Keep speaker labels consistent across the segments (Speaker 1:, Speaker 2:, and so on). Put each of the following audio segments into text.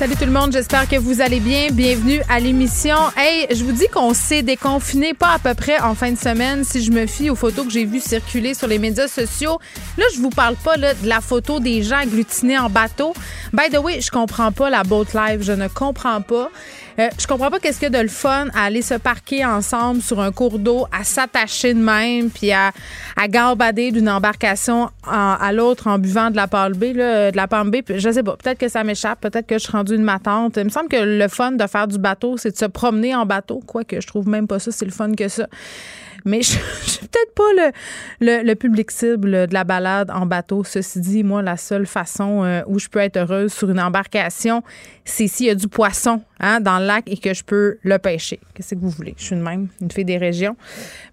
Speaker 1: Salut tout le monde, j'espère que vous allez bien. Bienvenue à l'émission. Hey, je vous dis qu'on s'est déconfiné pas à peu près en fin de semaine si je me fie aux photos que j'ai vues circuler sur les médias sociaux. Là, je vous parle pas là, de la photo des gens agglutinés en bateau. By the way, je comprends pas la boat live, je ne comprends pas. Euh, je comprends pas qu'est-ce qu'il y a de le fun à aller se parquer ensemble sur un cours d'eau, à s'attacher de même, puis à, à gambader d'une embarcation à l'autre en buvant de la palme B, là, de la palme B. Je sais pas, peut-être que ça m'échappe, peut-être que je suis rendue une matante. Il me semble que le fun de faire du bateau, c'est de se promener en bateau, quoique je trouve même pas ça, c'est le fun que ça. Mais je, je suis peut-être pas le, le, public cible de la balade en bateau. Ceci dit, moi, la seule façon euh, où je peux être heureuse sur une embarcation, c'est s'il y a du poisson hein, dans le lac et que je peux le pêcher. Qu'est-ce que vous voulez? Je suis une même, une fille des régions.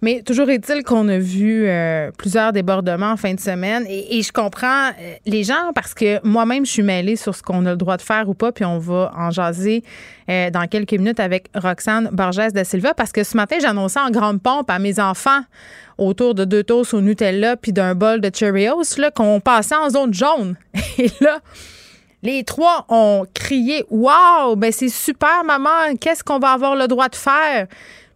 Speaker 1: Mais toujours est-il qu'on a vu euh, plusieurs débordements en fin de semaine et, je comprends euh, les gens parce que moi-même, je suis mêlée sur ce qu'on a le droit de faire ou pas, puis on va en jaser euh, dans quelques minutes avec Roxane Borges de Silva parce que ce matin, j'annonçais en grande pompe à mes enfants autour de deux toasts au Nutella puis d'un bol de Cheerios qu'on passait en zone jaune. Et là, les trois ont crié Waouh, ben c'est super, maman, qu'est-ce qu'on va avoir le droit de faire?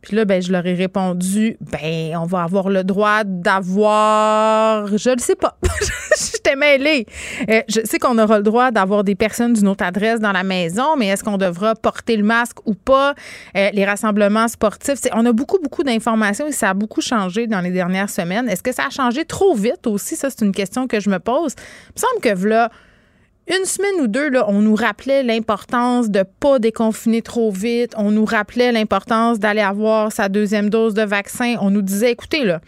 Speaker 1: Puis là, ben, je leur ai répondu, ben, on va avoir le droit d'avoir, je ne sais pas, j'étais mêlée. Euh, je sais qu'on aura le droit d'avoir des personnes d'une autre adresse dans la maison, mais est-ce qu'on devra porter le masque ou pas? Euh, les rassemblements sportifs, on a beaucoup, beaucoup d'informations et ça a beaucoup changé dans les dernières semaines. Est-ce que ça a changé trop vite aussi? Ça, c'est une question que je me pose. Me semble que là, une semaine ou deux, là, on nous rappelait l'importance de pas déconfiner trop vite. On nous rappelait l'importance d'aller avoir sa deuxième dose de vaccin. On nous disait, écoutez, là,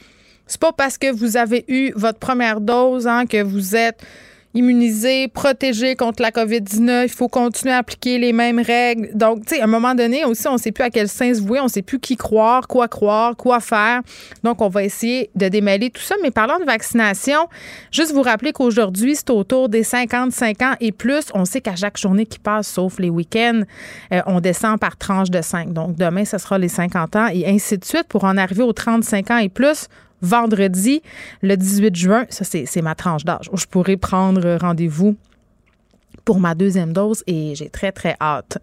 Speaker 1: c'est pas parce que vous avez eu votre première dose hein, que vous êtes immunisé, protégé contre la COVID-19. Il faut continuer à appliquer les mêmes règles. Donc, tu sais, à un moment donné aussi, on ne sait plus à quel sens vouer, on ne sait plus qui croire, quoi croire, quoi faire. Donc, on va essayer de démêler tout ça. Mais parlant de vaccination, juste vous rappeler qu'aujourd'hui, c'est autour des 55 ans et plus. On sait qu'à chaque journée qui passe, sauf les week-ends, euh, on descend par tranche de 5. Donc, demain, ce sera les 50 ans et ainsi de suite pour en arriver aux 35 ans et plus vendredi, le 18 juin. Ça, c'est ma tranche d'âge où je pourrais prendre rendez-vous pour ma deuxième dose et j'ai très, très hâte.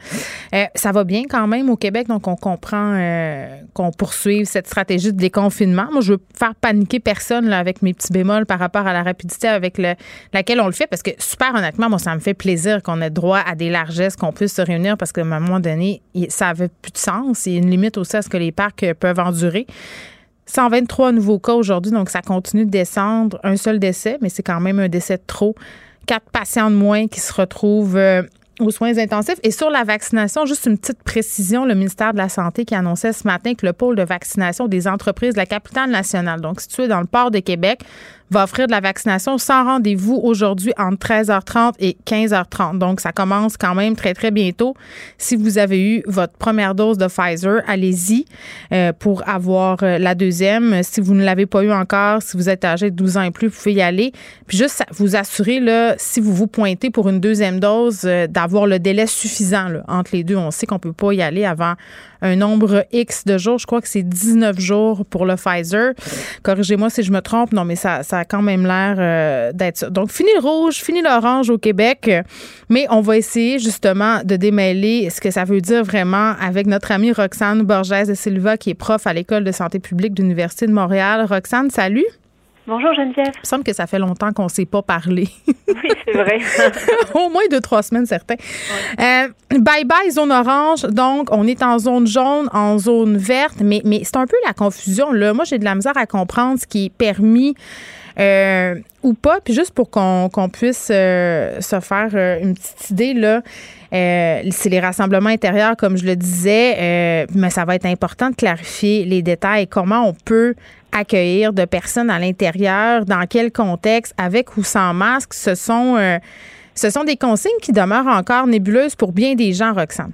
Speaker 1: Euh, ça va bien quand même au Québec, donc on comprend euh, qu'on poursuive cette stratégie de déconfinement. Moi, je veux faire paniquer personne avec mes petits bémols par rapport à la rapidité avec le, laquelle on le fait parce que, super honnêtement, moi, ça me fait plaisir qu'on ait droit à des largesses, qu'on puisse se réunir parce qu'à un moment donné, ça avait plus de sens. Il y a une limite aussi à ce que les parcs peuvent endurer. 123 nouveaux cas aujourd'hui, donc ça continue de descendre. Un seul décès, mais c'est quand même un décès de trop. Quatre patients de moins qui se retrouvent euh, aux soins intensifs. Et sur la vaccination, juste une petite précision, le ministère de la Santé qui annonçait ce matin que le pôle de vaccination des entreprises de la capitale nationale, donc situé dans le port de Québec, va offrir de la vaccination sans rendez-vous aujourd'hui entre 13h30 et 15h30. Donc, ça commence quand même très, très bientôt. Si vous avez eu votre première dose de Pfizer, allez-y euh, pour avoir euh, la deuxième. Si vous ne l'avez pas eu encore, si vous êtes âgé de 12 ans et plus, vous pouvez y aller. Puis juste vous assurer, là, si vous vous pointez pour une deuxième dose, euh, d'avoir le délai suffisant entre les deux. On sait qu'on peut pas y aller avant un nombre X de jours. Je crois que c'est 19 jours pour le Pfizer. Corrigez-moi si je me trompe. Non, mais ça, ça a quand même l'air euh, d'être ça. Donc, fini le rouge, fini l'orange au Québec. Mais on va essayer justement de démêler ce que ça veut dire vraiment avec notre amie Roxane Borges de Silva, qui est prof à l'École de santé publique de l'Université de Montréal. Roxane, salut.
Speaker 2: Bonjour Geneviève.
Speaker 1: Il me semble que ça fait longtemps qu'on ne s'est pas parlé.
Speaker 2: oui, c'est vrai.
Speaker 1: Au moins deux, trois semaines, certains. Euh, bye bye, zone orange. Donc, on est en zone jaune, en zone verte, mais, mais c'est un peu la confusion. Là. Moi, j'ai de la misère à comprendre ce qui est permis. Euh, ou pas, puis juste pour qu'on puisse euh, se faire une petite idée, là, c'est les rassemblements intérieurs, comme je le disais, mais ça va être important de clarifier les détails, comment on peut accueillir de personnes à l'intérieur, dans quel contexte, avec ou sans masque, ce sont, euh, ce sont des consignes qui demeurent encore nébuleuses pour bien des gens, Roxane.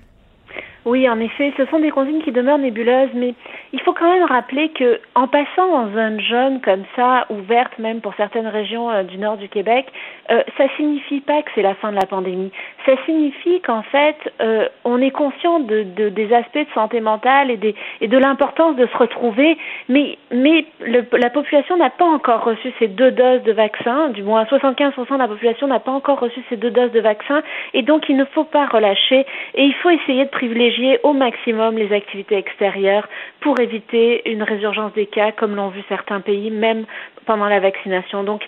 Speaker 2: Oui, en effet, ce sont des consignes qui demeurent nébuleuses, mais il faut quand même rappeler que en passant en zone jaune comme ça, ouverte même pour certaines régions euh, du nord du Québec, euh, ça signifie pas que c'est la fin de la pandémie. Ça signifie qu'en fait, euh, on est conscient de, de, des aspects de santé mentale et, des, et de l'importance de se retrouver, mais, mais le, la population n'a pas encore reçu ces deux doses de vaccin, du moins 75% de la population n'a pas encore reçu ces deux doses de vaccin, et donc il ne faut pas relâcher, et il faut essayer de privilégier au maximum les activités extérieures pour éviter une résurgence des cas, comme l'ont vu certains pays, même pendant la vaccination. Donc,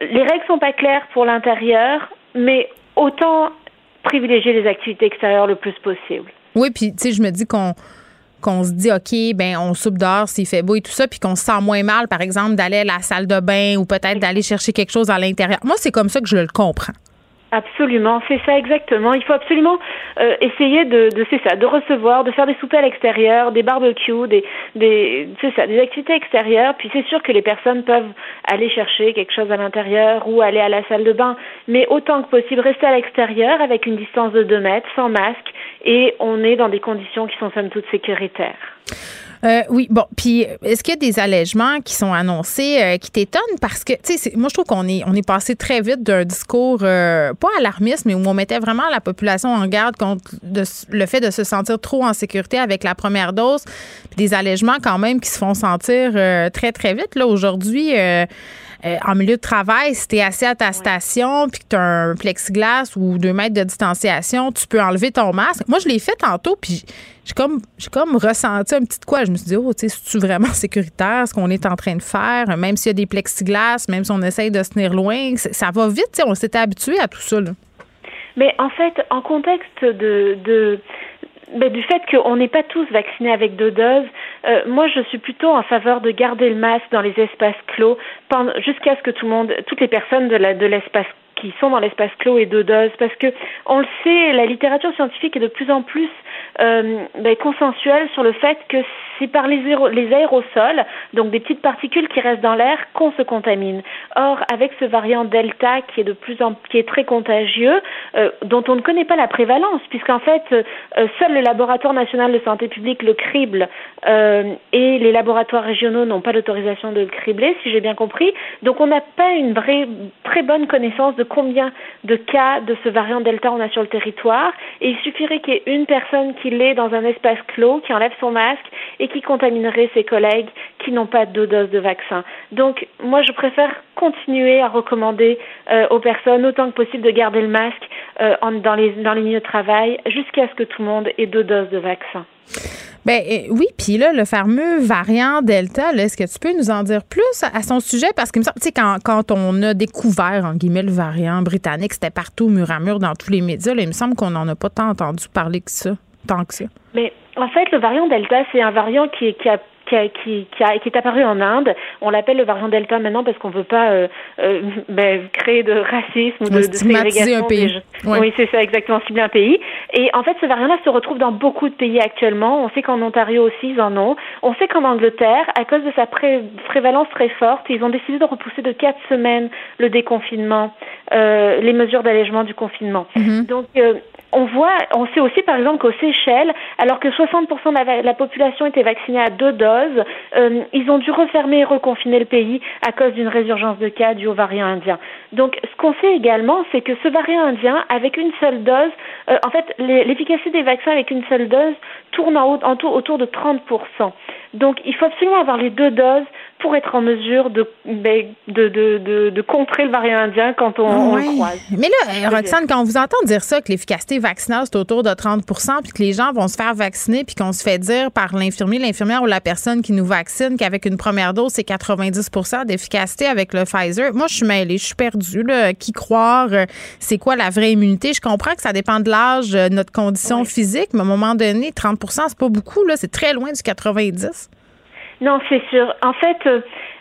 Speaker 2: les règles sont pas claires pour l'intérieur, mais autant privilégier les activités extérieures le plus possible.
Speaker 1: Oui, puis tu sais, je me dis qu'on qu'on se dit OK, ben on soupe dehors s'il fait beau et tout ça, puis qu'on se sent moins mal, par exemple, d'aller à la salle de bain ou peut-être d'aller chercher quelque chose à l'intérieur. Moi, c'est comme ça que je le comprends.
Speaker 2: Absolument, c'est ça exactement. Il faut absolument euh, essayer de, de c'est ça, de recevoir, de faire des soupers à l'extérieur, des barbecues, des, des c'est ça, des activités extérieures. Puis c'est sûr que les personnes peuvent aller chercher quelque chose à l'intérieur ou aller à la salle de bain, mais autant que possible rester à l'extérieur avec une distance de 2 mètres, sans masque, et on est dans des conditions qui sont somme toute sécuritaires.
Speaker 1: Euh, oui, bon, puis est-ce qu'il y a des allègements qui sont annoncés euh, qui t'étonnent? Parce que tu sais moi je trouve qu'on est on est passé très vite d'un discours euh, pas alarmiste mais où on mettait vraiment la population en garde contre le fait de se sentir trop en sécurité avec la première dose, puis des allègements quand même qui se font sentir très très vite. Là aujourd'hui euh, en milieu de travail, si tu es assis à ta station puis que tu as un plexiglas ou deux mètres de distanciation, tu peux enlever ton masque. Moi, je l'ai fait tantôt puis j'ai comme, j'ai comme ressenti un petit quoi. Je me suis dit, oh, tu sais, c'est-tu vraiment sécuritaire ce qu'on est en train de faire? Même s'il y a des plexiglas, même si on essaye de se tenir loin, ça va vite. On s'était habitué à tout ça. Là.
Speaker 2: Mais en fait, en contexte de, de ben, du fait qu'on n'est pas tous vaccinés avec deux doses, euh, moi je suis plutôt en faveur de garder le masque dans les espaces clos jusqu'à ce que tout le monde, toutes les personnes de l'espace qui sont dans l'espace clos et deux doses, parce que on le sait, la littérature scientifique est de plus en plus euh, ben, consensuelle sur le fait que c'est par les, aérosols, donc des petites particules qui restent dans l'air, qu'on se contamine. Or, avec ce variant Delta qui est de plus en qui est très contagieux, euh, dont on ne connaît pas la prévalence, puisqu'en fait, euh, seul le laboratoire national de santé publique le crible et les laboratoires régionaux n'ont pas l'autorisation de le cribler, si j'ai bien compris. Donc, on n'a pas une vraie très bonne connaissance de combien de cas de ce variant Delta on a sur le territoire. Et il suffirait qu'il y ait une personne qui l'ait dans un espace clos, qui enlève son masque et qui contaminerait ses collègues qui n'ont pas deux doses de vaccin. Donc, moi, je préfère continuer à recommander euh, aux personnes autant que possible de garder le masque euh, dans, les, dans milieux de travail jusqu'à ce que tout le monde ait deux doses de vaccin.
Speaker 1: Ben oui, puis là, le fameux variant Delta, est-ce que tu peux nous en dire plus à son sujet? Parce que, tu sais, quand, on a découvert, en guillemets, le variant britannique, c'était partout, mur à mur, dans tous les médias. il me semble qu'on n'en a pas tant entendu parler que ça, tant que ça.
Speaker 2: Mais en fait, le variant Delta, c'est un variant qui, qui a qui, qui, a, qui, est apparu en Inde. On l'appelle le variant Delta maintenant parce qu'on ne veut pas euh, euh, ben, créer de racisme ou de, de ségrégation.
Speaker 1: un pays.
Speaker 2: Oui, c'est ça, exactement, cibler un pays. Et en fait, ce variant-là se retrouve dans beaucoup de pays actuellement. On sait qu'en Ontario aussi, ils en ont. On sait qu'en Angleterre, à cause de sa prévalence très forte, ils ont décidé de repousser de quatre semaines le déconfinement, euh, les mesures d'allègement du confinement. Mm-hmm. Donc, on voit, on sait aussi par exemple qu'aux Seychelles, alors que 60% de la, population était vaccinée à deux doses, euh, ils ont dû refermer et reconfiner le pays à cause d'une résurgence de cas due au variant indien. Donc, ce qu'on sait également, c'est que ce variant indien, avec une seule dose, euh, en fait, l'efficacité des vaccins avec une seule dose tourne en, tout, autour de 30%. Donc, il faut absolument avoir les deux doses pour être en mesure de, ben, de, de, de, contrer le variant indien quand on, le croise.
Speaker 1: Mais là, Roxane, quand on vous entend dire ça, que l'efficacité vaccinale, c'est autour de 30% puis que les gens vont se faire vacciner, puis qu'on se fait dire par l'infirmier, l'infirmière ou la personne qui nous vaccine qu'avec une première dose, c'est 90% d'efficacité avec le Pfizer, moi, je suis mêlée, je suis perdue. Là. Qui croire? Euh, c'est quoi la vraie immunité? Je comprends que ça dépend de l'âge, de notre condition physique, mais à un moment donné, 30% c'est pas beaucoup. là C'est très loin du 90
Speaker 2: non, c'est sûr. En fait,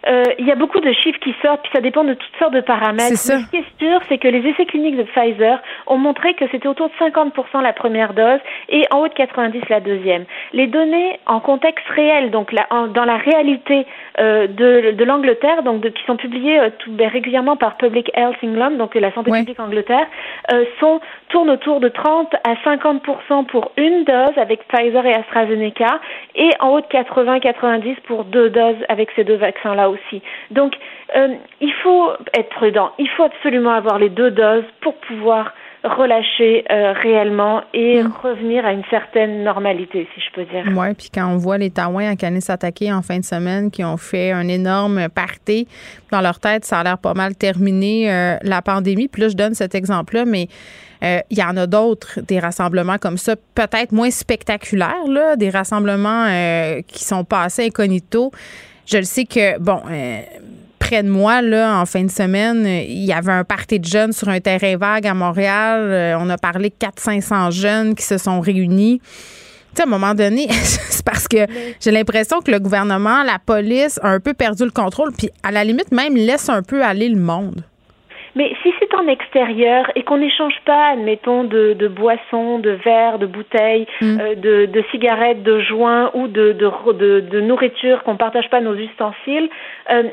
Speaker 2: euh, euh, il y a beaucoup de chiffres qui sortent, puis ça dépend de toutes sortes de paramètres. Ce qui est sûr, c'est que les essais cliniques de Pfizer ont montré que c'était autour de 50% la première dose et en haut de 90% la deuxième. Les données en contexte réel, donc dans la réalité euh, de, de l'Angleterre, donc de, qui sont publiées euh, tout, ben, régulièrement par Public Health England, donc la santé publique Angleterre, sont tournent autour de 30 à 50% pour une dose avec Pfizer et AstraZeneca et en haut de 80-90 pour deux doses avec ces deux vaccins-là aussi. Donc, euh, il faut être prudent. Il faut absolument avoir les deux doses pour pouvoir relâcher euh, réellement et mm. revenir à une certaine normalité, si je peux dire.
Speaker 1: Oui, puis quand on voit les Taouins à Canis s'attaquer en fin de semaine, qui ont fait un énorme party, dans leur tête, ça a l'air pas mal terminé, euh, la pandémie. Puis là, je donne cet exemple-là, mais euh, il y en a d'autres, des rassemblements comme ça, peut-être moins spectaculaires, là, des rassemblements qui sont passés incognito. Je le sais que, bon, près de moi, là, en fin de semaine, il y avait un party de jeunes sur un terrain vague à Montréal. Euh, on a parlé de 400-500 jeunes qui se sont réunis. Tu à un moment donné, c'est parce que j'ai l'impression que le gouvernement, la police a un peu perdu le contrôle, puis à la limite même laisse un peu aller le monde.
Speaker 2: Mais si c'est en extérieur et qu'on n'échange pas, admettons, de, de, boissons, de verres, de bouteilles, mm. euh, de, de, cigarettes, de joints ou de, de nourriture, qu'on ne partage pas nos ustensiles, euh,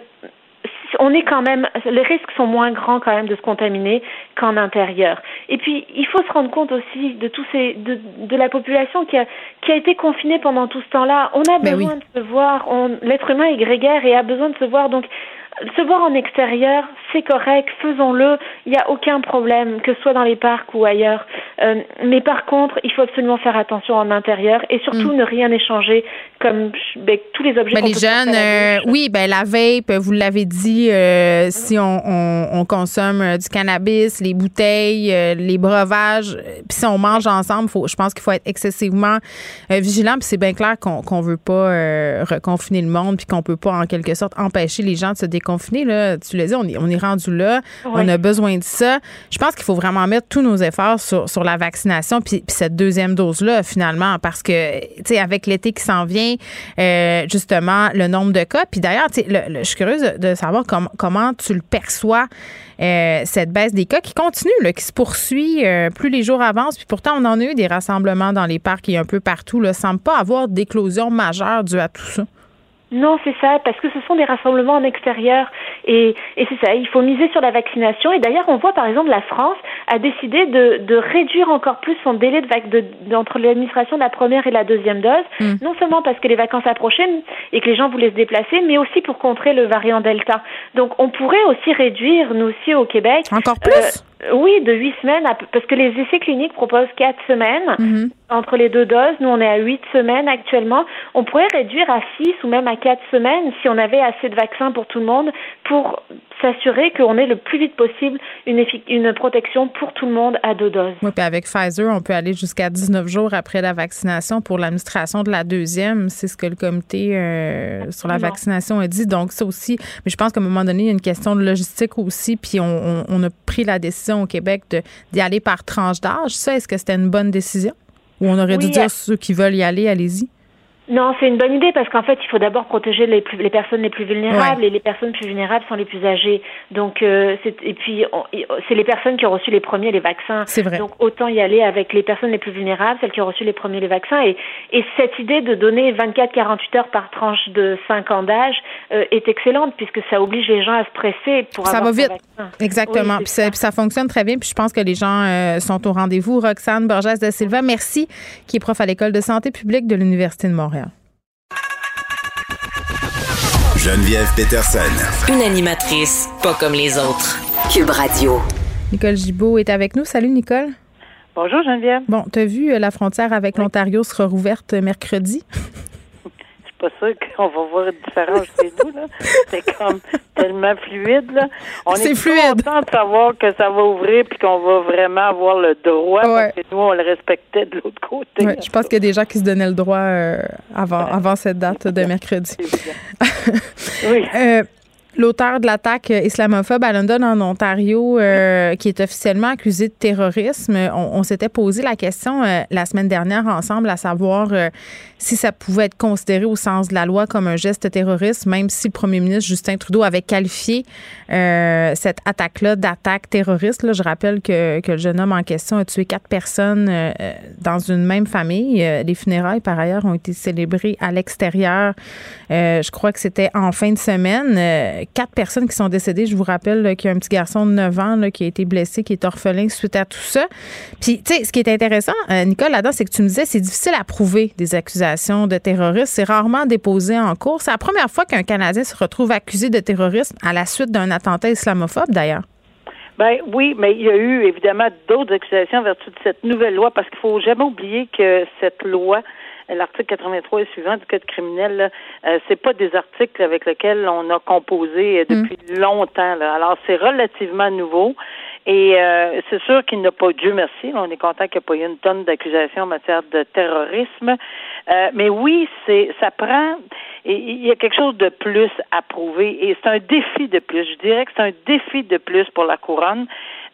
Speaker 2: on est quand même, les risques sont moins grands quand même de se contaminer qu'en intérieur. Et puis, il faut se rendre compte aussi de tous ces, de, de la population qui a, qui a été confinée pendant tout ce temps-là. On a ben besoin de se voir. L'être humain est grégaire et a besoin de se voir. Donc, se voir en extérieur, c'est correct, faisons-le, il n'y a aucun problème, que ce soit dans les parcs ou ailleurs. Euh, mais par contre, il faut absolument faire attention en intérieur et surtout mm. ne rien échanger comme ben, tous les objets.
Speaker 1: Ben, les jeunes, euh, oui, ben la vape, vous l'avez dit, euh, si on, on, consomme du cannabis, les bouteilles, les breuvages, puis si on mange ensemble, faut, je pense qu'il faut être excessivement vigilant. Puis c'est bien clair qu'on qu'on veut pas reconfiner le monde, puis qu'on peut pas en quelque sorte empêcher les gens de se déconfiner. Là, tu l'as dit, on est, on est rendu là, on a besoin de ça. Je pense qu'il faut vraiment mettre tous nos efforts sur, sur la vaccination, puis, cette deuxième dose-là, finalement, parce que, tu sais, avec l'été qui s'en vient, euh, justement, le nombre de cas. Puis d'ailleurs, tu sais, je suis curieuse de savoir comment tu le perçois, euh, cette baisse des cas qui continue, là, qui se poursuit euh, plus les jours avancent. Puis pourtant, on en a eu des rassemblements dans les parcs et un peu partout. Là, semble pas avoir d'éclosion majeure due à tout ça.
Speaker 2: Non, c'est ça, parce que ce sont des rassemblements en extérieur. Et, et c'est ça, il faut miser sur la vaccination. Et d'ailleurs, on voit par exemple la France a décidé de, de réduire encore plus son délai de, de, entre l'administration de la première et la deuxième dose, hmm. non seulement parce que les vacances approchaient et que les gens voulaient se déplacer, mais aussi pour contrer le variant Delta. Donc, on pourrait aussi réduire, nous aussi au Québec.
Speaker 1: Encore plus? Euh,
Speaker 2: oui, de huit semaines, parce que les essais cliniques proposent quatre semaines mhm. entre les deux doses. Nous, on est à huit semaines actuellement. On pourrait réduire à six ou même à quatre semaines si on avait assez de vaccins pour tout le monde pour s'assurer qu'on ait le plus vite possible une, une protection pour tout le monde à deux doses.
Speaker 1: Oui, puis avec Pfizer, on peut aller jusqu'à 19 jours après la vaccination pour l'administration de la deuxième. C'est ce que le comité euh, sur la vaccination a dit. Donc, ça aussi, mais je pense qu'à un moment donné, il y a une question de logistique aussi, puis on, on a pris la décision au Québec d'y aller par tranche d'âge. Ça, est-ce que c'était une bonne décision? Ou on aurait dû dire ceux qui veulent y aller, allez-y?
Speaker 2: Non, c'est une bonne idée parce qu'en fait, il faut d'abord protéger les, les personnes les plus vulnérables et les personnes plus vulnérables sont les plus âgées. Donc, euh, et puis c'est les personnes qui ont reçu les premiers les vaccins.
Speaker 1: C'est vrai.
Speaker 2: Donc, autant y aller avec les personnes les plus vulnérables, celles qui ont reçu les premiers les vaccins. Et, et cette idée de donner 24-48 heures par tranche de 5 ans d'âge euh, est excellente puisque ça oblige les gens à se presser pour
Speaker 1: ça
Speaker 2: avoir
Speaker 1: va vite. Exactement. puis, ça, puis, ça, fonctionne très bien. Puis je pense que les gens euh, sont au rendez-vous. Roxane Borges de Silva, merci, qui est prof à l'école de santé publique de l'Université de Montréal.
Speaker 3: Geneviève Peterson.
Speaker 4: Une animatrice pas comme les autres. Cube Radio.
Speaker 1: Nicole Gibault est avec nous. Salut, Nicole.
Speaker 5: Bonjour, Geneviève.
Speaker 1: Bon, tu as vu, euh, la frontière avec l'Ontario sera rouverte mercredi?
Speaker 5: Pas sûr qu'on va voir une différence chez nous. Là. C'est comme tellement fluide. Là. On est,
Speaker 1: fluide.
Speaker 5: content de savoir que ça va ouvrir puis qu'on va vraiment avoir le droit parce que nous, on le respectait de l'autre côté.
Speaker 1: je pense qu'il y a des gens qui se donnaient le droit euh, avant, avant cette date de mercredi.
Speaker 5: oui.
Speaker 1: Euh, l'auteur de l'attaque islamophobe à London, en Ontario, euh, qui est officiellement accusé de terrorisme. On, s'était posé la question euh, la semaine dernière ensemble, à savoir euh, si ça pouvait être considéré au sens de la loi comme un geste terroriste, même si le premier ministre Justin Trudeau avait qualifié cette attaque-là d'attaque terroriste. Là, je rappelle que, que, le jeune homme en question a tué quatre personnes dans une même famille. les funérailles, par ailleurs, ont été célébrées à l'extérieur. je crois que c'était en fin de semaine quatre personnes qui sont décédées. Je vous rappelle qu'il y a un petit garçon de 9 ans qui a été blessé, qui est orphelin suite à tout ça. Puis, tu sais, ce qui est intéressant, euh, Nicole, là-dedans, c'est que tu me disais, c'est difficile à prouver des accusations de terrorisme. C'est rarement déposé en cours. C'est la première fois qu'un Canadien se retrouve accusé de terrorisme à la suite d'un attentat islamophobe, d'ailleurs.
Speaker 5: Ben oui, mais il y a eu évidemment d'autres accusations en vertu de cette nouvelle loi parce qu'il faut jamais oublier que cette loi l'article 83 et suivant du code criminel, euh, c'est pas des articles avec lesquels on a composé euh, depuis mm. longtemps. Là. Alors c'est relativement nouveau. Et euh, c'est sûr qu'il n'a pas, Dieu merci, on est content qu'il n'y ait pas eu une tonne d'accusations en matière de terrorisme. Euh, mais oui, c'est ça prend il y a quelque chose de plus à prouver et c'est un défi de plus. Je dirais que c'est un défi de plus pour la couronne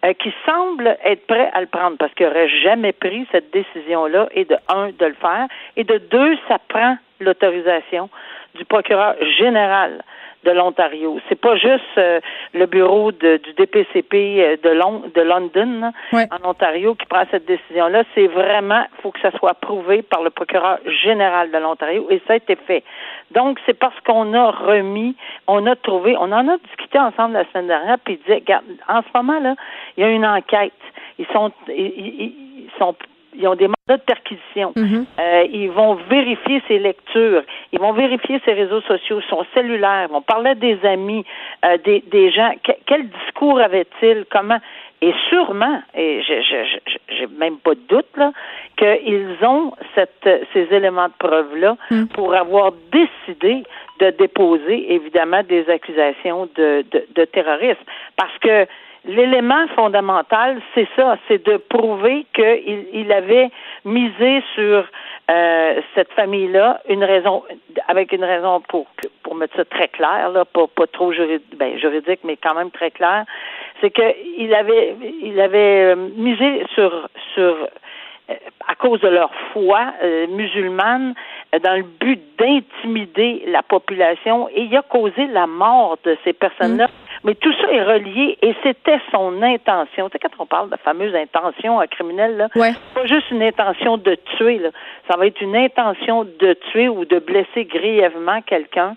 Speaker 5: euh, qui semble être prêt à le prendre parce qu'il n'aurait jamais pris cette décision-là et de un, de le faire et de deux, ça prend l'autorisation du procureur général de l'Ontario. C'est pas juste euh, le bureau de, du DPCP euh, de, de London en Ontario qui prend cette décision-là. C'est vraiment, il faut que ça soit prouvé par le procureur général de l'Ontario et ça a été fait. Donc c'est parce qu'on a remis, on a trouvé, on en a discuté ensemble la semaine dernière, puis il disait, regarde, en ce moment là, il y a une enquête. Ils sont, ils, ils sont ils ont des mandats de perquisition. Mhm. euh, ils vont vérifier ses lectures. Ils vont vérifier ses réseaux sociaux, son cellulaire. Ils vont parler des amis, euh, des, des gens. quel discours avait-il? Comment? Et sûrement, et je j'ai même pas de doute là, qu'ils ont cette, ces éléments de preuve là mhm. pour avoir décidé de déposer évidemment des accusations de, de, de terrorisme, parce que l'élément fondamental, c'est ça, c'est de prouver qu'il il avait misé sur euh, cette famille-là, une raison, avec une raison pour pour mettre ça très clair, là, pas, pas trop juridique, ben, juridique, mais quand même très clair, c'est qu'il avait il avait euh, misé sur sur euh, à cause de leur foi musulmane, dans le but d'intimider la population, et il a causé la mort de ces personnes-là. Mais tout ça est relié et c'était son intention. Tu sais, quand on parle de fameuse intention criminelle, là, pas juste une intention de tuer, là. ça va être une intention de tuer ou de blesser grièvement quelqu'un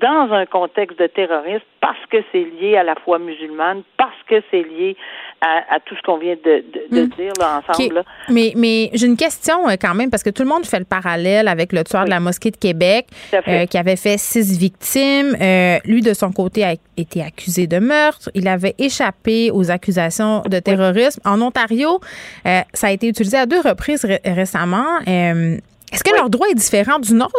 Speaker 5: dans un contexte de terrorisme parce que c'est lié à la foi musulmane, parce que c'est lié à, tout ce qu'on vient de, hmm. dire là, ensemble.
Speaker 1: Mais, mais j'ai une question euh, quand même, parce que tout le monde fait le parallèle avec le tueur de la mosquée de Québec, euh, qui avait fait six victimes. Euh, lui, de son côté, a été accusé de meurtre. Il avait échappé aux accusations de terrorisme. En Ontario, ça a été utilisé à deux reprises récemment. Est-ce que leur droit est différent du nôtre?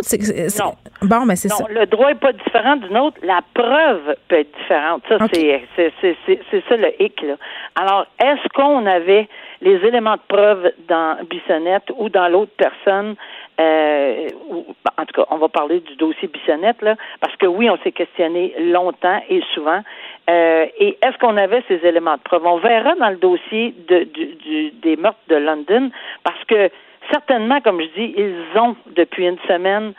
Speaker 5: non.
Speaker 1: Bon, mais c'est
Speaker 5: ça. le droit n'est pas différent du nôtre. La preuve peut être différente. Ça, c'est ça le hic. Là. Alors, est-ce qu'on avait les éléments de preuve dans Bissonnette ou dans l'autre personne? Euh, ou, en tout cas, on va parler du dossier Bissonnette, là, parce que oui, on s'est questionné longtemps et souvent. Euh, et est-ce qu'on avait ces éléments de preuve? On verra dans le dossier de, du, des meurtres de London, parce que certainement, comme je dis, ils ont depuis une semaine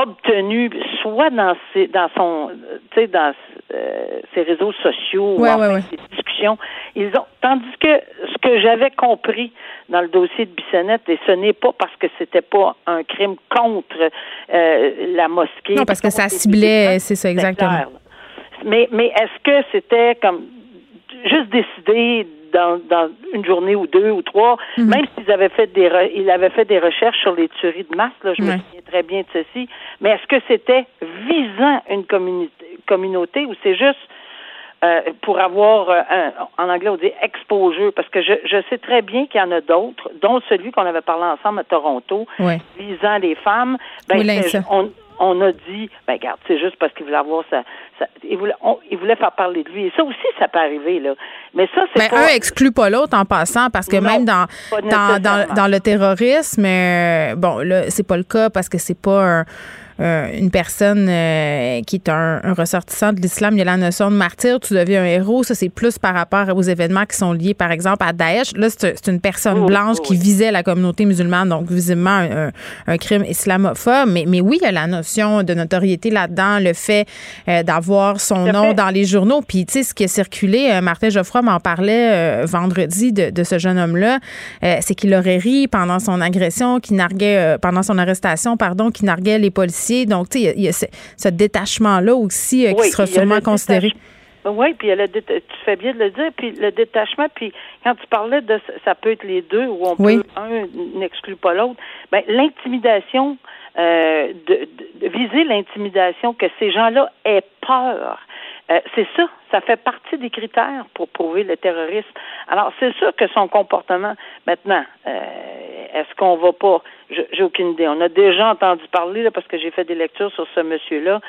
Speaker 5: obtenu soit dans ses, dans son tu sais dans euh, ses réseaux sociaux ou ses discussions. Ils ont tandis que ce que j'avais compris dans le dossier de Bissonnette et ce n'est pas parce que c'était pas un crime contre euh, la mosquée.
Speaker 1: Non parce que ça ciblait c'est ça exactement.
Speaker 5: mais mais est-ce que c'était comme juste décider dans, dans une journée ou deux ou trois, mhm. même s'ils avaient fait des il avait fait des recherches sur les tueries de masse, là, je me souviens très bien de ceci, mais est-ce que c'était visant une communauté, communauté ou c'est juste euh, pour avoir euh, un, en anglais on dit exposure? Parce que je, je sais très bien qu'il y en a d'autres, dont celui qu'on avait parlé ensemble à Toronto, visant les femmes. Ben, on, on a dit, ben regarde, c'est juste parce qu'il voulait avoir ça, il, voulait, il voulait faire parler de lui. Et ça aussi, ça peut arriver, là. Mais ça, c'est
Speaker 1: pas... un exclut pas l'autre en passant, parce que même dans, dans, dans, le terrorisme, euh, bon, là, c'est pas le cas parce que c'est pas un une personne qui est un, ressortissant de l'islam, il y a la notion de martyr, tu deviens un héros. Ça, c'est plus par rapport aux événements qui sont liés, par exemple, à Daesh. Là, c'est une personne oh, blanche oh, qui visait la communauté musulmane, donc visiblement un, un, crime islamophobe. Mais, mais oui, il y a la notion de notoriété là-dedans, le fait d'avoir son nom dans les journaux. Puis, tu sais, ce qui a circulé, Martin Geoffroy m'en parlait vendredi de, de, ce jeune homme-là, c'est qu'il aurait ri pendant son agression, qui narguait, pendant son arrestation, pardon, qui narguait les policiers. Donc, tu sais, il y, a ce, détachement-là aussi euh, qui sera sûrement considéré.
Speaker 5: Oui, puis le tu fais bien de le dire, puis le détachement, puis quand tu parlais de ça peut être les deux, ou on peut un n'exclut pas l'autre, ben l'intimidation, euh, de, viser l'intimidation, que ces gens-là aient peur. Euh, c'est ça, ça fait partie des critères pour prouver le terrorisme. Alors, c'est sûr que son comportement, maintenant, est-ce qu'on va pas j'ai aucune idée. On a déjà entendu parler, là, parce que j'ai fait des lectures sur ce monsieur-là.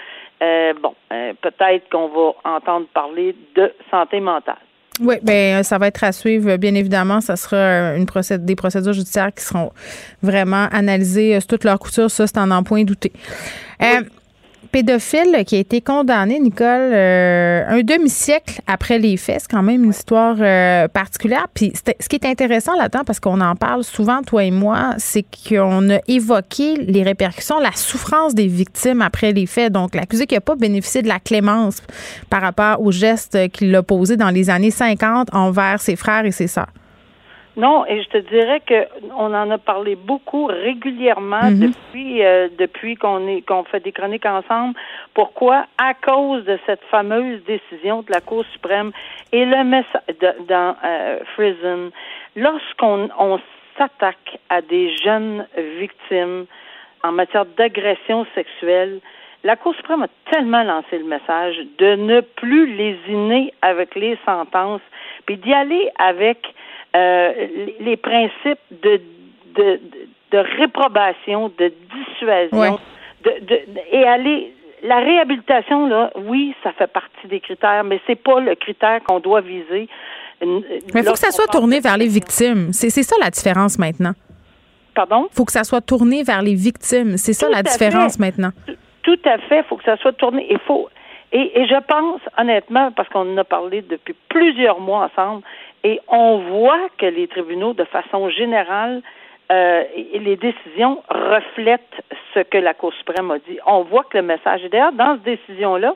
Speaker 5: Euh, bon, euh, peut-être qu'on va entendre parler de santé mentale.
Speaker 1: Oui, bien, ça va être à suivre, bien évidemment. Ça sera une procédure, des procédures judiciaires qui seront vraiment analysées euh, sur toute leur couture. Ça, c'est en en point douté pédophile qui a été condamné, Nicole, euh, un demi-siècle après les faits. C'est quand même une histoire euh, particulière. Puis ce qui est intéressant là-dedans, parce qu'on en parle souvent, toi et moi, c'est qu'on a évoqué les répercussions, la souffrance des victimes après les faits. Donc, l'accusé qui n'a pas bénéficié de la clémence par rapport aux gestes qu'il a posés dans les années 50 envers ses frères et ses sœurs.
Speaker 5: Non, et je te dirais que on en a parlé beaucoup régulièrement mhm. depuis euh, depuis qu'on est qu'on fait des chroniques ensemble. Pourquoi? À cause de cette fameuse décision de la Cour suprême et le message dans euh, lorsqu'on on s'attaque à des jeunes victimes en matière d'agression sexuelle, la Cour suprême a tellement lancé le message de ne plus lésiner avec les sentences, puis d'y aller avec euh, les principes de, de, de, réprobation, de dissuasion, de, de, et aller la réhabilitation, là, oui, ça fait partie des critères, mais c'est pas le critère qu'on doit viser.
Speaker 1: Mais il faut que ça soit tourné vers les victimes. C'est ça la différence maintenant.
Speaker 5: Pardon?
Speaker 1: Il faut que ça soit tourné vers les victimes. C'est ça la différence maintenant.
Speaker 5: Tout à fait. Il faut que ça soit tourné. Il faut. Et, et je pense, honnêtement, parce qu'on en a parlé depuis plusieurs mois ensemble, et on voit que les tribunaux, de façon générale, euh, les décisions reflètent ce que la Cour suprême a dit. On voit que le message est d'ailleurs dans cette décision-là,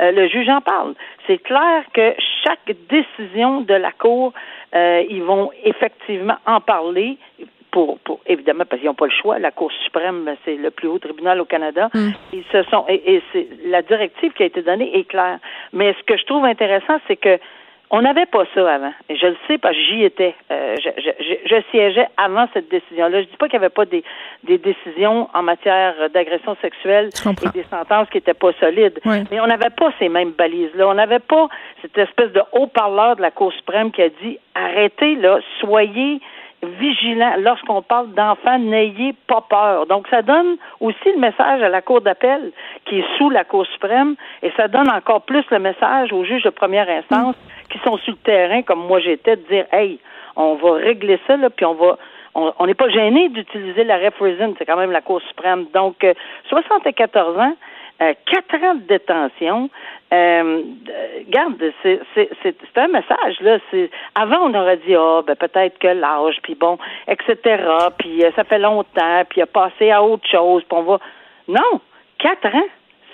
Speaker 5: euh, le juge en parle. C'est clair que chaque décision de la Cour, euh, ils vont effectivement en parler. Pour, pour évidemment parce qu'ils n'ont pas le choix. La Cour suprême, c'est le plus haut tribunal au Canada. Mm. Ils se sont et, et c'est la directive qui a été donnée est claire. Mais ce que je trouve intéressant, c'est que on n'avait pas ça avant. Et je le sais parce que j'y étais. Euh, je, siégeais avant cette décision-là. Je dis pas qu'il n'y avait pas des, des décisions en matière d'agression sexuelle et des sentences qui n'étaient pas solides. Mais on n'avait pas ces mêmes balises-là. On n'avait pas cette espèce de haut-parleur de la Cour suprême qui a dit arrêtez là, soyez vigilants lorsqu'on parle d'enfants, n'ayez pas peur. Donc, ça donne aussi le message à la Cour d'appel qui est sous la Cour suprême et ça donne encore plus le message aux juges de première instance qui sont sur le terrain, comme moi j'étais, de dire Hey, on va régler ça, là, puis on va on n'est pas gêné d'utiliser la représente, c'est quand même la Cour suprême. Donc, 74 euh, ans, euh, quatre ans de détention. Euh, garde, c'est un message là. Avant on aurait dit ah ben peut-être que l'âge puis bon etc. Puis euh, ça fait longtemps puis il a passé à autre chose. Puis on va non quatre ans.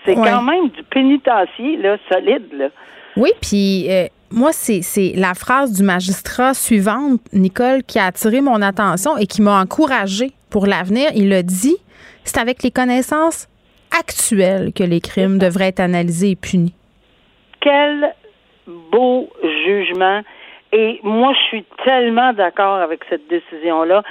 Speaker 5: C'est quand même du pénitencier là solide là.
Speaker 1: Oui puis moi, c'est la phrase du magistrat suivante, Nicole, qui a attiré mon attention et qui m'a encouragée pour l'avenir. Il a dit c'est avec les connaissances actuelles que les crimes devraient être analysés et punis?
Speaker 5: Quel beau jugement. Et moi, je suis tellement d'accord avec cette décision-là.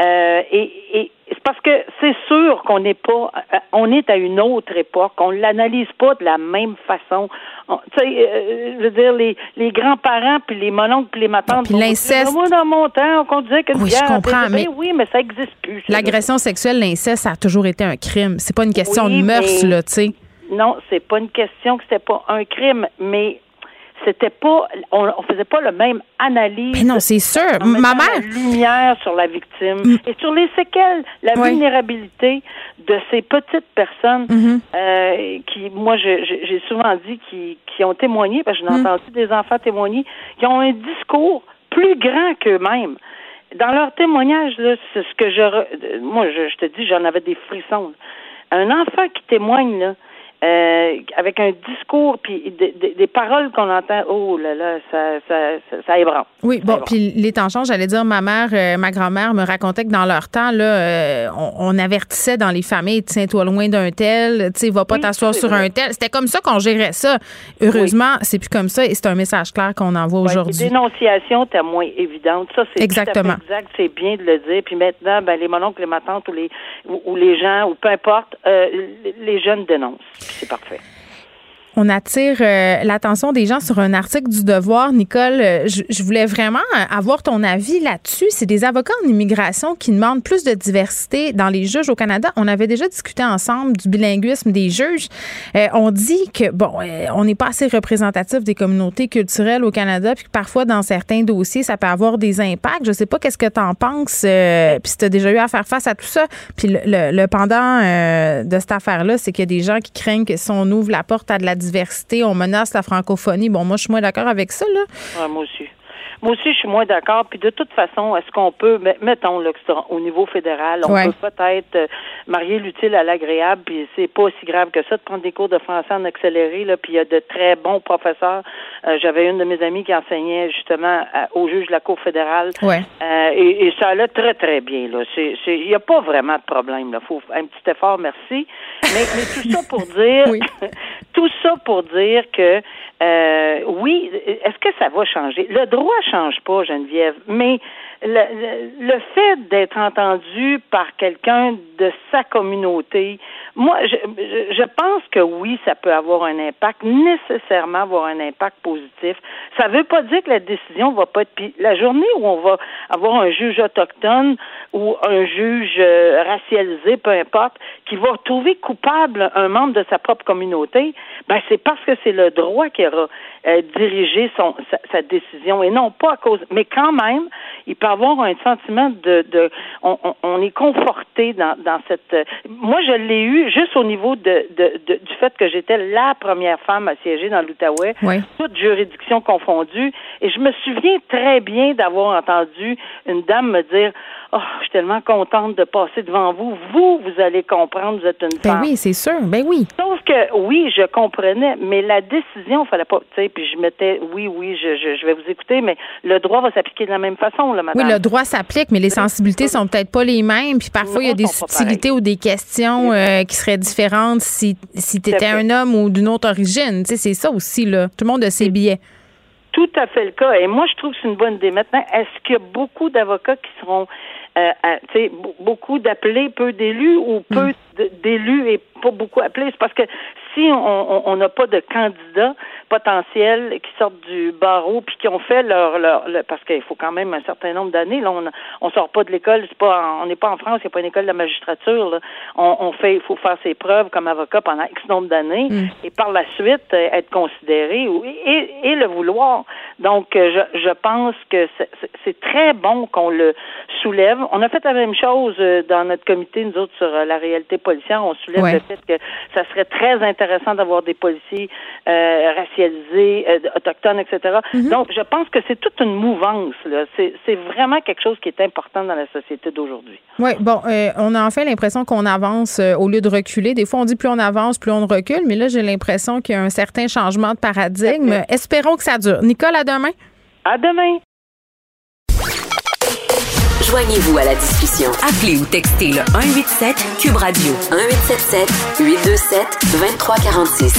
Speaker 5: Euh, et, et c'est parce que c'est sûr qu'on n'est pas, euh, on est à une autre époque. On l'analyse pas de la même façon. Tu sais, euh, je veux dire les, les grands-parents puis les mononcles puis les matantes.
Speaker 1: Puis l'inceste.
Speaker 5: Moi dans mon temps, on disait que
Speaker 1: oui, je comprends, mais
Speaker 5: oui, mais ça existe plus.
Speaker 1: L'agression sexuelle, l'inceste, ça a toujours été un crime. C'est pas une question de mœurs là, tu sais.
Speaker 5: Non, c'est pas une question que c'était pas un crime, mais c'était pas, on, on faisait pas le même analyse.
Speaker 1: Mais non, c'est sûr. Ma mère.
Speaker 5: la lumière sur la victime
Speaker 1: Mm.
Speaker 5: et sur les séquelles, la vulnérabilité de ces petites personnes
Speaker 1: Mhm.
Speaker 5: euh, qui, moi, j'ai souvent dit qui, qui ont témoigné, parce que j'en ai
Speaker 1: Mm.
Speaker 5: entendu des enfants témoigner, qui ont un discours plus grand qu'eux-mêmes. Dans leur témoignage, là, c'est ce que je, moi, je, je te dis, j'en avais des frissons. Un enfant qui témoigne là, euh, avec un discours puis des, des- des paroles qu'on entend, oh là là, ça, ça, ça, ça ébranle.
Speaker 1: Oui, bon, puis les temps changent. J'allais dire, ma mère, euh, ma grand-mère me racontait que dans leur temps, là, euh, on, on avertissait dans les familles, tiens-toi loin d'un tel, tu sais, va pas
Speaker 5: Oui,
Speaker 1: t'asseoir sur
Speaker 5: vrai.
Speaker 1: un tel. C'était comme ça qu'on gérait ça. Heureusement, c'est plus comme ça et c'est un message clair qu'on envoie aujourd'hui.
Speaker 5: Les dénonciations étaient moins évidentes. Ça, c'est
Speaker 1: Exactement.
Speaker 5: tout à fait exact. C'est bien de le dire. Puis maintenant, ben, les mononcles, les matantes ou les, ou, ou les gens, ou peu importe, les jeunes dénoncent. C'est parfait.
Speaker 1: On attire euh, l'attention des gens sur un article du Devoir. Nicole, euh, je, je voulais vraiment euh, avoir ton avis là-dessus. C'est des avocats en immigration qui demandent plus de diversité dans les juges au Canada. On avait déjà discuté ensemble du bilinguisme des juges. Euh, on dit que, bon, euh, on n'est pas assez représentatif des communautés culturelles au Canada, puis que parfois, dans certains dossiers, ça peut avoir des impacts. Je sais pas qu'est-ce que tu en penses, puis si tu as déjà eu à faire face à tout ça. Puis le, le- le pendant de cette affaire-là, c'est qu'il y a des gens qui craignent que si on ouvre la porte à de la on menace la francophonie. Bon, moi, je suis moins d'accord avec ça, là.
Speaker 5: Moi aussi. Moi aussi, je suis moins d'accord. Puis de toute façon, est-ce qu'on peut, met- mettons là, au niveau fédéral, on
Speaker 1: Ouais.
Speaker 5: peut peut-être euh, marier l'utile à l'agréable, puis c'est pas aussi grave que ça de prendre des cours de français en accéléré, là, puis il y a de très bons professeurs. Euh, J'avais une de mes amies qui enseignait justement à- au juge de la Cour fédérale.
Speaker 1: Ouais.
Speaker 5: Euh, et, et ça allait très, très bien. Là. Il n'y a pas vraiment de problème. Là. faut un petit effort, merci. Mais, mais tout ça pour dire,
Speaker 1: Oui.
Speaker 5: tout ça pour dire que euh, oui, est-ce que ça va changer? Le droit change pas, Geneviève, mais le, le, le fait d'être entendu par quelqu'un de sa communauté, moi, je, je, pense que oui, ça peut avoir un impact, nécessairement avoir un impact positif. Ça veut pas dire que la décision va pas être. La journée où on va avoir un juge autochtone ou un juge euh, racialisé, peu importe, qui va trouver coupable un membre de sa propre communauté, ben c'est parce que c'est le droit qui aura euh, dirigé son sa, sa décision et non pas à cause. Mais quand même, il peut avoir un sentiment de, de on, on, on est conforté dans, dans cette. euh, moi, je l'ai eu juste au niveau de, de, de- du fait que j'étais la première femme à siéger dans l'Outaouais,
Speaker 1: Ouais.
Speaker 5: toutes juridictions confondues, et je me souviens très bien d'avoir entendu une dame me dire Oh, je suis tellement contente de passer devant vous. Vous, vous allez comprendre, vous êtes une
Speaker 1: Ben
Speaker 5: femme.
Speaker 1: oui, c'est sûr. Ben oui.
Speaker 5: Sauf que oui, je comprenais, mais la décision, fallait pas, tu sais, puis je mettais, oui, oui, je, je, je vais vous écouter, mais le droit va s'appliquer de la même façon, là, madame.
Speaker 1: Oui, le droit s'applique, mais les sensibilités sont peut-être pas les mêmes. Puis parfois, il y a des subtilités ou des questions euh, qui seraient différentes si, si tu étais un homme ou d'une autre origine. Tu sais, c'est ça aussi, là. Tout le monde a ses billets.
Speaker 5: Tout à fait le cas. Et moi, je trouve que c'est une bonne idée. Maintenant, est-ce qu'il y a beaucoup d'avocats qui seront, euh, à- tu sais, be- beaucoup d'appelés, peu d'élus, ou peu d- d'élus et pas beaucoup appelés? C'est parce que si on on- on n'a pas de candidats potentiels qui sortent du barreau puis qui ont fait leur, leur, leur- parce qu'il faut quand même un certain nombre d'années. Là, on on sort pas de l'école, c'est pas, on n'est pas en France, il n'y a pas une école de la magistrature. Là. On, on fait, il faut faire ses preuves comme avocat pendant X nombre d'années et par la suite euh, être considéré ou, et, et le vouloir. Donc, euh, je, je pense que c'est- très bon qu'on le soulève. On a fait la même chose euh, dans notre comité, nous autres, sur la réalité policière. On soulève
Speaker 1: Ouais.
Speaker 5: le fait que ça serait très intéressant d'avoir des policiers euh, racialisés, euh, autochtones, etc. Donc, je pense que c'est toute une mouvance. c'est vraiment quelque chose qui est important dans la société d'aujourd'hui.
Speaker 1: Oui, bon, euh, on a enfin l'impression qu'on avance euh, au lieu de reculer. Des fois, on dit plus on avance, plus on recule, mais là, j'ai l'impression qu'il y a un certain changement de paradigme. Espérons que ça dure. Nicole, à demain.
Speaker 5: À demain!
Speaker 4: Joignez-vous à la discussion. Appelez ou textez le 187 Cube Radio 1877 827 2346.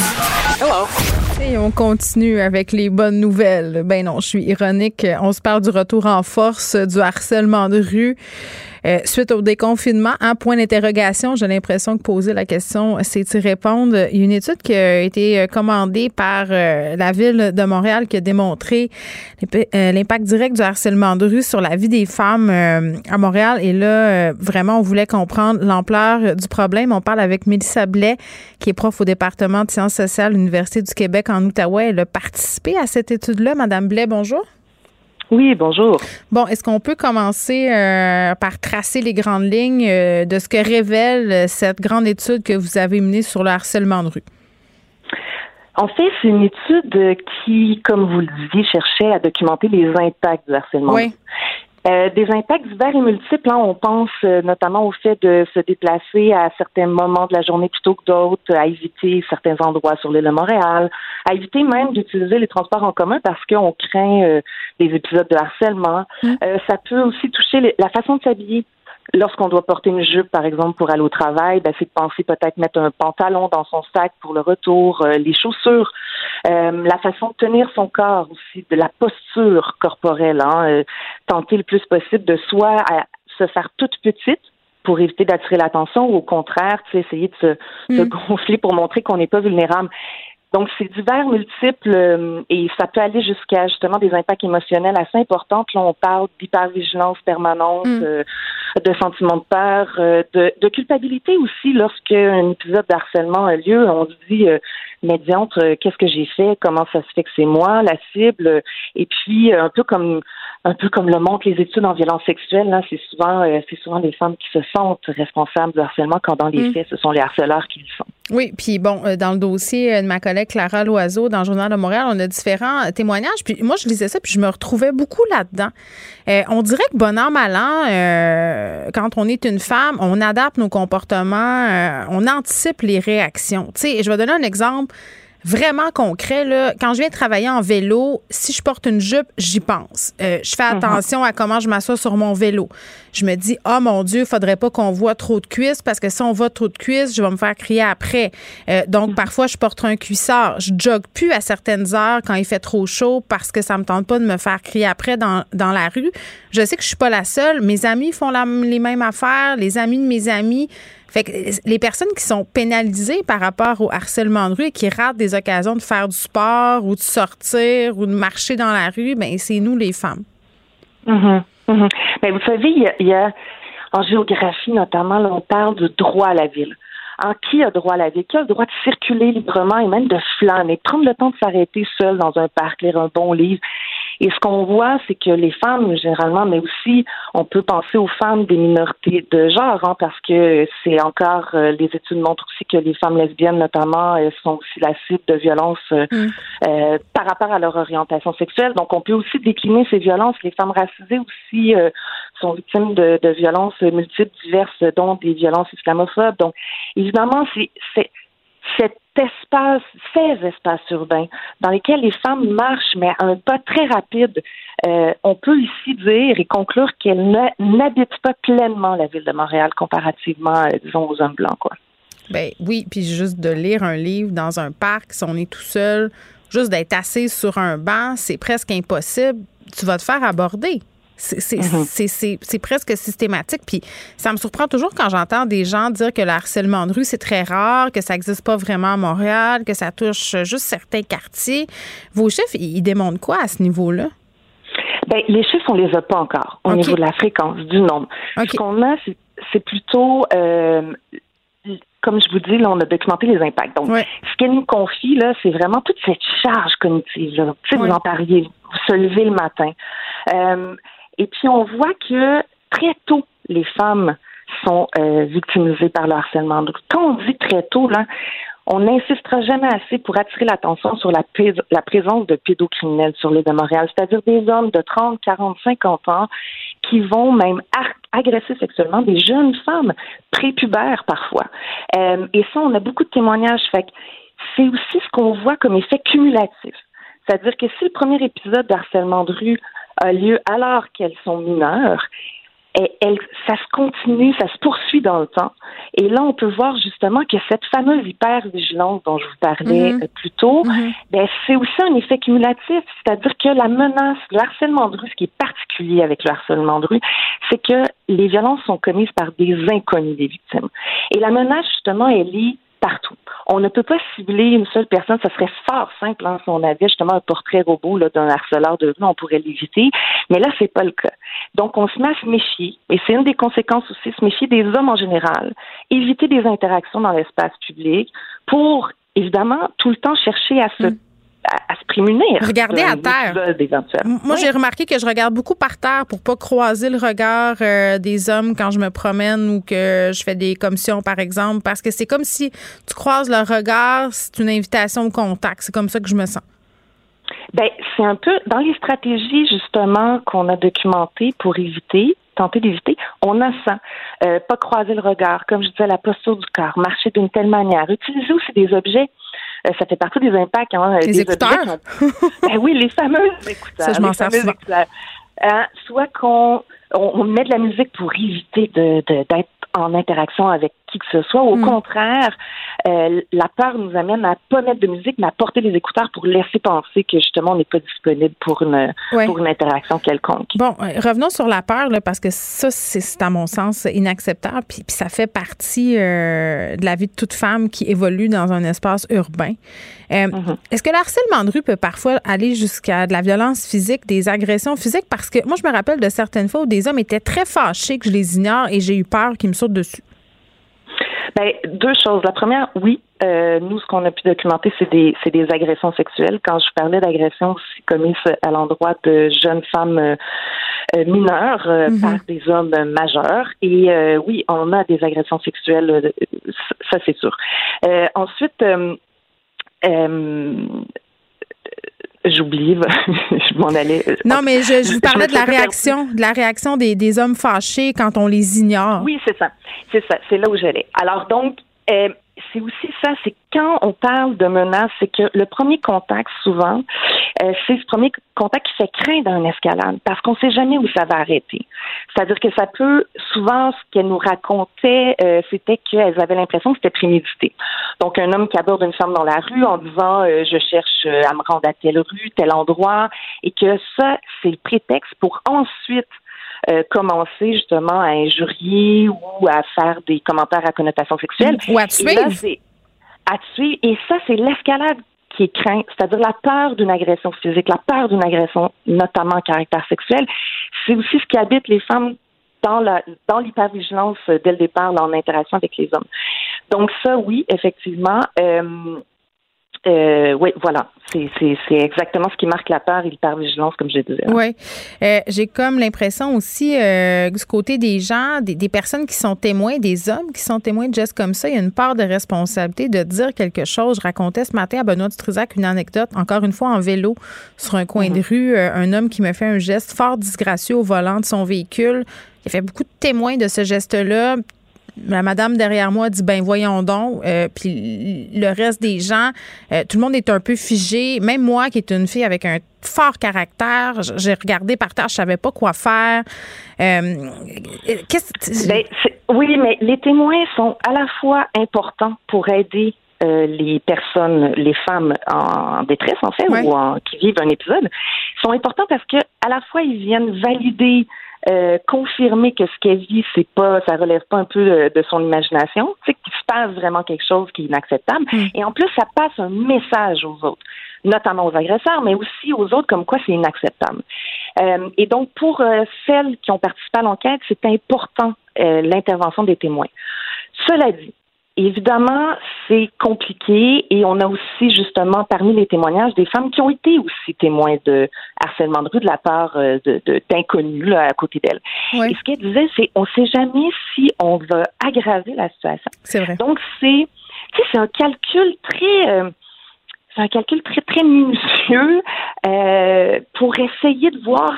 Speaker 4: Hello.
Speaker 1: Et on continue avec les bonnes nouvelles. Ben non, je suis ironique. On se parle du retour en force du harcèlement de rue. Euh, suite au déconfinement, un point d'interrogation, j'ai l'impression que poser la question, c'est y répondre. Il y a une étude qui a été commandée par la ville de Montréal qui a démontré l'impact direct du harcèlement de rue sur la vie des femmes à Montréal. Et là, vraiment, on voulait comprendre l'ampleur du problème. On parle avec Mélissa Blais, qui est prof au département de sciences sociales à l'Université du Québec en Outaouais. Elle a participé à cette étude-là. Madame Blais, bonjour.
Speaker 6: Oui, bonjour.
Speaker 1: Bon, est-ce qu'on peut commencer euh, par tracer les grandes lignes euh, de ce que révèle euh, cette grande étude que vous avez menée sur le harcèlement de rue?
Speaker 6: En fait, c'est une étude qui, comme vous le disiez, cherchait à documenter les impacts du harcèlement. Oui. Euh, des impacts divers et multiples. Hein. On pense euh, notamment au fait de se déplacer à certains moments de la journée plutôt que d'autres, à éviter certains endroits sur l'île de Montréal, à éviter même d'utiliser les transports en commun parce qu'on craint euh, des épisodes de harcèlement. Mmh. ça peut aussi toucher la façon de s'habiller lorsqu'on doit porter une jupe, par exemple, pour aller au travail, ben, c'est de penser peut-être mettre un pantalon dans son sac pour le retour, euh, les chaussures, euh, la façon de tenir son corps aussi, de la posture corporelle, hein, euh, tenter le plus possible de soi à se faire toute petite pour éviter d'attirer l'attention ou au contraire, essayer de se, se mm. gonfler pour montrer qu'on n'est pas vulnérable. Donc, c'est divers, multiples, euh, et ça peut aller jusqu'à justement des impacts émotionnels assez importants. Là, on parle d'hypervigilance permanente, mm. euh, de sentiments de peur, euh, de, de, culpabilité aussi lorsque un épisode d'harcèlement a lieu. On se dit, médiante, qu'est-ce que j'ai fait, comment ça se fait que c'est moi, la cible, et puis un peu comme un peu comme le montrent les études en violence sexuelle, là, c'est souvent c'est souvent les femmes qui se sentent responsables du harcèlement quand dans les mm. faits, ce sont les harceleurs qui le sont.
Speaker 1: Oui, puis bon, euh, dans le dossier de ma collègue Clara Loiseau dans le Journal de Montréal, on a différents témoignages. Puis moi, je lisais ça, puis je me retrouvais beaucoup là-dedans. Euh, on dirait que bon an, mal an, euh, quand on est une femme, on adapte nos comportements, on anticipe les réactions. Tu sais, je vais donner un exemple vraiment concret, là, quand je viens travailler en vélo, si je porte une jupe, j'y pense. Euh, je fais mhm. attention à comment je m'assois sur mon vélo. Je me dis, oh mon Dieu, faudrait pas qu'on voit trop de cuisses parce que si on voit trop de cuisses, je vais me faire crier après. Euh, donc, mhm. parfois, je porte un cuissard. Je jogue plus à certaines heures quand il fait trop chaud parce que ça me tente pas de me faire crier après dans, dans la rue. Je sais que je suis pas la seule. Mes amis font les mêmes affaires. Les amis de mes amis fait que les personnes qui sont pénalisées par rapport au harcèlement de rue et qui ratent des occasions de faire du sport ou de sortir ou de marcher dans la rue, ben c'est nous les femmes.
Speaker 6: Mm-hmm. Mm-hmm. Ben, vous savez, il y, a, en géographie notamment, on parle de droit à la ville. En qui a droit à la ville? Qui a le droit de circuler librement et même de flâner, prendre le temps de s'arrêter seul dans un parc, lire un bon livre? Et ce qu'on voit, c'est que les femmes, généralement, mais aussi, on peut penser aux femmes des minorités de genre, hein, parce que c'est encore, euh, les études montrent aussi que les femmes lesbiennes, notamment, elles sont aussi la cible de violences euh, mm. euh, par rapport à leur orientation sexuelle. Donc, on peut aussi décliner ces violences. Les femmes racisées aussi sont victimes de, de violences multiples, diverses, dont des violences islamophobes. Donc, évidemment, c'est cet espace, ces espaces urbains dans lesquels les femmes marchent, mais à un pas très rapide, euh, on peut ici dire et conclure qu'elles n'habitent pas pleinement la ville de Montréal comparativement, euh, disons, aux hommes blancs, quoi.
Speaker 1: Ben oui, puis juste de lire un livre dans un parc, si on est tout seul, juste d'être assis sur un banc, c'est presque impossible. Tu vas te faire aborder. Mm-hmm. C'est presque systématique. Puis ça me surprend toujours quand j'entends des gens dire que le harcèlement de rue, c'est très rare, que ça n'existe pas vraiment à Montréal, que ça touche juste certains quartiers. Vos chiffres, ils démontrent quoi à ce niveau-là?
Speaker 6: Ben, les chiffres, on les a pas encore au niveau de la fréquence, du nombre. Ce qu'on a, c'est plutôt euh, comme je vous dis, là, on a documenté les impacts. Donc, ce qu'elle nous confie, là, c'est vraiment toute cette charge cognitive. Là. Tu sais, vous en parliez, vous se levez le matin. Euh, et puis on voit que très tôt, les femmes sont euh, victimisées par le harcèlement. Donc, quand on dit très tôt, là, on n'insistera jamais assez pour attirer l'attention sur la, présence de pédocriminels sur l'île de Montréal, c'est-à-dire des hommes de 30, 40, 50 ans qui vont même agresser sexuellement des jeunes femmes prépubères parfois. Euh, et ça, on a beaucoup de témoignages. Fait c'est aussi ce qu'on voit comme effet cumulatif. C'est-à-dire que si le premier épisode de harcèlement de rue a lieu alors qu'elles sont mineures, elle, ça se continue, ça se poursuit dans le temps. Et là, on peut voir justement que cette fameuse hypervigilance dont je vous parlais mm-hmm. plus tôt, mm-hmm. ben, c'est aussi un effet cumulatif, c'est-à-dire que la menace, le harcèlement de rue, ce qui est particulier avec le harcèlement de rue, c'est que les violences sont commises par des inconnus des victimes. Et la menace, justement, elle est On ne peut pas cibler une seule personne. Ça serait fort simple hein, si on justement un portrait robot d'un harceleur de rue, on pourrait l'éviter. Mais là, c'est pas le cas. Donc, on se met à se méfier, et c'est une des conséquences aussi, se méfier des hommes en général, éviter des interactions dans l'espace public pour évidemment tout le temps chercher à se mm à, se prémunir.
Speaker 1: Regardez à terre. Moi, j'ai remarqué que je regarde beaucoup par terre pour pas croiser le regard euh, des hommes quand je me promène ou que je fais des commissions, par exemple, parce que c'est comme si tu croises le regard, c'est une invitation au contact. C'est comme ça que je me sens.
Speaker 6: Ben, c'est un peu dans les stratégies justement qu'on a documentées pour éviter, tenter d'éviter, on a ça. Euh, pas croiser le regard, comme je disais, la posture du corps, marcher d'une telle manière, utiliser aussi des objets euh, ça fait partie des impacts. Hein,
Speaker 1: les écouteurs?
Speaker 6: ben oui, les fameux écouteurs.
Speaker 1: Ça, je m'en sers.
Speaker 6: Hein, soit qu'on on, met de la musique pour éviter d'être de, en interaction avec qui que ce soit. Au mm. contraire, euh, la peur nous amène à pas mettre de musique, mais à porter les écouteurs pour laisser penser que justement on n'est pas disponible pour une pour une interaction quelconque.
Speaker 1: Bon, euh, revenons sur la peur là, parce que ça c'est à mon sens inacceptable, puis, ça fait partie euh, de la vie de toute femme qui évolue dans un espace urbain. Mm-hmm. Est-ce que le harcèlement de rue peut parfois aller jusqu'à de la violence physique, des agressions physiques? Parce que moi, je me rappelle de certaines fois où des hommes étaient très fâchés que je les ignore et j'ai eu peur qu'ils me sautent dessus.
Speaker 6: Ben, deux choses. La première, oui, euh, nous, ce qu'on a pu documenter, c'est des, c'est des agressions sexuelles. Quand je parlais d'agressions commises à l'endroit de jeunes femmes euh, euh, mineures mhm. par des hommes majeurs. Et oui, on a des agressions sexuelles, ça c'est sûr. ensuite, J'oublie, je m'en allais.
Speaker 1: Non, mais je, vous parlais de la réaction, de la réaction des, des, hommes fâchés quand on les ignore.
Speaker 6: Oui, c'est ça. C'est ça. C'est là où j'allais. Alors donc, euh, c'est aussi ça, c'est quand on parle de menace, c'est que le premier contact, souvent, euh, c'est ce premier contact qui fait craindre une escalade parce qu'on ne sait jamais où ça va arrêter. C'est-à-dire que ça peut, souvent, ce qu'elle nous racontait, euh, c'était qu'elles avaient l'impression que c'était prémédité. Donc, un homme qui aborde une femme dans la rue en disant euh, je cherche à me rendre à telle rue, tel endroit, et que ça, c'est le prétexte pour ensuite euh, commencer justement à injurier ou à faire des commentaires à connotation sexuelle.
Speaker 1: Ou à tuer.
Speaker 6: Et à tuer. Et ça, c'est l'escalade qui est crainte, c'est-à-dire la peur d'une agression physique, la peur d'une agression, notamment en caractère sexuel. C'est aussi ce qui habite les femmes dans la dans l'hypervigilance dès le départ en interaction avec les hommes. Donc ça, oui, effectivement. Euh, euh, oui, voilà. C'est exactement ce qui marque la peur et l'hypervigilance, comme je disais.
Speaker 1: Oui. Euh, j'ai comme l'impression aussi, euh, du côté des gens, des, des, personnes qui sont témoins, des hommes qui sont témoins de gestes comme ça, il y a une part de responsabilité de dire quelque chose. Je racontais ce matin à Benoît Dutrisac une anecdote, encore une fois en vélo, sur un coin de mm-hmm. rue, euh, un homme qui me fait un geste fort disgracieux au volant de son véhicule. Il a fait beaucoup de témoins de ce geste-là la madame derrière moi dit ben voyons donc. Euh, puis le reste des gens, euh, tout le monde est un peu figé. Même moi, qui est une fille avec un fort caractère, j'ai regardé par terre, je savais pas quoi faire. Euh,
Speaker 6: ben, oui, mais les témoins sont à la fois importants pour aider les personnes, les femmes en détresse en fait, ou en, qui vivent un épisode, sont importants parce que à la fois ils viennent valider euh, confirmer que ce qu'elle vit, c'est pas, ça relève pas un peu de, son imagination, tu sais, qu'il se passe vraiment quelque chose qui est inacceptable. Mm. Et en plus, ça passe un message aux autres, notamment aux agresseurs, mais aussi aux autres, comme quoi c'est inacceptable. Euh, et donc, pour euh, celles qui ont participé à l'enquête, c'est important l'intervention des témoins. Cela dit, Évidemment, c'est compliqué et on a aussi justement parmi les témoignages des femmes qui ont été aussi témoins de harcèlement de rue de la part euh, de, d'inconnus à côté d'elles. Et ce qu'elle disait, c'est on ne sait jamais si on va aggraver la situation.
Speaker 1: C'est vrai.
Speaker 6: Donc c'est c'est un calcul très euh, c'est un calcul très très minutieux euh, pour essayer de voir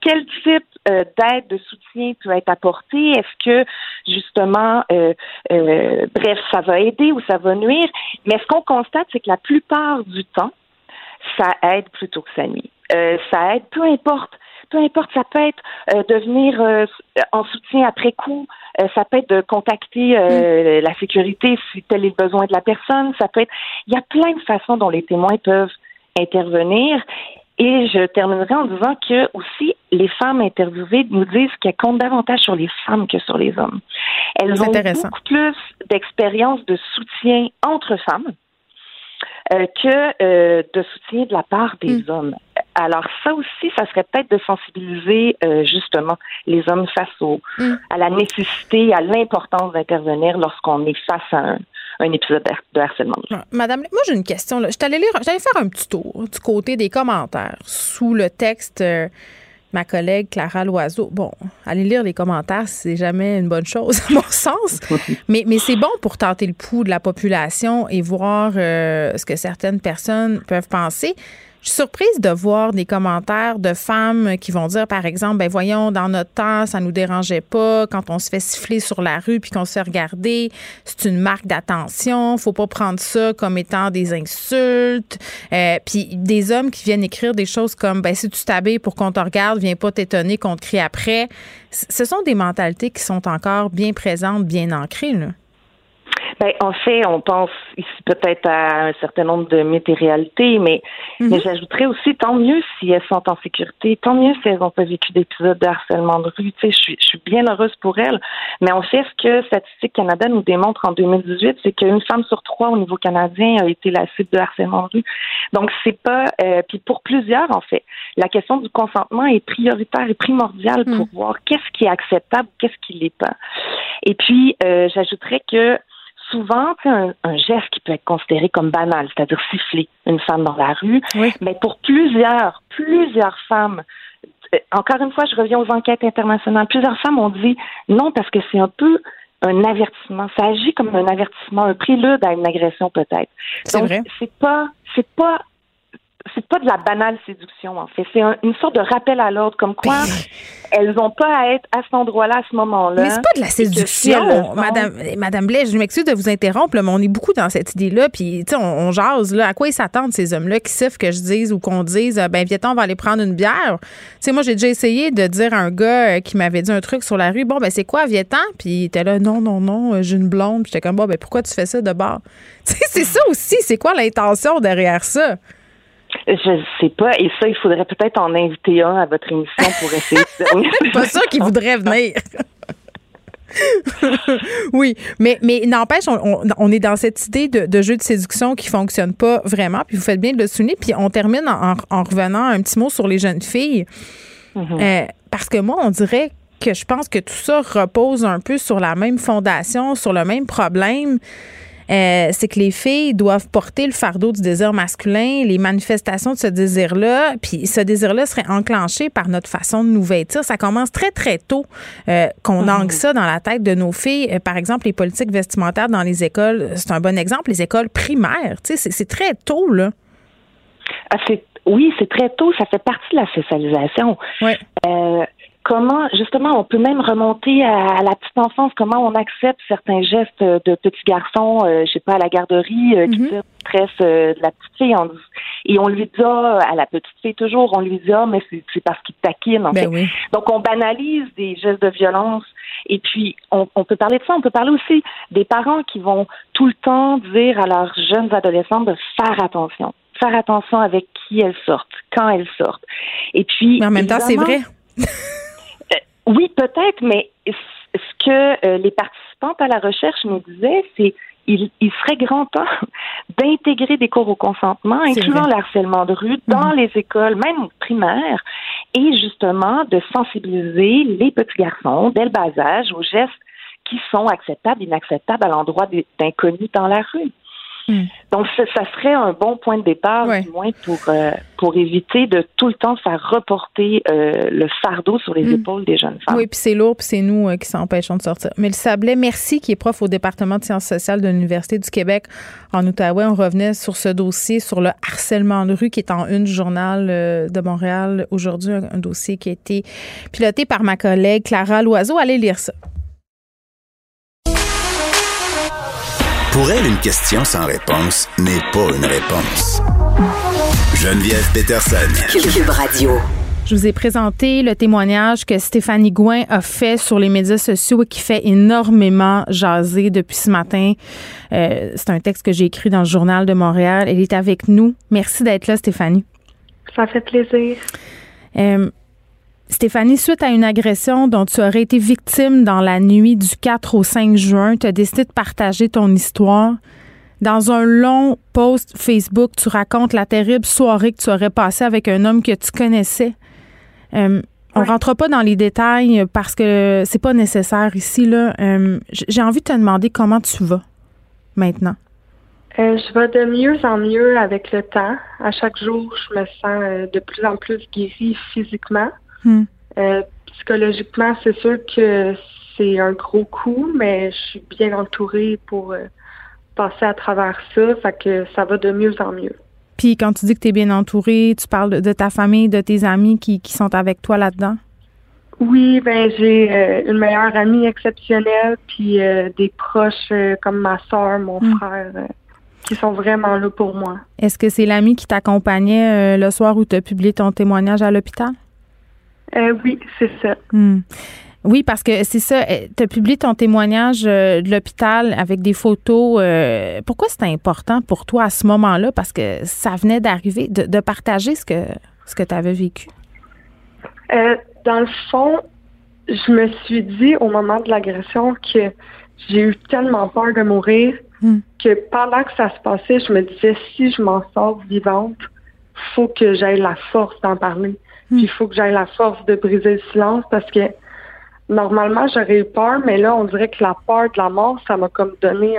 Speaker 6: quel type euh, d'aide, de soutien peut être apporté? Est-ce que justement, euh, euh, bref, ça va aider ou ça va nuire? Mais ce qu'on constate, c'est que la plupart du temps, ça aide plutôt que ça nuit. ça aide, peu importe peu importe, ça peut être de venir euh, en soutien après coup, ça peut être de contacter mm. la sécurité si tel est le besoin de la personne, ça peut être, il y a plein de façons dont les témoins peuvent intervenir. Et je terminerai en disant que aussi les femmes interviewées nous disent qu'elles comptent davantage sur les femmes que sur les hommes. Elles ont beaucoup plus d'expérience de soutien entre femmes euh, que euh, de soutien de la part des mm. hommes. Alors ça aussi, ça serait peut-être de sensibiliser euh, justement les hommes face au, mm. à la nécessité, à l'importance d'intervenir lorsqu'on est face à un, un épisode de harcèlement.
Speaker 1: Madame, moi j'ai une question. Je t'allais lire, j'allais faire un petit tour du côté des commentaires sous le texte. Euh, ma collègue Clara Loiseau. Bon, aller lire les commentaires, c'est jamais une bonne chose, à mon sens. Mais, mais c'est bon pour tenter le pouls de la population et voir euh, ce que certaines personnes peuvent penser. Je suis surprise de voir des commentaires de femmes qui vont dire, par exemple, ben voyons, dans notre temps, ça nous dérangeait pas quand on se fait siffler sur la rue puis qu'on se fait regarder. C'est une marque d'attention. Faut pas prendre ça comme étant des insultes. Euh, puis des hommes qui viennent écrire des choses comme, ben si tu t'habilles pour qu'on te regarde, viens pas t'étonner qu'on te crie après. Ce sont des mentalités qui sont encore bien présentes, bien ancrées. Là.
Speaker 6: Ben, en fait, on pense ici peut-être à un certain nombre de mythes et réalités, mais, mhm. mais j'ajouterais aussi tant mieux si elles sont en sécurité, tant mieux si elles n'ont pas vécu d'épisodes de harcèlement de rue. Tu sais, je suis, je suis bien heureuse pour elles. Mais en fait, ce que Statistique Canada nous démontre en 2018, c'est qu'une femme sur trois au niveau canadien a été la cible de harcèlement de rue. Donc, c'est pas, euh, puis pour plusieurs, en fait, la question du consentement est prioritaire et primordiale pour mhm. voir qu'est-ce qui est acceptable, qu'est-ce qui l'est pas. Et puis, euh, j'ajouterais que souvent, un, un geste qui peut être considéré comme banal, c'est-à-dire siffler une femme dans la rue, mais pour plusieurs, plusieurs femmes, euh, encore une fois, je reviens aux enquêtes internationales, plusieurs femmes ont dit non parce que c'est un peu un avertissement. Ça agit comme un avertissement, un prélude à une agression peut-être.
Speaker 1: C'est vrai.
Speaker 6: C'est pas, c'est pas c'est pas de la banale séduction en fait. C'est une sorte de rappel à l'ordre, comme quoi ben. elles n'ont pas à être à cet endroit-là, à ce moment-là.
Speaker 1: Mais c'est pas de la séduction, Madame, Madame Blaise. Je m'excuse de vous interrompre, mais on est beaucoup dans cette idée-là. Puis, tu sais, on, jase, là. À quoi ils s'attendent, ces hommes-là, qui savent que je dise ou qu'on dise, ben, viens on va aller prendre une bière. Tu sais, moi, j'ai déjà essayé de dire à un gars euh, qui m'avait dit un truc sur la rue, bon, ben, c'est quoi, viens Puis, il était là, non, non, non, euh, j'ai une blonde. Puis, j'étais comme, bon, ben, pourquoi tu fais ça de bord? Tu sais, c'est ça aussi. C'est quoi l'intention derrière ça?
Speaker 6: Je sais pas. Et ça, il faudrait peut-être en inviter un à votre émission pour essayer
Speaker 1: de Pas sûr qu'il voudrait venir. oui, mais, mais n'empêche, on, est dans cette idée de, jeu de séduction qui fonctionne pas vraiment. Puis vous faites bien de le souligner. Puis on termine en, revenant un petit mot sur les jeunes filles. Mm-hmm. Euh, parce que moi, on dirait que je pense que tout ça repose un peu sur la même fondation, sur le même problème. Euh, c'est que les filles doivent porter le fardeau du désir masculin, les manifestations de ce désir-là, puis ce désir-là serait enclenché par notre façon de nous vêtir. Ça commence très, très tôt euh, qu'on mmh. ancre ça dans la tête de nos filles. Euh, par exemple, les politiques vestimentaires dans les écoles, c'est un bon exemple, les écoles primaires, tu sais, c'est très tôt, là.
Speaker 6: Ah, oui, c'est très tôt, ça fait partie de la socialisation.
Speaker 1: Oui
Speaker 6: comment, justement, on peut même remonter à, la petite enfance, comment on accepte certains gestes de petits garçons, euh, je sais pas, à la garderie, euh, qui mm de la petite fille. et on lui dit, ah, à la petite fille toujours, on lui dit, ah, mais c'est parce qu'il taquine, en
Speaker 1: ben
Speaker 6: fait. Donc, on banalise des gestes de violence. Et puis, on, peut parler de ça, on peut parler aussi des parents qui vont tout le temps dire à leurs jeunes adolescents de faire attention faire attention avec qui elles sortent, quand elles sortent. Et puis.
Speaker 1: Mais en même temps, c'est vrai.
Speaker 6: Oui, peut-être, mais ce que euh, les participantes à la recherche nous disaient, c'est il, il serait grand temps d'intégrer des cours au consentement, incluant le harcèlement de rue, dans mhm. les écoles, même primaires, et justement de sensibiliser les petits garçons dès le bas âge aux gestes qui sont acceptables, inacceptables à l'endroit d'inconnus dans la rue. Hmm. Donc, ça, serait un bon point de départ, du moins, pour, euh, pour éviter de tout le temps faire reporter euh, le fardeau sur les hmm. épaules des jeunes femmes.
Speaker 1: Oui, puis c'est lourd, puis c'est nous euh, qui s'empêchons de sortir. Mais le Sablé, merci, qui est prof au département de sciences sociales de l'Université du Québec en Outaouais. On revenait sur ce dossier, sur le harcèlement de rue qui est en une journal de Montréal aujourd'hui, un dossier qui a été piloté par ma collègue Clara Loiseau. Allez lire ça.
Speaker 3: Pour elle, une question sans réponse n'est pas une réponse. Geneviève Peterson.
Speaker 4: Cube Radio.
Speaker 1: Je vous ai présenté le témoignage que Stéphanie Gouin a fait sur les médias sociaux et qui fait énormément jaser depuis ce matin. Euh, c'est un texte que j'ai écrit dans le journal de Montréal. Elle est avec nous. Merci d'être là, Stéphanie.
Speaker 7: Ça fait plaisir.
Speaker 1: Euh, Stéphanie, suite à une agression dont tu aurais été victime dans la nuit du 4 au 5 juin, tu as décidé de partager ton histoire. Dans un long post Facebook, tu racontes la terrible soirée que tu aurais passée avec un homme que tu connaissais. Euh, on rentre pas dans les détails parce que c'est pas nécessaire ici. Là. Euh, j'ai envie de te demander comment tu vas maintenant.
Speaker 7: Euh, je vais de mieux en mieux avec le temps. À chaque jour, je me sens de plus en plus guérie physiquement. Hmm. psychologiquement, c'est sûr que c'est un gros coup, mais je suis bien entourée pour passer à travers ça, fait que ça va de mieux en mieux.
Speaker 1: Puis quand tu dis que tu es bien entourée, tu parles de ta famille, de tes amis qui, sont avec toi là-dedans?
Speaker 7: Oui, ben j'ai euh, une meilleure amie exceptionnelle, puis euh, des proches euh, comme ma soeur, mon hmm. frère, qui sont vraiment là pour moi.
Speaker 1: Est-ce que c'est l'ami qui t'accompagnait le soir où tu as publié ton témoignage à l'hôpital?
Speaker 7: Oui, c'est ça.
Speaker 1: Hmm. Oui, parce que c'est ça. Eh, tu as publié ton témoignage euh, de l'hôpital avec des photos. Euh, pourquoi c'était important pour toi à ce moment-là? Parce que ça venait d'arriver, de, partager ce que, ce que tu avais vécu.
Speaker 7: Euh, dans le fond, je me suis dit au moment de l'agression que j'ai eu tellement peur de mourir hmm. que pendant que ça se passait, je me disais si je m'en sors vivante, faut que j'aille la force d'en parler. Hmm. Puis il faut que j'aille la force de briser le silence parce que normalement, j'aurais eu peur, mais là, on dirait que la peur de la mort, ça m'a comme donné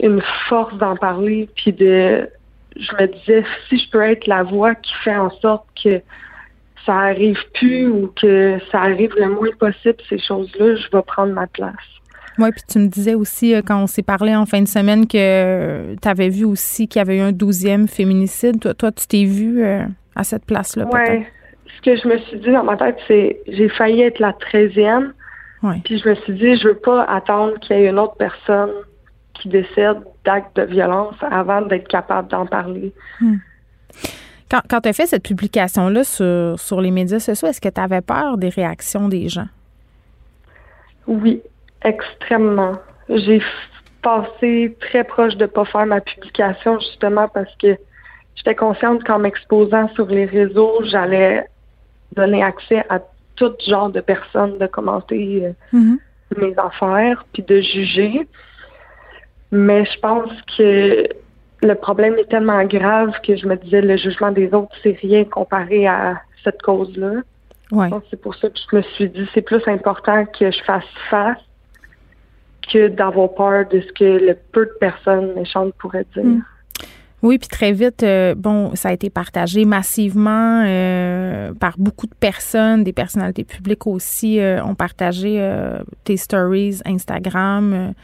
Speaker 7: une force d'en parler, puis de, je me disais, si je peux être la voix qui fait en sorte que ça arrive plus ou que ça arrive le moins possible, ces choses-là, je vais prendre ma place.
Speaker 1: Oui, puis tu me disais aussi, euh, quand on s'est parlé en fin de semaine, que tu avais vu aussi qu'il y avait eu un douzième féminicide. Toi, toi tu t'es vu euh, à cette place-là,
Speaker 7: peut-être? Ce que je me suis dit dans ma tête, c'est j'ai failli être la treizième. Puis je me suis dit, je veux pas attendre qu'il y ait une autre personne qui décède d'actes de violence avant d'être capable d'en parler.
Speaker 1: Hmm. Quand, quand tu as fait cette publication-là sur, sur les médias sociaux, est-ce que tu avais peur des réactions des gens?
Speaker 7: Oui, extrêmement. J'ai passé très proche de ne pas faire ma publication justement parce que j'étais consciente qu'en m'exposant sur les réseaux, j'allais donner accès à tout genre de personnes de commenter euh, mm-hmm. mes affaires puis de juger. Mais je pense que le problème est tellement grave que je me disais le jugement des autres, c'est rien comparé à cette cause-là.
Speaker 1: Ouais.
Speaker 7: C'est pour ça que je me suis dit c'est plus important que je fasse face que d'avoir peur de ce que le peu de personnes méchantes pourraient dire. Mm.
Speaker 1: Oui, puis très vite, euh, bon, ça a été partagé massivement euh, par beaucoup de personnes, des personnalités publiques aussi euh, ont partagé tes stories Instagram.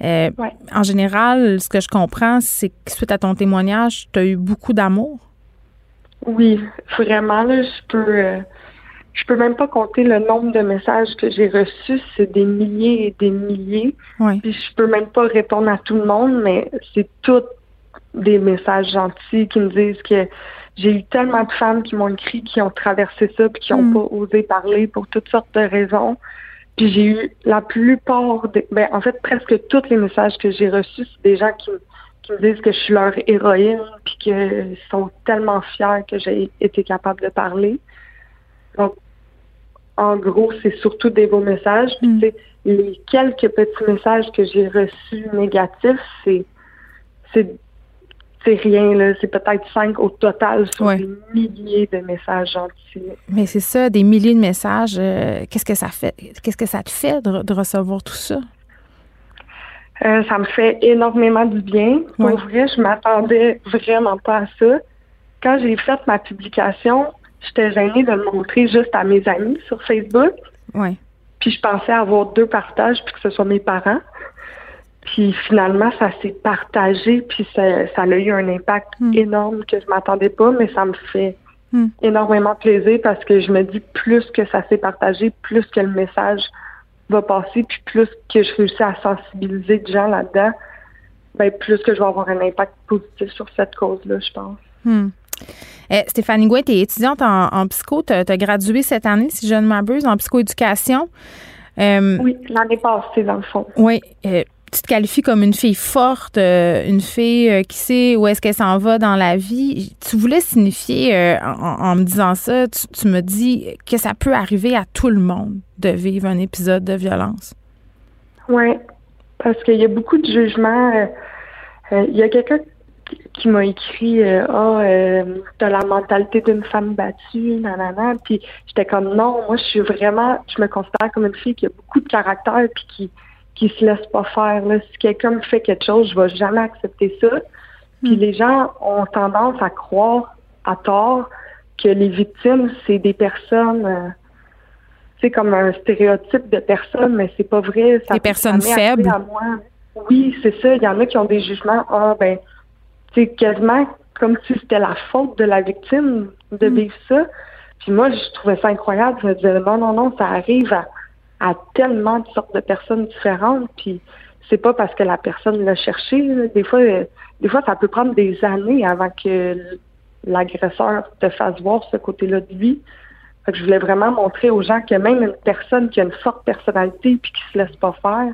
Speaker 1: En général, ce que je comprends, c'est que suite à ton témoignage, tu as eu beaucoup d'amour.
Speaker 7: Oui, vraiment, là, je peux je peux même pas compter le nombre de messages que j'ai reçus, c'est des milliers et des milliers.
Speaker 1: Oui.
Speaker 7: Puis je peux même pas répondre à tout le monde, mais c'est tout des messages gentils qui me disent que j'ai eu tellement de femmes qui m'ont écrit, qui ont traversé ça, puis qui n'ont mm. pas osé parler pour toutes sortes de raisons. Puis j'ai eu la plupart, des, ben, en fait, presque tous les messages que j'ai reçus, c'est des gens qui, qui me disent que je suis leur héroïne, puis qu'ils sont tellement fiers que j'ai été capable de parler. Donc, en gros, c'est surtout des beaux messages. Puis, mm. les quelques petits messages que j'ai reçus négatifs, c'est c'est c'est rien, là. C'est peut-être cinq au total sur des milliers de messages gentils.
Speaker 1: Mais c'est ça, des milliers de messages. Euh, qu'est-ce que ça fait? Qu'est-ce que ça te fait de, recevoir tout ça?
Speaker 7: Euh, ça me fait énormément du bien. Pour vrai, je m'attendais vraiment pas à ça. Quand j'ai fait ma publication, j'étais gênée de le montrer juste à mes amis sur Facebook.
Speaker 1: Ouais.
Speaker 7: Puis je pensais avoir deux partages, puis que ce soit mes parents. Puis finalement, ça s'est partagé, puis ça, ça, a eu un impact hmm. énorme que je m'attendais pas, mais ça me fait hmm. énormément plaisir parce que je me dis plus que ça s'est partagé, plus que le message va passer, puis plus que je réussis à sensibiliser des gens là-dedans, ben plus que je vais avoir un impact positif sur cette cause-là, je pense.
Speaker 1: Hmm. Eh, Stéphanie Gouin, tu es étudiante en, psycho. Tu as, gradué cette année, si je ne m'abuse, en psychoéducation.
Speaker 7: Euh, oui, l'année passée, dans le fond.
Speaker 1: Oui. Euh, tu te qualifies comme une fille forte, euh, une fille qui sait où est-ce qu'elle s'en va dans la vie. Tu voulais signifier, en, me disant ça, tu, tu, me dis que ça peut arriver à tout le monde de vivre un épisode de violence.
Speaker 7: Oui, parce qu'il y a beaucoup de jugements. il y a quelqu'un qui m'a écrit euh, ah euh, t'as la mentalité d'une femme battue nanana puis j'étais comme non moi je suis vraiment je me considère comme une fille qui a beaucoup de caractère puis qui qui se laisse pas faire là si quelqu'un me fait quelque chose je vais jamais accepter ça puis hmm. les gens ont tendance à croire à tort que les victimes c'est des personnes c'est euh, comme un stéréotype de personnes mais c'est pas vrai
Speaker 1: ça des personnes faibles
Speaker 7: à moi. oui c'est ça il y en a qui ont des jugements ah ben c'est quasiment comme si c'était la faute de la victime de mm. vivre ça. Puis moi, je trouvais ça incroyable. Je me disais, non, non, non, ça arrive à, à tellement de sortes de personnes différentes. Puis c'est pas parce que la personne l'a cherché. Des fois, des fois, ça peut prendre des années avant que l'agresseur te fasse voir ce côté-là de lui. Je voulais vraiment montrer aux gens que même une personne qui a une forte personnalité puis qui se laisse pas faire,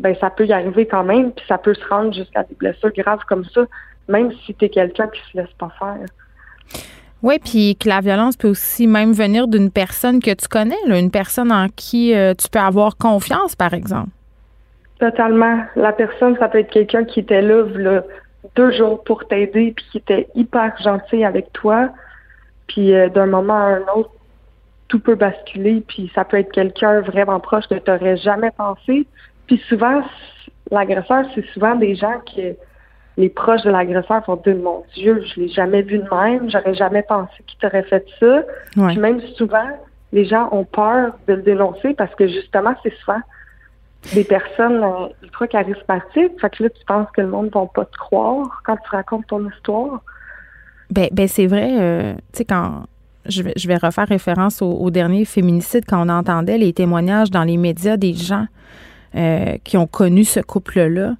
Speaker 7: ben ça peut y arriver quand même, puis ça peut se rendre jusqu'à des blessures graves comme ça même si tu es quelqu'un qui se laisse pas faire.
Speaker 1: Oui, puis que la violence peut aussi même venir d'une personne que tu connais, une personne en qui euh, tu peux avoir confiance, par exemple.
Speaker 7: Totalement. La personne, ça peut être quelqu'un qui était là, deux jours pour t'aider, puis qui était hyper gentil avec toi. Puis euh, d'un moment à un autre, tout peut basculer, puis ça peut être quelqu'un vraiment proche que tu n'aurais jamais pensé. Puis souvent, l'agresseur, c'est souvent des gens qui les proches de l'agresseur vont dire mon Dieu, je l'ai jamais vu de même, j'aurais jamais pensé qu'il t'aurait fait ça. Puis même souvent, les gens ont peur de le dénoncer parce que justement, c'est souvent des personnes euh, ultra charismatiques. Fait que là, tu penses que le monde ne va pas te croire quand tu racontes ton histoire.
Speaker 1: Ben, ben c'est vrai, euh, tu sais, quand je vais, je vais refaire référence au, dernier féminicide, quand on entendait les témoignages dans les médias des gens euh, qui ont connu ce couple-là.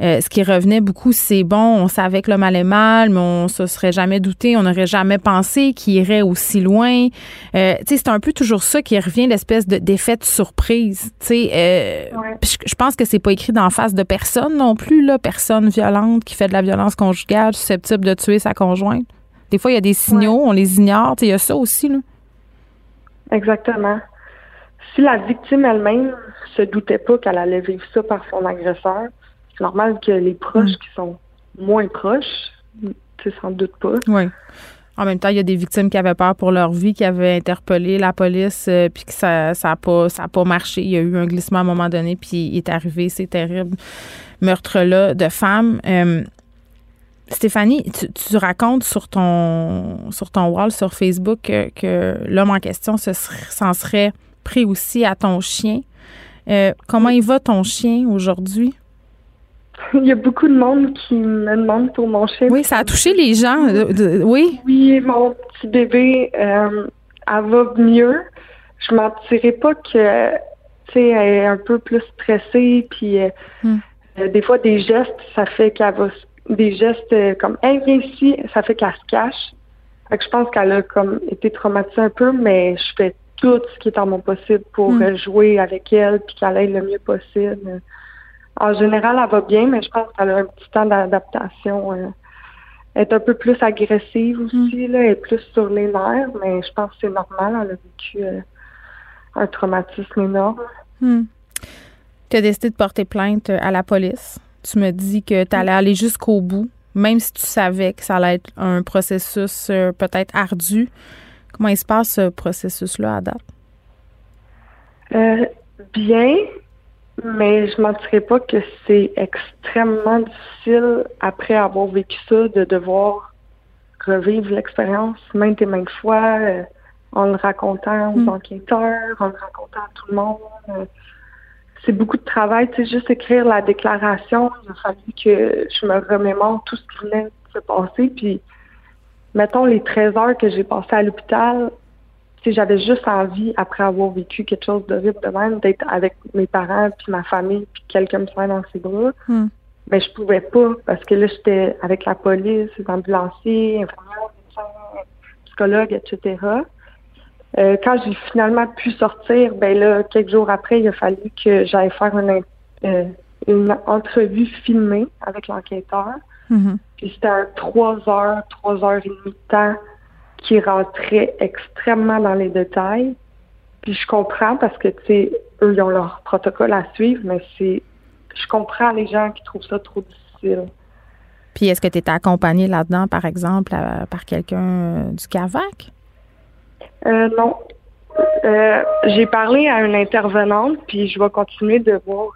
Speaker 1: Euh, ce qui revenait beaucoup, c'est bon, on savait que l'homme allait mal, mais on se serait jamais douté, on n'aurait jamais pensé qu'il irait aussi loin. Euh, c'est un peu toujours ça qui revient, l'espèce de d'effet de surprise. Euh, je, pense que c'est pas écrit d'en face de personne non plus, là, personne violente qui fait de la violence conjugale, susceptible de tuer sa conjointe. Des fois, il y a des signaux, on les ignore. Il y a ça aussi. Là.
Speaker 7: Exactement. Si la victime elle-même se doutait pas qu'elle allait vivre ça par son agresseur, c'est normal que les proches mm. qui sont moins proches, tu sans doute pas.
Speaker 1: Oui. En même temps, il y a des victimes qui avaient peur pour leur vie, qui avaient interpellé la police, euh, puis que ça n'a ça pas, ça pas marché. Il y a eu un glissement à un moment donné, puis il est arrivé ces terribles meurtres-là de femmes. Euh, Stéphanie, tu, racontes sur ton sur ton wall sur Facebook que, l'homme en question s'en serait pris aussi à ton chien. Euh, comment il va ton chien aujourd'hui?
Speaker 7: Il y a beaucoup de monde qui me demande pour mon chien.
Speaker 1: Oui, ça a touché les gens. Euh, oui.
Speaker 7: Oui, mon petit bébé, euh, elle va mieux. Je mentirais pas que, tu sais, elle est un peu plus stressée, puis euh, hmm. des fois des gestes, ça fait qu'elle va, des gestes comme, hey, viens ici, ça fait qu'elle se cache. Fait que je pense qu'elle a comme été traumatisée un peu, mais je fais tout ce qui est en mon possible pour hmm. jouer avec elle, puis qu'elle aille le mieux possible. En général, elle va bien, mais je pense qu'elle a un petit temps d'adaptation. Euh, elle est un peu plus agressive aussi, mm. là, elle est plus sur les nerfs, mais je pense que c'est normal. Elle a vécu euh, un traumatisme énorme.
Speaker 1: Mm. Tu as décidé de porter plainte à la police. Tu me dis que tu allais aller jusqu'au bout, même si tu savais que ça allait être un processus euh, peut-être ardu. Comment il se passe ce processus-là à date?
Speaker 7: bien, mais je mentirais pas que c'est extrêmement difficile après avoir vécu ça de devoir revivre l'expérience maintes et maintes fois euh, en le racontant aux mm. enquêteurs, en le racontant à tout le monde. Euh, c'est beaucoup de travail, tu sais, juste écrire la déclaration, il a fallu que je me remémore tout ce qui venait de se passer, puis mettons les 13 heures que j'ai passées à l'hôpital, j'avais juste envie, après avoir vécu quelque chose d'horrible de même, d'être avec mes parents, puis ma famille, puis quelqu'un me soit dans ses bras. Hmm. Mais je pouvais pas, parce que là, j'étais avec la police, les ambulanciers, infirmières, médecin, psychologue, etc. Euh, quand j'ai finalement pu sortir, ben là, quelques jours après, il a fallu que j'aille faire une, euh, une entrevue filmée avec l'enquêteur. Mm-hmm. Puis c'était un trois heures, trois heures et demie de temps qui rentrait extrêmement dans les détails. Puis je comprends parce que, tu sais, eux, ils ont leur protocole à suivre, mais c'est. Je comprends les gens qui trouvent ça trop difficile.
Speaker 1: Puis est-ce que tu étais accompagnée là-dedans, par exemple, par quelqu'un euh, du CAVAC?
Speaker 7: Euh, non. Euh, j'ai parlé à une intervenante, puis je vais continuer de voir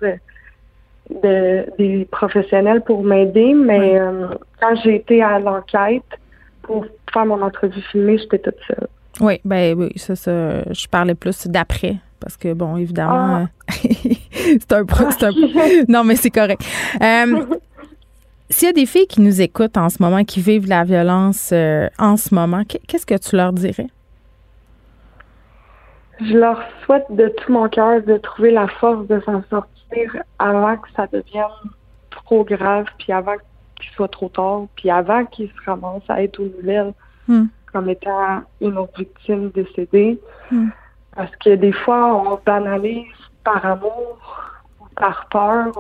Speaker 7: des professionnels pour m'aider, mais quand j'ai été à l'enquête pour faire mon entrevue filmée, j'étais toute seule.
Speaker 1: Oui, ben oui, ça, ça je parlais plus d'après. Parce que, bon, évidemment, ah. c'est un, un Non, mais c'est correct. Euh, s'il y a des filles qui nous écoutent en ce moment, qui vivent la violence euh, en ce moment, qu'est-ce que tu leur dirais?
Speaker 7: Je leur souhaite de tout mon cœur de trouver la force de s'en sortir avant que ça devienne trop grave, puis avant qu'il soit trop tard, puis avant qu'ils se ramassent à être aux nouvelles. Hmm comme étant une autre victime décédée. Hmm. Parce que des fois, on banalise par amour ou par peur.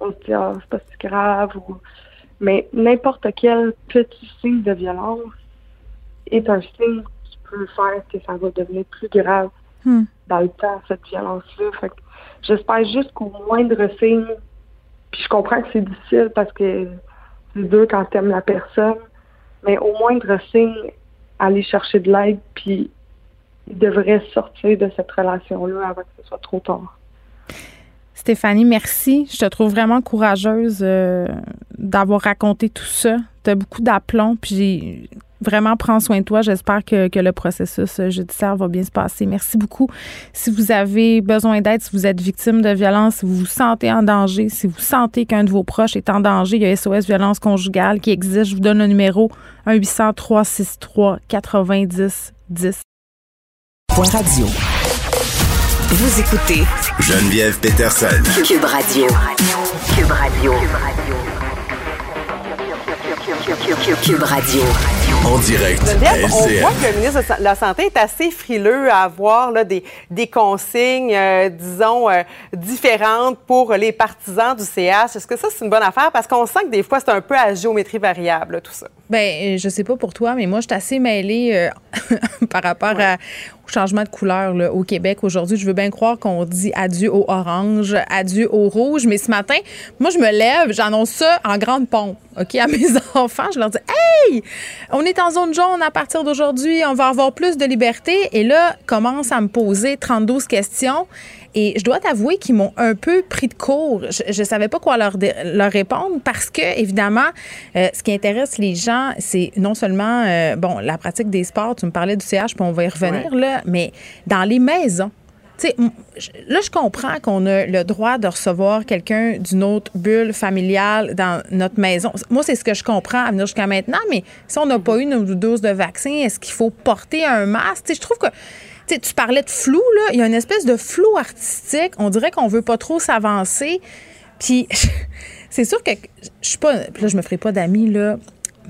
Speaker 7: On, se dit, ah, c'est pas si grave. Mais n'importe quel petit signe de violence est un signe qui peut faire que ça va devenir plus grave hmm. dans le temps, cette violence-là. J'espère juste qu'au moindre signe, puis je comprends que c'est difficile parce que c'est dur quand t'aimes la personne, mais au moindre signe, aller chercher de l'aide, puis il devrait sortir de cette relation-là avant que ce soit trop tard.
Speaker 1: Stéphanie, merci. Je te trouve vraiment courageuse euh, d'avoir raconté tout ça. Tu as beaucoup d'aplomb, puis vraiment prends soin de toi. J'espère que, que, le processus judiciaire va bien se passer. Merci beaucoup. Si vous avez besoin d'aide, si vous êtes victime de violence, si vous vous sentez en danger, si vous sentez qu'un de vos proches est en danger, il y a SOS Violence Conjugale qui existe. Je vous donne le numéro 1-800-363-90-10.
Speaker 4: Point radio. Vous écoutez
Speaker 3: Geneviève Peterson.
Speaker 4: Cube Radio. Cube Radio. Cube Radio.
Speaker 3: En direct.
Speaker 8: on voit que le ministre de la Santé est assez frileux à avoir là, des, des consignes, euh, disons, euh, différentes pour les partisans du CH. Est-ce que ça, c'est une bonne affaire? Parce qu'on sent que des fois, c'est un peu à géométrie variable, tout ça.
Speaker 1: Bien, je sais pas pour toi, mais moi, je suis assez mêlée euh, par rapport à, au changement de couleur là, au Québec aujourd'hui. Je veux bien croire qu'on dit adieu au orange, adieu au rouge, mais ce matin, moi, je me lève, j'annonce ça en grande pompe, OK, à mes enfants. Je leur dis, hey, on est en zone jaune à partir d'aujourd'hui, on va avoir plus de liberté. Et là, commence à me poser 32 questions. Et je dois t'avouer qu'ils m'ont un peu pris de court. Je ne savais pas quoi leur, leur répondre parce que, évidemment, euh, ce qui intéresse les gens, c'est non seulement, euh, bon, la pratique des sports, tu me parlais du CH, puis on va y revenir, là, mais dans les maisons. Sais, là, je comprends qu'on a le droit de recevoir quelqu'un d'une autre bulle familiale dans notre maison. Moi, c'est ce que je comprends à venir jusqu'à maintenant, mais si on n'a pas eu nos doses de vaccin, est-ce qu'il faut porter un masque? sais, je trouve que tu parlais de flou, là. Il y a une espèce de flou artistique. On dirait qu'on veut pas trop s'avancer. Puis, c'est sûr que je suis pas. Là, je me ferai pas d'amis, là.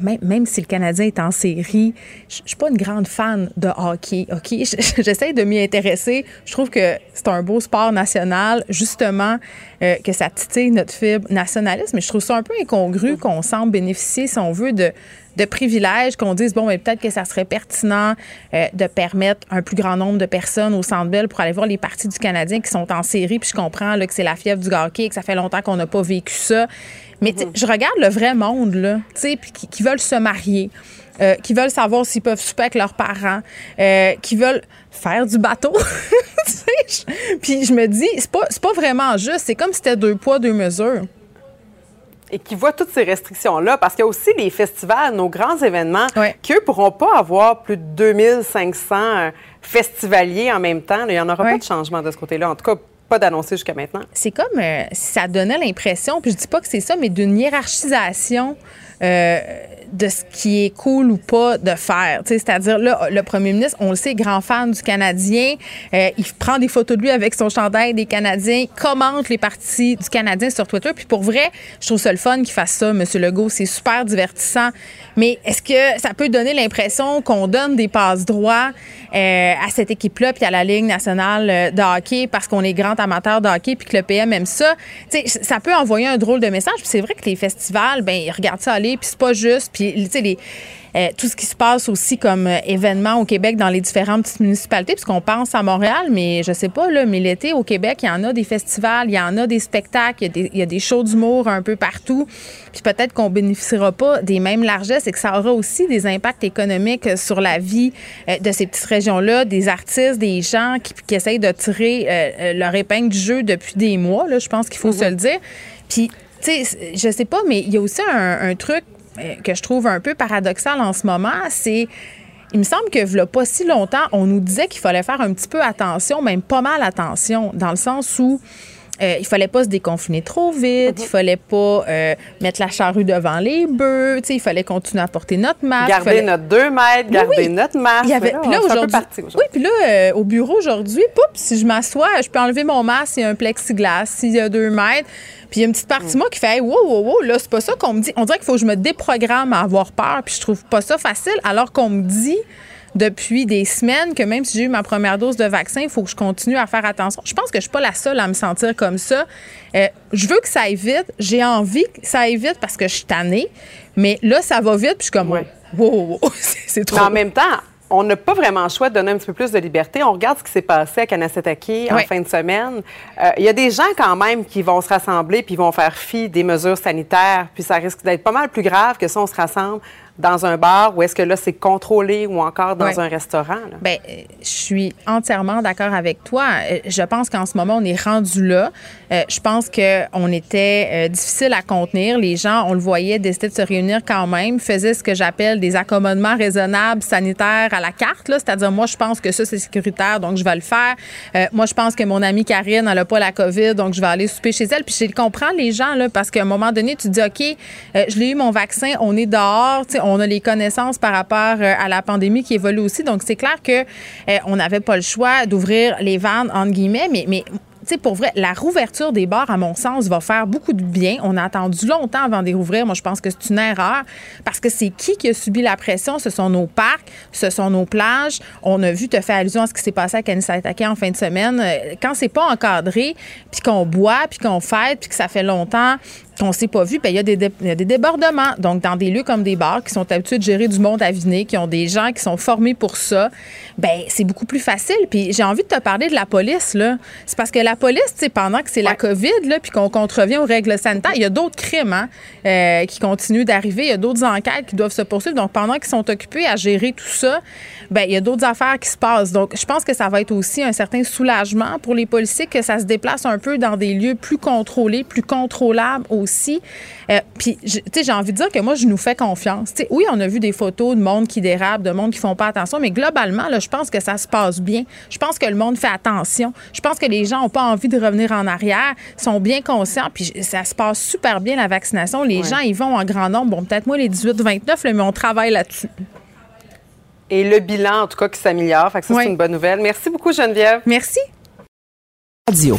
Speaker 1: Même, si le Canadien est en série, je suis pas une grande fan de hockey, OK? J'essaie de m'y intéresser. Je trouve que c'est un beau sport national, justement, euh, que ça titille notre fibre nationaliste, mais je trouve ça un peu incongru qu'on semble bénéficier, si on veut, de de privilèges qu'on dise, bon, mais peut-être que ça serait pertinent euh, de permettre un plus grand nombre de personnes au Centre Bell pour aller voir les parties du Canadien qui sont en série. Puis je comprends là, que c'est la fièvre du hockey, que ça fait longtemps qu'on n'a pas vécu ça. Mais mm-hmm. je regarde le vrai monde, là, qui, qui veulent se marier. Euh, qui veulent savoir s'ils peuvent souper avec leurs parents, euh, qui veulent faire du bateau. Puis je me dis, c'est pas, pas vraiment juste. C'est comme si c'était deux poids, deux mesures
Speaker 8: et qui voient toutes ces restrictions-là, parce qu'il y a aussi les festivals, nos grands événements, qui, eux, pourront pas avoir plus de 2500 euh, festivaliers en même temps. Il n'y en aura pas de changement de ce côté-là. En tout cas, jusqu'à maintenant.
Speaker 1: C'est comme euh, ça donnait l'impression, puis je dis pas que c'est ça, mais d'une hiérarchisation euh, de ce qui est cool ou pas de faire. C'est-à-dire, là, le premier ministre, on le sait, grand fan du Canadien. Euh, il prend des photos de lui avec son chandail des Canadiens, commente les parties du Canadien sur Twitter. Puis pour vrai, je trouve ça le fun qu'il fasse ça, M. Legault. C'est super divertissant. Mais est-ce que ça peut donner l'impression qu'on donne des passes droits euh, à cette équipe-là puis à la Ligue nationale de hockey parce qu'on est grand amateur de hockey puis que le PM aime ça? ça peut envoyer un drôle de message. Puis c'est vrai que les festivals, ben ils regardent ça aller, puis c'est pas juste. Puis tu sais, les euh, tout ce qui se passe aussi comme euh, événement au Québec dans les différentes petites municipalités, puisqu'on pense à Montréal, mais je sais pas, là, mais l'été au Québec, il y en a des festivals, il y en a des spectacles, il y a des, il y a des shows d'humour un peu partout. Puis peut-être qu'on bénéficiera pas des mêmes largesses et que ça aura aussi des impacts économiques sur la vie euh, de ces petites régions-là, des artistes, des gens qui, qui essayent de tirer leur épingle du jeu depuis des mois. Là, je pense qu'il faut se le dire. Puis, tu je sais pas, mais il y a aussi un, truc euh, que je trouve un peu paradoxal en ce moment, c'est il me semble que là, pas si longtemps, on nous disait qu'il fallait faire un petit peu attention, même pas mal attention, dans le sens où euh, il fallait pas se déconfiner trop vite, il fallait pas euh, mettre la charrue devant les bœufs, il fallait continuer à porter notre masque.
Speaker 8: Garder notre deux mètres, garder notre masque.
Speaker 1: Il puis là, aujourd'hui, oui, puis là, au bureau aujourd'hui, si je m'assois, je peux enlever mon masque, il y a un plexiglas, s'il y a deux mètres. Puis il y a une petite partie de moi qui fait wow, wow, wow, là, c'est pas ça qu'on me dit. On dirait qu'il faut que je me déprogramme à avoir peur, puis je trouve pas ça facile, alors qu'on me dit depuis des semaines que même si j'ai eu ma première dose de vaccin, il faut que je continue à faire attention. Je pense que je suis pas la seule à me sentir comme ça. Euh, je veux que ça aille vite. J'ai envie que ça aille vite parce que je suis tannée. Mais là, ça va vite, puis je suis comme, wow, wow, wow, c'est trop.
Speaker 8: Mais en même temps, on n'a pas vraiment le choix de donner un petit peu plus de liberté. On regarde ce qui s'est passé à Kanasetaki en fin de semaine. Euh, il y a des gens quand même qui vont se rassembler puis vont faire fi des mesures sanitaires. Puis ça risque d'être pas mal plus grave que si on se rassemble dans un bar ou est-ce que là, c'est contrôlé ou encore dans un restaurant?
Speaker 1: Bien, euh, je suis entièrement d'accord avec toi. Euh, je pense qu'en ce moment, on est rendu là. Euh, je pense qu'on était difficile à contenir. Les gens, on le voyait, décidaient de se réunir quand même, faisaient ce que j'appelle des accommodements raisonnables sanitaires à la carte. C'est-à-dire, moi, je pense que ça, c'est sécuritaire, donc je vais le faire. moi, je pense que mon amie Karine, elle n'a pas la COVID, donc je vais aller souper chez elle. Puis je comprends les gens, là, parce qu'à un moment donné, tu te dis, OK, je l'ai eu mon vaccin, on est dehors, on a les connaissances par rapport euh, à la pandémie qui évolue aussi. Donc, c'est clair que euh, on n'avait pas le choix d'ouvrir les vannes, entre guillemets, mais, mais sais, pour vrai, la rouverture des bars, à mon sens, va faire beaucoup de bien. On a attendu longtemps avant de rouvrir. Moi, je pense que c'est une erreur parce que c'est qui qui a subi la pression? Ce sont nos parcs, ce sont nos plages. On a vu, te faire allusion à ce qui s'est passé à Kanisatake en fin de semaine. Euh, quand c'est pas encadré, puis qu'on boit, puis qu'on fête, puis que ça fait longtemps qu'on s'est pas vu, ben, il y, a des des débordements. Donc, dans des lieux comme des bars qui sont habitués de gérer du monde à qui ont des gens qui sont formés pour ça, ben c'est beaucoup plus facile. Puis j'ai envie de te parler de la police, là. C'est parce que la police, pendant que c'est la COVID, là, puis qu'on contrevient aux règles sanitaires, il y a d'autres crimes hein, euh, qui continuent d'arriver. Il y a d'autres enquêtes qui doivent se poursuivre. Donc, pendant qu'ils sont occupés à gérer tout ça, ben il y a d'autres affaires qui se passent. Donc, je pense que ça va être aussi un certain soulagement pour les policiers que ça se déplace un peu dans des lieux plus contrôlés, plus contrôlables aussi. Euh, puis, tu sais, j'ai envie de dire que moi, je nous fais confiance. oui, on a vu des photos de monde qui dérape, de monde qui font pas attention, mais globalement, là, je pense que ça se passe bien. Je pense que le monde fait attention. Je pense que les gens n'ont pas envie de revenir en arrière, sont bien conscients, puis ça se passe super bien la vaccination. Les gens, ils vont en grand nombre. Bon, peut-être moi les 18-29, mais on travaille là-dessus.
Speaker 8: Et le bilan, en tout cas, qui s'améliore. Fait que ça, c'est une bonne nouvelle. Merci beaucoup, Geneviève.
Speaker 1: Merci.
Speaker 3: Radio.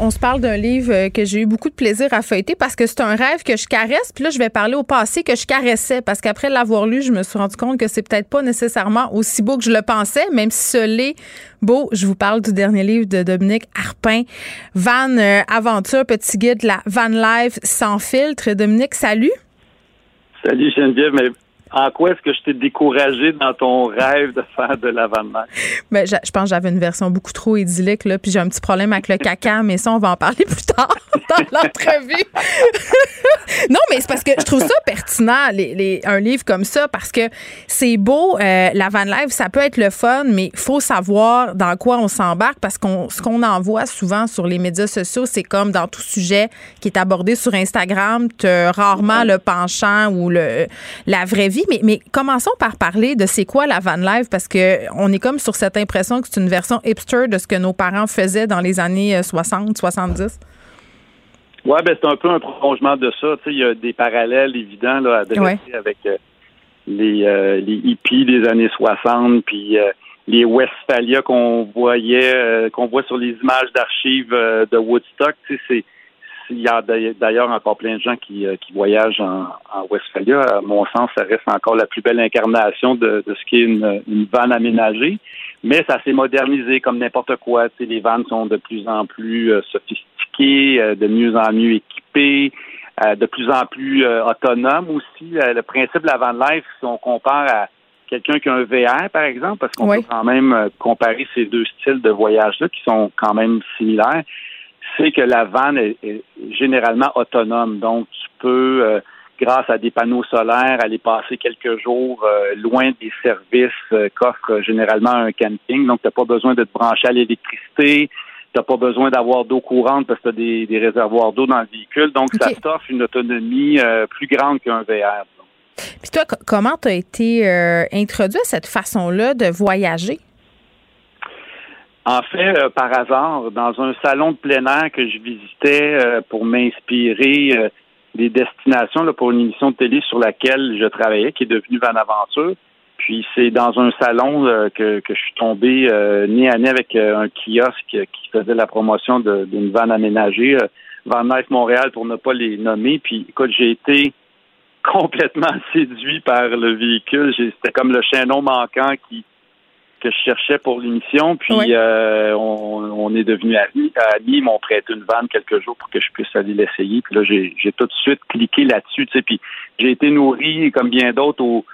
Speaker 1: On se parle d'un livre euh, que j'ai eu beaucoup de plaisir à feuilleter parce que c'est un rêve que je caresse. Puis là, je vais parler au passé que je caressais parce qu'après l'avoir lu, je me suis rendu compte que c'est peut-être pas nécessairement aussi beau que je le pensais, même si ce l'est beau. Je vous parle du dernier livre de Dominique Harpin, Van euh, Aventure, petit guide de la Van Life sans filtre. Dominique, salut.
Speaker 9: Salut Geneviève, en quoi est-ce que je t'ai découragé dans ton rêve de faire de la van
Speaker 1: Ben, je, pense que j'avais une version beaucoup trop idyllique, là, puis j'ai un petit problème avec le caca, mais ça, on va en parler plus tard dans l'entrevue. non, mais c'est parce que je trouve ça pertinent, les, un livre comme ça, parce que c'est beau, euh, la van life, ça peut être le fun, mais il faut savoir dans quoi on s'embarque, parce qu'on ce qu'on en voit souvent sur les médias sociaux, c'est comme dans tout sujet qui est abordé sur Instagram, tu rarement le penchant ou le la vraie vie mais, commençons par parler de c'est quoi la van life parce que on est comme sur cette impression que c'est une version hipster de ce que nos parents faisaient dans les années 60, euh, 70.
Speaker 9: Oui, ben c'est un peu un prolongement de ça. il y a des parallèles évidents là, à dresser avec euh, les, euh, les hippies des années 60, puis les Westphalia qu'on voyait, qu'on voit sur les images d'archives de Woodstock. C'est il y a d'ailleurs encore plein de gens qui, euh, qui voyagent en, en, Westphalia. À mon sens, ça reste encore la plus belle incarnation de, de ce qu'est une, une vanne aménagée. Mais ça s'est modernisé comme n'importe quoi. Les vannes sont de plus en plus euh, sophistiquées, euh, de mieux en mieux équipées, de plus en plus autonomes aussi. le principe de la van life, si on compare à quelqu'un qui a un VR, par exemple, parce qu'on peut quand même comparer ces deux styles de voyage-là qui sont quand même similaires c'est que la vanne est, généralement autonome. Donc, tu peux, euh, grâce à des panneaux solaires, aller passer quelques jours euh, loin des services euh, qu'offre généralement un camping. Donc, tu n'as pas besoin de te brancher à l'électricité. Tu n'as pas besoin d'avoir d'eau courante parce que tu as des, réservoirs d'eau dans le véhicule. Donc, ça t'offre une autonomie plus grande qu'un VR.
Speaker 1: Puis toi, comment tu as été introduit à cette façon-là de voyager?
Speaker 9: En fait, euh, par hasard, dans un salon de plein air que je visitais euh, pour m'inspirer euh, des destinations pour une émission de télé sur laquelle je travaillais, qui est devenue Van Aventure. Puis c'est dans un salon que, que je suis tombé nez à nez avec un kiosque qui faisait la promotion d'une vanne aménagée, Van Life Montréal pour ne pas les nommer. Puis écoute, j'ai été complètement séduit par le véhicule. C'était comme le chaînon manquant qui que je cherchais pour l'émission. Puis euh, on, est devenu amis. Amis ils m'ont prêté une vanne quelques jours pour que je puisse aller l'essayer. Puis là, j'ai, tout de suite cliqué là-dessus. Tu sais, puis j'ai été nourri, comme bien d'autres, aux,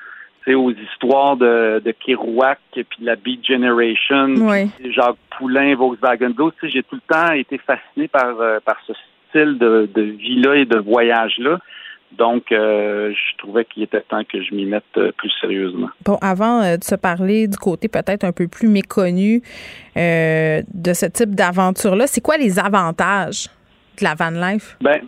Speaker 9: aux histoires de, de Kerouac, puis de la Beat Generation, Jacques Poulain, Volkswagen Blues. Tu sais, j'ai tout le temps été fasciné par, euh, par ce style de, de vie-là et de voyage-là. Donc, euh, je trouvais qu'il était temps que je m'y mette euh, plus sérieusement.
Speaker 1: Bon, avant euh, de se parler du côté peut-être un peu plus méconnu de ce type d'aventure-là, c'est quoi les avantages de la van life?
Speaker 9: Ben,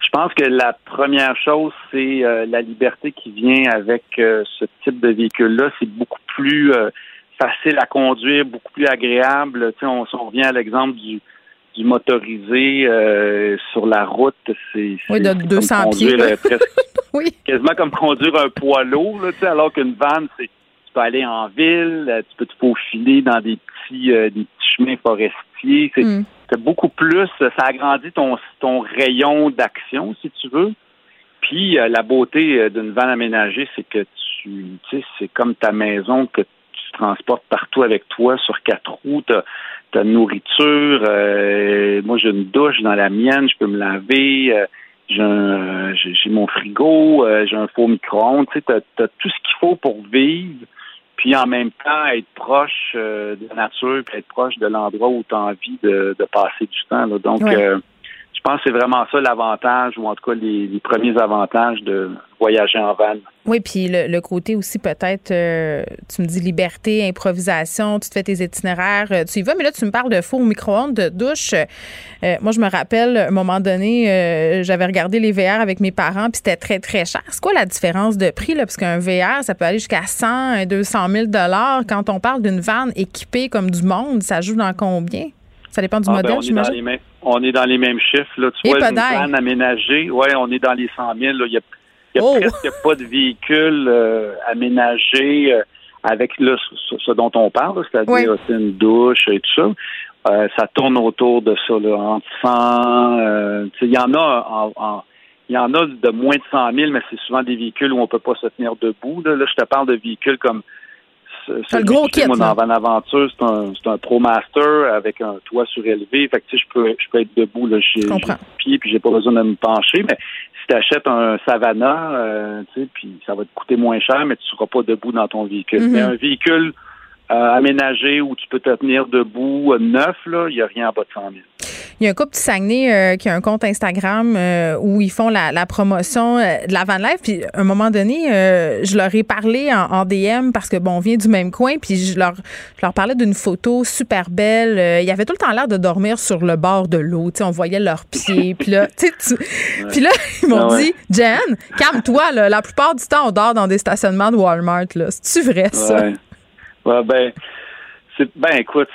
Speaker 9: je pense que la première chose, c'est la liberté qui vient avec ce type de véhicule-là. C'est beaucoup plus facile à conduire, beaucoup plus agréable. Tu sais, on, on revient à l'exemple du du motorisé euh, sur la route, c'est
Speaker 1: oui, de 200 pieds. Euh,
Speaker 9: oui. quasiment comme conduire un poids lourd, là, alors qu'une vanne, c'est tu peux aller en ville, euh, tu peux te faufiler dans des petits, des petits chemins forestiers. C'est beaucoup plus, ça agrandit ton, ton rayon d'action, si tu veux. Puis la beauté d'une vanne aménagée, c'est que tu, tu sais, c'est comme ta maison que tu transportes partout avec toi sur quatre roues ta nourriture. Euh, moi, j'ai une douche dans la mienne, je peux me laver. Euh, j'ai mon frigo, euh, j'ai un faux micro-ondes. Tu sais, as, tout ce qu'il faut pour vivre, puis en même temps être proche de la nature, puis être proche de l'endroit où tu as envie de, passer du temps. Donc, je pense que c'est vraiment ça l'avantage, ou en tout cas les, premiers avantages de voyager en van.
Speaker 1: Oui, puis le, côté aussi peut-être, euh, tu me dis liberté, improvisation, tu te fais tes itinéraires, euh, tu y vas, mais là tu me parles de four micro-ondes, de douche. Euh, moi, je me rappelle, à un moment donné, j'avais regardé les VR avec mes parents, puis c'était très, très cher. C'est quoi la différence de prix, là? Parce qu'un VR, ça peut aller jusqu'à 100, 200 000 Quand on parle d'une van équipée comme du monde, ça joue dans combien? Ça dépend du ah, ben, modèle,
Speaker 9: j'imagine. On est dans les mêmes chiffres. Là. Tu vois, une vanne aménagée, ouais, on est dans les 100 000. Il n'y a, y a oh! presque pas de véhicule euh, aménagé euh, avec là, ce, dont on parle, c'est-à-dire une douche et tout ça. Euh, ça tourne autour de ça, là, entre 100. il y en a en, il y en a de moins de 100 000, mais c'est souvent des véhicules où on peut pas se tenir debout. Là, là je te parle de véhicules comme
Speaker 1: c'est le gros kit.
Speaker 9: Moi, dans Van Aventure, c'est un, c'est un Pro Master avec un toit surélevé. Fait que, tu sais, je peux, je peux être debout, là. J'ai, pied, puis j'ai pas besoin de me pencher. Mais si t'achètes un Savannah, tu sais, puis ça va te coûter moins cher, mais tu seras pas debout dans ton véhicule. Mais un véhicule aménagé où tu peux te tenir debout neuf, là, il n'y a rien en bas de 100 000.
Speaker 1: Il y a un couple du Saguenay euh, qui a un compte Instagram euh, où ils font la, promotion euh, de la van life. Puis à un moment donné, je leur ai parlé en, DM parce que bon, on vient du même coin. Puis je leur, leur parlais d'une photo super belle. il y avait tout le temps l'air de dormir sur le bord de l'eau. on voyait leurs pieds. puis là, puis là, ils m'ont ah dit, Jen, calme-toi. La plupart du temps, on dort dans des stationnements de Walmart. C'est-tu vrai ça?
Speaker 9: Ouais. ben, ben écoute,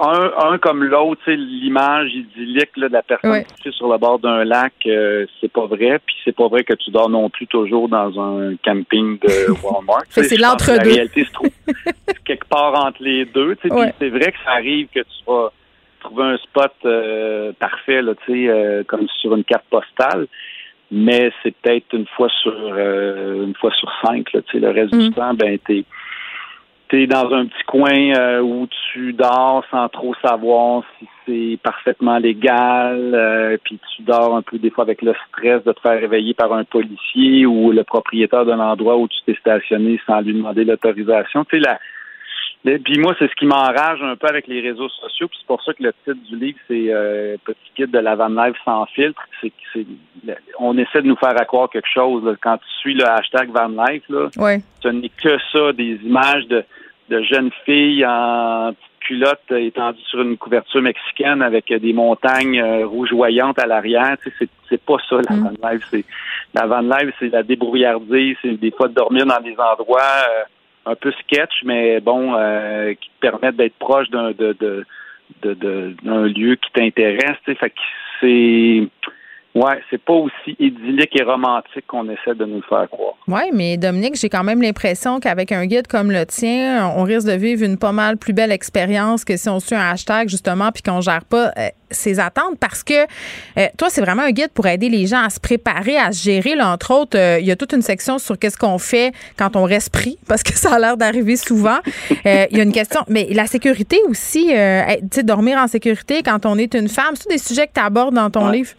Speaker 9: un, un comme l'autre, l'image idyllique là, de la personne qui est sur le bord d'un lac, euh, c'est pas vrai. Puis c'est pas vrai que tu dors non plus toujours dans un camping de Walmart.
Speaker 1: c'est l'entre-deux.
Speaker 9: La réalité se trouve quelque part entre les deux. C'est vrai que ça arrive que tu vas trouver un spot euh, parfait, là, euh, comme sur une carte postale. Mais c'est peut-être une fois sur une fois sur cinq. Là, le reste du mm. temps, ben t'es tu es dans un petit coin euh, où tu dors sans trop savoir si c'est parfaitement légal, euh, puis tu dors un peu des fois avec le stress de te faire réveiller par un policier ou le propriétaire d'un endroit où tu t'es stationné sans lui demander l'autorisation. Tu sais, puis moi, c'est ce qui m'enrage un peu avec les réseaux sociaux. Puis c'est pour ça que le titre du livre, c'est euh, Petit guide de la van life sans filtre. C'est, on essaie de nous faire croire quelque chose. Quand tu suis le hashtag van life, là, ce n'est que ça, des images de, de jeunes filles en petite culotte étendues sur une couverture mexicaine avec des montagnes euh, rougeoyantes à l'arrière. c'est, c'est pas ça la mm. van life. C'est la van life, c'est la débrouillardise, c'est des fois de dormir dans des endroits. Euh, un peu sketch, mais bon, euh, qui te permettent d'être proche d'un de, de, de, d'un lieu qui t'intéresse. Fait que c'est Ouais, c'est pas aussi idyllique et romantique qu'on essaie de nous faire croire.
Speaker 1: Oui, mais Dominique, j'ai quand même l'impression qu'avec un guide comme le tien, on risque de vivre une pas mal plus belle expérience que si on suit un hashtag, justement, puis qu'on gère pas euh, ses attentes parce que euh, toi, c'est vraiment un guide pour aider les gens à se préparer, à se gérer. Là, entre autres, euh, il y a toute une section sur qu'est-ce qu'on fait quand on reste pris, parce que ça a l'air d'arriver souvent. Il y a une question, mais la sécurité aussi, tu sais, dormir en sécurité quand on est une femme, c'est des sujets que tu abordes dans ton livre?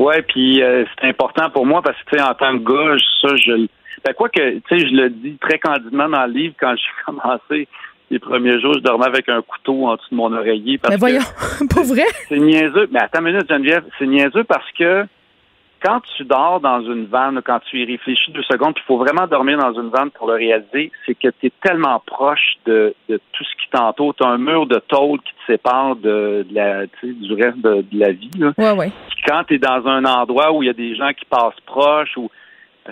Speaker 9: Oui, puis euh, c'est important pour moi parce que, tu sais, en tant que gars, ça, je. Ben, quoi que, tu sais, je le dis très candidement dans le livre, quand j'ai commencé les premiers jours, je dormais avec un couteau en dessous de mon oreiller.
Speaker 1: Parce mais voyons, pas vrai?
Speaker 9: C'est niaiseux. Mais attends une minute, Geneviève, c'est niaiseux parce que quand tu dors dans une vanne, quand tu y réfléchis deux secondes, il faut vraiment dormir dans une vanne pour le réaliser, c'est que tu es tellement proche de, tout ce qui t'entoure. Tu as un mur de tôle qui te sépare de, la, du reste de, la vie. Là.
Speaker 1: Ouais, ouais.
Speaker 9: Quand tu es dans un endroit où il y a des gens qui passent proches, ou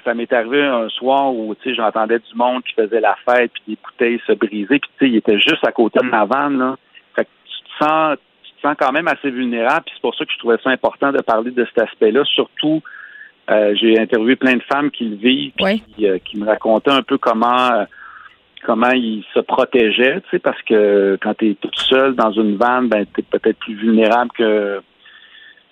Speaker 9: ça m'est arrivé un soir où j'entendais du monde qui faisait la fête, puis des bouteilles se brisaient, puis il était juste à côté de ma vanne. Là. Fait que tu te sens sens quand même assez vulnérable. Puis c'est pour ça que je trouvais ça important de parler de cet aspect-là. Surtout, euh, j'ai interviewé plein de femmes qui le vivent, euh, qui, me racontaient un peu comment euh, comment ils se protégeaient, tu sais, parce que quand tu es toute seule dans une vanne, ben t'es peut-être plus vulnérable que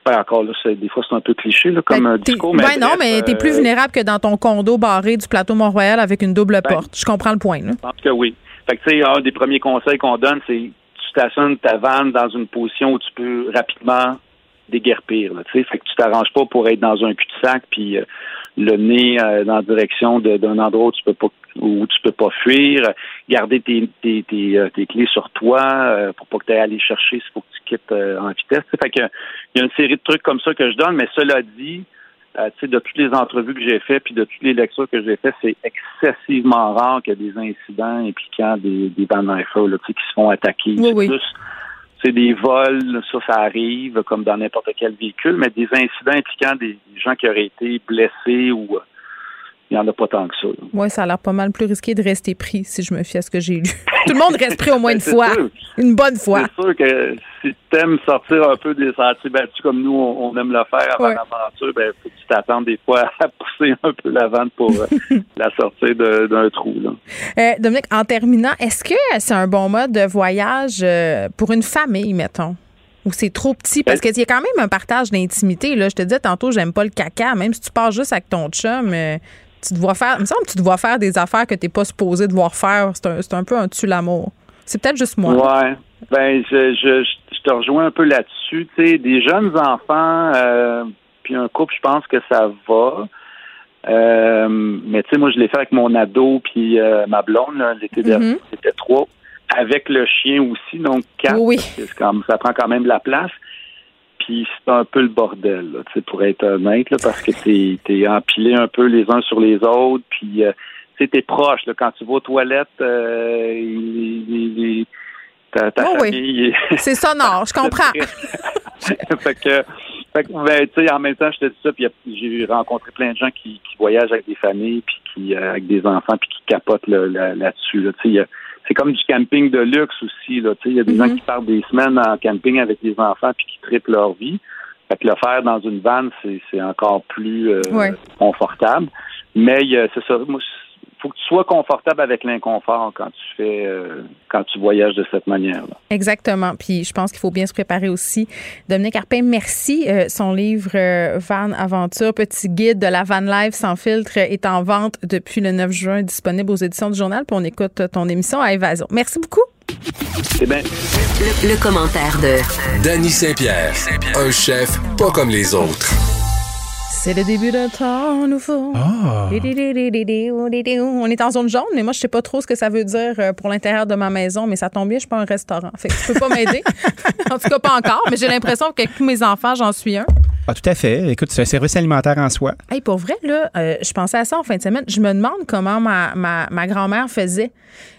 Speaker 9: ben, encore là, des fois c'est un peu cliché là, comme ben, discours.
Speaker 1: Mais ben non, mais t'es plus vulnérable que dans ton condo barré du plateau Mont-Royal avec une double ben, porte. Je comprends le point. Là.
Speaker 9: Je pense que oui. Fait que tu sais, un des premiers conseils qu'on donne, c'est stationnes ta vanne dans une position où tu peux rapidement déguerpir. Là, fait que tu t'arranges pas pour être dans un cul-de-sac puis euh, le nez euh, dans la direction d'un endroit où tu peux pas où tu peux pas fuir, garder tes, tes, tes, euh, clés sur toi pour pas que tu ailles aller chercher s'il faut que tu quittes en vitesse. Il y a une série de trucs comme ça que je donne, mais cela dit, euh, de toutes les entrevues que j'ai faites, puis de toutes les lectures que j'ai faites, c'est excessivement rare qu'il y ait des incidents impliquant des, des Van qui se font attaquer. c'est des vols, ça, ça arrive comme dans n'importe quel véhicule, mais des incidents impliquant des, gens qui auraient été blessés ou il n'y en a pas tant que ça.
Speaker 1: Oui, ça a l'air pas mal plus risqué de rester pris si je me fie à ce que j'ai lu. Tout le monde reste pris au moins une fois. Une bonne fois.
Speaker 9: C'est sûr que si tu aimes sortir un peu des sentiers battus comme nous, on, aime le faire avant l'aventure, ben, faut que tu t'attendes des fois à pousser un peu la vente pour euh, la sortir d'un trou. Là.
Speaker 1: Euh, Dominique, en terminant, est-ce que c'est un bon mode de voyage euh, pour une famille, mettons? Ou c'est trop petit? Parce qu'il y a quand même un partage d'intimité. Je te disais tantôt, j'aime pas le caca. Même si tu pars juste avec ton chum, tu dois faire, il me semble que tu dois faire des affaires que tu n'es pas supposé devoir faire. C'est un, peu un tue l'amour. C'est peut-être juste moi.
Speaker 9: Ouais. Ben, je, je, te rejoins un peu là-dessus. Tu sais, des jeunes enfants, euh, puis un couple, je pense que ça va. Euh, mais tu sais, moi, je l'ai fait avec mon ado puis euh, ma blonde, l'été dernier, c'était trois. Avec le chien aussi, donc quatre.
Speaker 1: Oui.
Speaker 9: Comme, ça prend quand même de la place. Puis c'est un peu le bordel, là, pour être honnête, là, parce que t'es es empilé un peu les uns sur les autres, puis euh, t'es proche. Là, quand tu vas aux toilettes, euh, il, ta, ta
Speaker 1: oh famille... Oui. C'est sonore, je comprends.
Speaker 9: fait que ben, tu sais, en même temps, je te dis ça, puis j'ai rencontré plein de gens qui, qui, voyagent avec des familles, puis qui euh, avec des enfants, puis qui capotent là-dessus. Là, tu sais, c'est comme du camping de luxe aussi. Là, tu sais, il y a des gens mm-hmm. qui partent des semaines en camping avec des enfants, puis qui triplent leur vie. Fait que le faire dans une vanne, c'est encore plus euh, confortable. Mais c'est ça. Moi, faut que tu sois confortable avec l'inconfort quand tu fais euh, quand tu voyages de cette manière-là.
Speaker 1: Exactement. Puis je pense qu'il faut bien se préparer aussi. Dominique Arpin, merci. Euh, son livre euh, Van Aventure, petit guide de la van life sans filtre est en vente depuis le 9 juin, disponible aux éditions du journal. Puis on écoute ton émission à Évasion. Merci beaucoup.
Speaker 9: Eh bien.
Speaker 4: Le, commentaire de
Speaker 10: Danny Saint-Pierre, un chef pas comme les autres.
Speaker 1: C'est le début d'un temps nouveau.
Speaker 11: Ah.
Speaker 1: On est en zone jaune, mais moi, je sais pas trop ce que ça veut dire euh, pour l'intérieur de ma maison, mais ça tombe bien, je suis pas un restaurant. Fait que tu peux pas m'aider. en tout cas, pas encore, mais j'ai l'impression que tous mes enfants, j'en suis un.
Speaker 11: Ah, tout à fait. Écoute, c'est un service alimentaire en soi.
Speaker 1: Hey, pour vrai, là, euh, je pensais à ça en fin de semaine. Je me demande comment ma, ma, ma grand-mère faisait.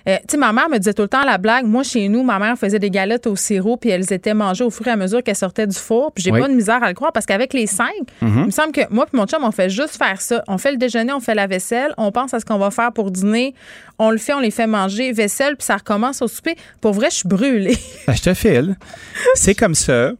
Speaker 1: Euh, tu sais, ma mère me disait tout le temps la blague. Moi, chez nous, ma mère faisait des galettes au sirop, puis elles étaient mangées au fur et à mesure qu'elles sortaient du four. Puis j'ai pas de misère à le croire parce qu'avec les cinq,
Speaker 11: Mhm.
Speaker 1: il me semble que moi et mon chum, on fait juste faire ça. On fait le déjeuner, on fait la vaisselle, on pense à ce qu'on va faire pour dîner, on le fait, on les fait manger, vaisselle, puis ça recommence au souper. Pour vrai, je suis brûlée.
Speaker 11: Ben, je te file. C'est comme ça.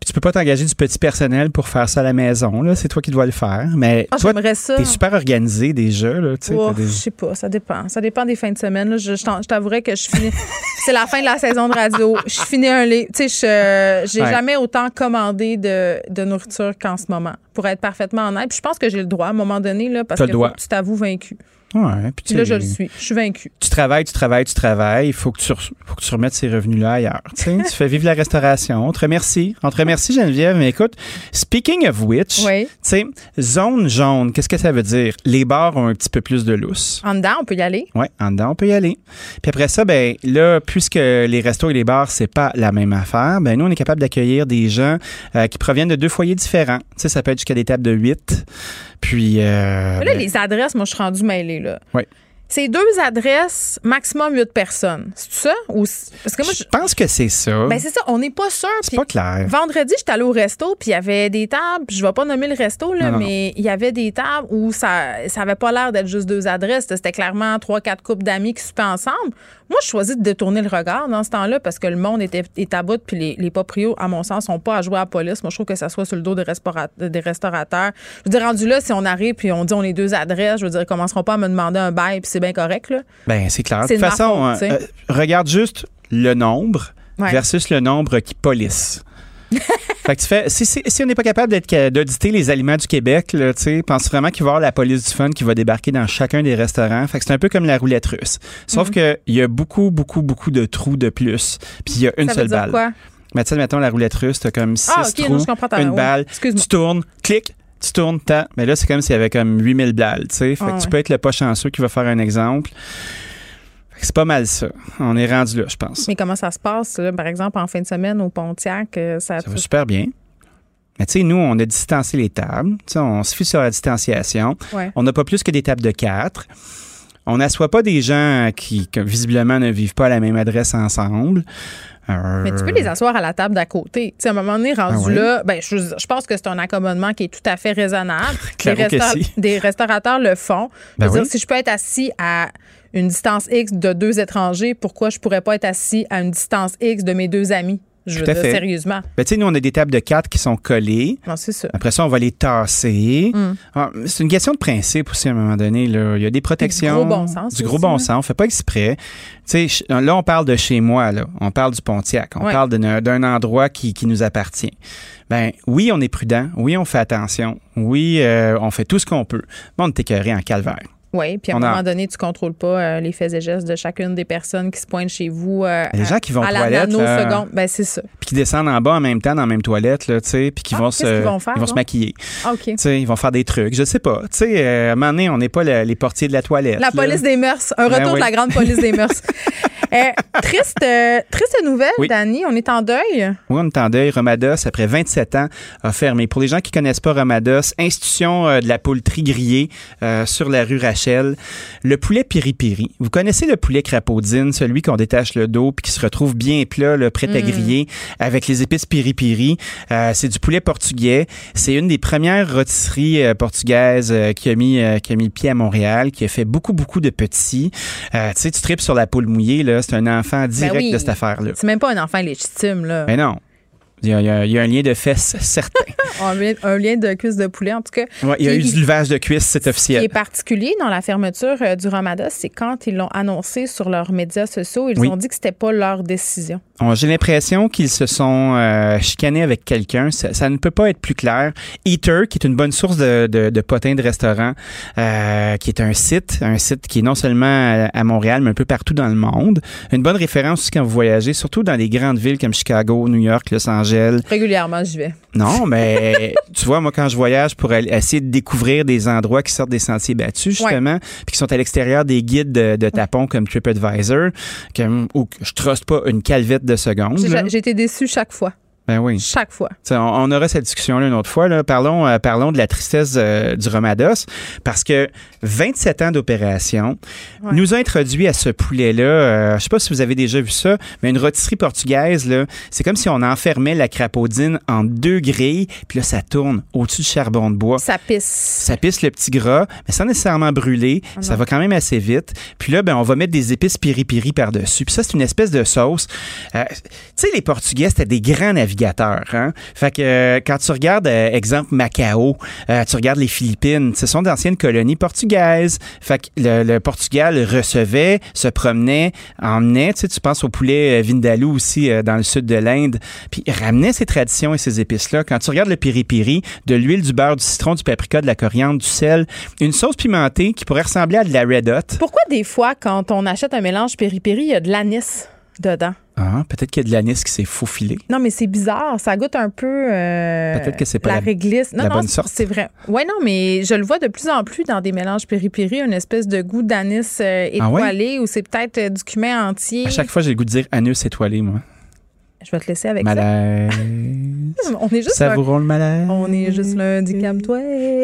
Speaker 11: Puis tu peux pas t'engager du petit personnel pour faire ça à la maison. Là. C'est toi qui dois le faire. Mais
Speaker 1: Ah,
Speaker 11: toi,
Speaker 1: j'aimerais ça.
Speaker 11: t'es super organisé déjà. Là, tu sais, t'as des-
Speaker 1: Je sais pas, ça dépend. Ça dépend des fins de semaine. là. Je, je t'avouerais que je finis. c'est la fin de la saison de radio. Je finis un lit. Tu sais, je- j'ai
Speaker 11: Ouais.
Speaker 1: jamais autant commandé de, de nourriture qu'en ce moment. Pour être parfaitement honnête. Puis je pense que j'ai le droit à un moment donné, là, parce faut que tu t'avoues vaincu.
Speaker 11: Ouais, puis
Speaker 1: Puis là, je le suis. Je suis vaincu.
Speaker 11: Tu travailles, tu travailles, tu travailles. Il faut que tu, re- faut que tu remettes ces revenus-là ailleurs. Tu fais vivre la restauration. On te remercie. On te remercie, Geneviève. Mais écoute, speaking of which,
Speaker 1: Oui.
Speaker 11: tu sais, zone jaune, qu'est-ce que ça veut dire? Les bars ont un petit peu plus de lousse.
Speaker 1: En dedans, on peut y aller.
Speaker 11: Oui, en dedans, on peut y aller. Puis après ça, ben là, puisque les restos et les bars, c'est pas la même affaire, ben nous, on est capable d'accueillir des gens euh, qui proviennent de deux foyers différents. Tu sais, ça peut être jusqu'à des tables de 8. Puis. euh,
Speaker 1: Mais là,
Speaker 11: ben,
Speaker 1: les adresses, moi, je suis rendue mêlée, là.
Speaker 11: Oui.
Speaker 1: C'est deux adresses, maximum 8 personnes. C'est ça? Ou Parce que moi, je.
Speaker 11: pense que c'est ça.
Speaker 1: Ben, c'est ça, on n'est pas sûr.
Speaker 11: c'est pas clair.
Speaker 1: Vendredi, j'étais allée au resto, puis il y avait des tables, je vais pas nommer le resto, là,
Speaker 11: Non,
Speaker 1: mais il y avait des tables où ça ça avait pas l'air d'être juste deux adresses. C'était clairement trois, quatre couples d'amis qui soupaient ensemble. Moi, je choisis de détourner le regard dans ce temps-là parce que le monde était, est à bout, puis les, les proprios, à mon sens, sont pas à jouer à la police. Moi, je trouve que ça soit sur le dos des, restaura- des restaurateurs. Je veux dire, rendu là, si on arrive puis on dit on est deux adresses, je veux dire, ils commenceront pas à me demander un bail, puis c'est bien correct, là.
Speaker 11: Ben, c'est clair. De toute façon,
Speaker 1: sais.
Speaker 11: euh, regarde juste le nombre
Speaker 1: Ouais.
Speaker 11: versus le nombre qui police. fait que tu fais, si, si- si on n'est pas capable d'auditer les aliments du Québec, là, tu pense vraiment qu'il va y avoir la police du fun qui va débarquer dans chacun des restaurants? Fait que c'est un peu comme la roulette russe. Sauf
Speaker 1: Mhm.
Speaker 11: que il y a beaucoup, beaucoup, beaucoup de trous de plus. Puis il y a une
Speaker 1: ça veut
Speaker 11: seule
Speaker 1: dire
Speaker 11: balle.
Speaker 1: quoi?
Speaker 11: Mais tu sais, mettons la roulette russe, t'as comme six
Speaker 1: Ah, ok,
Speaker 11: trous,
Speaker 1: non, ta-
Speaker 11: une
Speaker 1: ouais.
Speaker 11: balle, tu tournes, clic, tu tournes, t'as. Mais là, c'est comme s'il y avait comme 8000 balles, tu sais. Fait
Speaker 1: Ah,
Speaker 11: que tu
Speaker 1: ouais.
Speaker 11: peux être le pas chanceux qui va faire un exemple. C'est pas mal ça. On est rendu là, je pense.
Speaker 1: Mais comment ça se passe, là, par exemple, en fin de semaine au Pontiac? euh, Ça,
Speaker 11: Ça va super bien. Mais tu sais, nous, on a distancé les tables. On se fie sur la distanciation.
Speaker 1: Ouais.
Speaker 11: On n'a pas plus que des tables de quatre. On n'assoit pas des gens qui, visiblement, ne vivent pas à la même adresse ensemble. Euh,
Speaker 1: Mais tu peux les asseoir à la table d'à côté. Tu sais, à un moment donné, rendu
Speaker 11: Ah oui?
Speaker 1: là, ben, je, je pense que c'est un accommodement qui est tout à fait raisonnable.
Speaker 11: si.
Speaker 1: des restaurateurs le font. Je
Speaker 11: Ben
Speaker 1: veux dire,
Speaker 11: oui.
Speaker 1: si je peux être assis à une distance X de deux étrangers, pourquoi je pourrais pas être assis à une distance X de mes deux amis? Je veux
Speaker 11: Tout à
Speaker 1: dire,
Speaker 11: fait.
Speaker 1: sérieusement.
Speaker 11: Ben, tu sais, nous, on a des tables de quatre qui sont collées.
Speaker 1: Non, c'est ça.
Speaker 11: Après ça, on va les tasser.
Speaker 1: Mm.
Speaker 11: Ah, C'est une question de principe aussi à un moment donné. Là. Il y a des protections.
Speaker 1: gros bon sens
Speaker 11: Du gros
Speaker 1: aussi,
Speaker 11: bon
Speaker 1: hein.
Speaker 11: sens. On fait pas exprès. Tu sais, là, on parle de chez moi. Là. On parle du Pontiac. On
Speaker 1: Ouais.
Speaker 11: parle d'un d'un endroit qui, qui nous appartient. Ben oui, on est prudent. Oui, on fait attention. Oui, euh, on fait tout ce qu'on peut. Mais on est écœuré en calvaire.
Speaker 1: Oui, puis à un
Speaker 11: On a-
Speaker 1: moment donné, tu contrôles pas euh, les faits et gestes de chacune des personnes qui se pointent chez vous euh,
Speaker 11: Les gens qui vont
Speaker 1: à la nanoseconde. Ben, c'est ça.
Speaker 11: Puis qui descendent en bas en même temps dans la même toilette, là, tu sais, puis qui
Speaker 1: Ah,
Speaker 11: vont se,
Speaker 1: qu'ils vont faire,
Speaker 11: ils vont se maquiller.
Speaker 1: Ah, OK.
Speaker 11: Tu sais, ils vont faire des trucs, je sais pas. Tu sais, euh, à un moment donné, on n'est pas le- les portiers de la toilette.
Speaker 1: La
Speaker 11: là.
Speaker 1: police des mœurs. Un
Speaker 11: Ben
Speaker 1: retour
Speaker 11: oui.
Speaker 1: de la grande police des mœurs. Euh, triste, euh, triste nouvelle,
Speaker 11: Oui.
Speaker 1: Dani. On est en deuil?
Speaker 11: Oui, on est en deuil. Ramados, après 27 ans, a fermé. Pour les gens qui connaissent pas Ramados, institution euh, de la poultrie grillée euh, sur la rue Rachel. Le poulet piri-piri. Vous connaissez le poulet crapaudine, celui qu'on détache le dos puis qui se retrouve bien plat, là, prêt à
Speaker 12: Mm.
Speaker 11: griller avec les épices piri-piri. Euh, c'est du poulet portugais. C'est une des premières rôtisseries euh, portugaises euh, qui, a mis, qui a mis le pied à Montréal, qui a fait beaucoup, beaucoup de petits. Tu sais, tu tripes sur la poule mouillée, là. C'est un enfant direct
Speaker 1: Ben oui.
Speaker 11: de cette affaire-là.
Speaker 1: C'est même pas un enfant légitime, là.
Speaker 11: Mais non. Il y, a, il y a- il y a un lien de fesses certain.
Speaker 1: un, lien, un lien de cuisse de poulet, en tout cas.
Speaker 11: Ouais, il y a eu du levage de cuisses, c'est
Speaker 1: Ce qui
Speaker 11: officiel.
Speaker 1: est particulier dans la fermeture euh, du Ramadan, c'est quand ils l'ont annoncé sur leurs médias sociaux, ils
Speaker 11: Oui.
Speaker 1: ont dit que c'était pas leur décision.
Speaker 11: Bon, J'ai l'impression qu'ils se sont euh, chicanés avec quelqu'un. Ça, ça ne peut pas être plus clair. Eater, qui est une bonne source de, de, de potins de restaurants, euh, qui est un site, un site qui est non seulement à, à Montréal, mais un peu partout dans le monde. Une bonne référence aussi quand vous voyagez, surtout dans les grandes villes comme Chicago, New York, Los Angeles.
Speaker 1: Régulièrement, j'y vais.
Speaker 11: Non, mais tu vois, moi, quand je voyage pour aller essayer de découvrir des endroits qui sortent des sentiers battus, justement, puis qui sont à l'extérieur des guides de, de tapons comme TripAdvisor, que, où je truste pas une calvette de seconde.
Speaker 1: J'ai été déçue chaque fois.
Speaker 11: Ben oui.
Speaker 1: Chaque fois.
Speaker 11: On, on aura cette discussion-là une autre fois. Là. Parlons, euh, parlons de la tristesse euh, du Romados, parce que 27 ans d'opération
Speaker 1: Ouais.
Speaker 11: nous a introduit à ce poulet-là. euh, je sais pas si vous avez déjà vu ça, mais une rôtisserie portugaise, c'est comme si on enfermait la crapaudine en deux grilles, puis là, ça tourne au-dessus du charbon de bois.
Speaker 1: Ça pisse.
Speaker 11: Ça pisse le petit gras, mais sans nécessairement brûler.
Speaker 1: Ah
Speaker 11: ça va quand même assez vite. Puis là, ben, on va mettre des épices piri-piri par-dessus. Puis ça, c'est une espèce de sauce. Tu sais, les Portugais, c'était des grands Hein? Fait que euh, quand tu regardes, euh, exemple, Macao, euh, tu regardes les Philippines, ce sont d'anciennes colonies portugaises. Fait que le, Portugal recevait, se promenait, emmenait. Tu sais, tu penses au poulet Vindaloo aussi dans le sud de l'Inde. Puis ramenait ces traditions et ces épices-là. Quand tu regardes le piri-piri, de l'huile, du beurre, du citron, du paprika, de la coriandre, du sel, une sauce pimentée qui pourrait ressembler à de la Red Hot.
Speaker 1: Pourquoi des fois, quand on achète un mélange péripéri, il y a de l'anis dedans?
Speaker 11: Ah, peut-être qu'il y a de l'anis qui s'est faufilé.
Speaker 1: Non, mais c'est bizarre. Ça goûte un peu. euh,
Speaker 11: Peut-être que c'est pas
Speaker 1: la,
Speaker 11: la-
Speaker 1: réglisse. Non,
Speaker 11: la
Speaker 1: non,
Speaker 11: bonne
Speaker 1: c'est-
Speaker 11: sorte.
Speaker 1: c'est vrai. Ouais, non, mais je le vois de plus en plus dans des mélanges péripéri, une espèce de goût d'anis euh,
Speaker 11: Ah ouais?
Speaker 1: étoilé ou c'est peut-être euh, du cumin entier.
Speaker 11: À chaque fois, j'ai le goût de dire anus étoilé, moi.
Speaker 1: Je vais te laisser avec
Speaker 11: Malaise.
Speaker 1: ça. On est juste
Speaker 11: Savourons le malaise.
Speaker 1: On est juste lundi, calme-toi.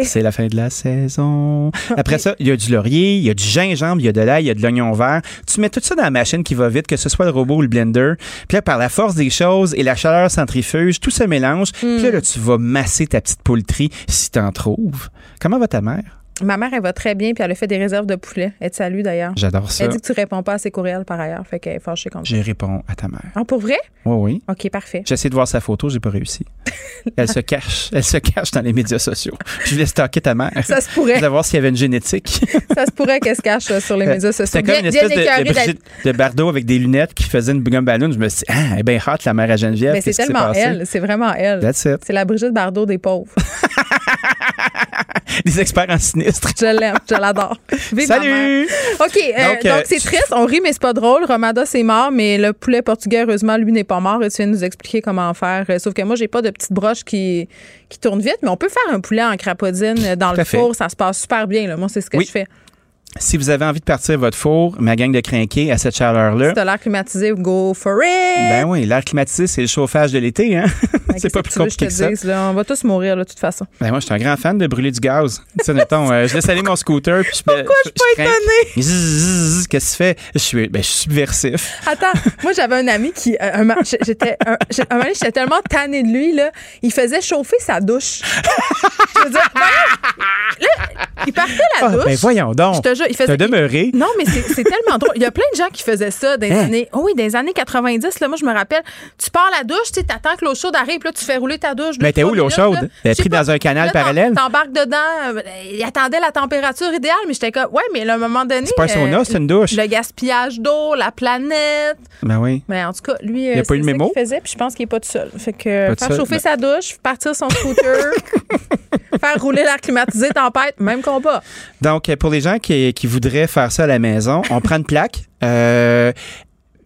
Speaker 11: C'est la fin de la saison. Après ça, il y a du laurier, il y a du gingembre, il y a de l'ail, il y a de l'oignon vert. Tu mets tout ça dans la machine qui va vite, que ce soit le robot ou le blender. Puis là, par la force des choses et la chaleur centrifuge, tout se mélange. Puis là, là, tu vas masser ta petite poultrie si t'en trouves. Comment va ta mère?
Speaker 1: Ma mère, elle va très bien, puis elle a fait des réserves de poulet. Elle te salue d'ailleurs.
Speaker 11: J'adore ça.
Speaker 1: Elle dit que tu réponds pas à ses courriels par ailleurs, fait qu'elle est fâchée contre
Speaker 11: J'ai répondu à ta mère.
Speaker 1: Ah, pour vrai?
Speaker 11: Oui, oui.
Speaker 1: OK, parfait.
Speaker 11: J'ai essayé de voir sa photo, j'ai pas réussi. Elle se cache. Elle se cache dans les médias sociaux. Je voulais stalker ta mère.
Speaker 1: Ça se pourrait.
Speaker 11: Je voulais voir s'il y avait une génétique.
Speaker 1: Ça se pourrait qu'elle se cache euh, sur les médias sociaux.
Speaker 11: C'était comme une espèce de, de, Brigitte de Bardot avec des lunettes qui faisait une gomme ballon. Je me suis dit, ah, elle est bien hot, la mère à Geneviève.
Speaker 1: Mais c'est tellement elle, c'est vraiment elle.
Speaker 11: That's it.
Speaker 1: C'est la Brigitte Bardot des pauvres.
Speaker 11: Des experts en sinistre.
Speaker 1: Je l'aime, je l'adore.
Speaker 11: Salut!
Speaker 1: OK, euh,
Speaker 11: Donc,
Speaker 1: donc
Speaker 11: euh,
Speaker 1: c'est triste, on rit, mais c'est pas drôle. Romada, c'est mort, mais le poulet portugais, heureusement, lui n'est pas mort. Et tu viens de nous expliquer comment faire. Euh, Sauf que moi, j'ai pas de petite broche qui, qui tourne vite, mais on peut faire un poulet en crapaudine euh, dans
Speaker 11: Tout
Speaker 1: le
Speaker 11: fait.
Speaker 1: four. Ça se passe super bien. Là. Moi, c'est ce que
Speaker 11: Oui.
Speaker 1: je fais.
Speaker 11: Si vous avez envie de partir votre four, ma gang de crinqués à cette chaleur-là,
Speaker 1: Si l'air climatisé, go for it!
Speaker 11: ben oui, l'air climatisé, c'est le chauffage de l'été. Hein? c'est pas plus
Speaker 1: veux que
Speaker 11: compliqué que ça.
Speaker 1: dise, là, on va tous mourir, de toute façon.
Speaker 11: Ben moi, je suis un grand fan de brûler du gaz. tu sais, mettons, euh, je laisse aller mon scooter. Puis je, Pourquoi
Speaker 1: je suis pas étonnée?
Speaker 11: Qu'est-ce que tu fais? Je suis, ben, je suis subversif.
Speaker 1: Attends, moi j'avais un ami qui euh, un, j'étais un, un moment donné, j'étais tellement tannée de lui là, il faisait chauffer sa douche. je veux dire, voyons, là, il partait la
Speaker 11: Ah,
Speaker 1: douche.
Speaker 11: ben voyons donc.
Speaker 1: Je te jure, il faisait
Speaker 11: T'as demeuré.
Speaker 1: Non, mais c'est tellement drôle. Il y a plein de gens qui faisaient ça dans les
Speaker 11: Hein?
Speaker 1: années. Oh oui, les années 90 là, moi je me rappelle, tu pars la douche, tu sais, t'attends que l'eau chaude arrive, puis là tu fais rouler ta douche.
Speaker 11: Mais
Speaker 1: deux,
Speaker 11: t'es où l'eau chaude?
Speaker 1: sais
Speaker 11: prise
Speaker 1: pas.
Speaker 11: dans un canal
Speaker 1: Là,
Speaker 11: parallèle?
Speaker 1: T'embarques dedans, euh, il attendait la température idéale, mais j'étais comme ouais, mais là, à un moment donné
Speaker 11: C'est pas un sauna,
Speaker 1: euh,
Speaker 11: c'est une douche.
Speaker 1: Le gaspillage d'eau, la planète.
Speaker 11: Ben oui.
Speaker 1: Mais en tout cas, lui,
Speaker 11: Il a
Speaker 1: euh,
Speaker 11: pas eu le mémo?
Speaker 1: faisait, puis je pense qu'il est pas tout seul. Fait que faire chauffer
Speaker 11: ben-
Speaker 1: sa douche, partir son scooter, faire rouler l'air climatisé, tempête, même combat.
Speaker 11: Donc, pour les gens qui, qui voudraient faire ça à la maison, on prend une plaque. euh,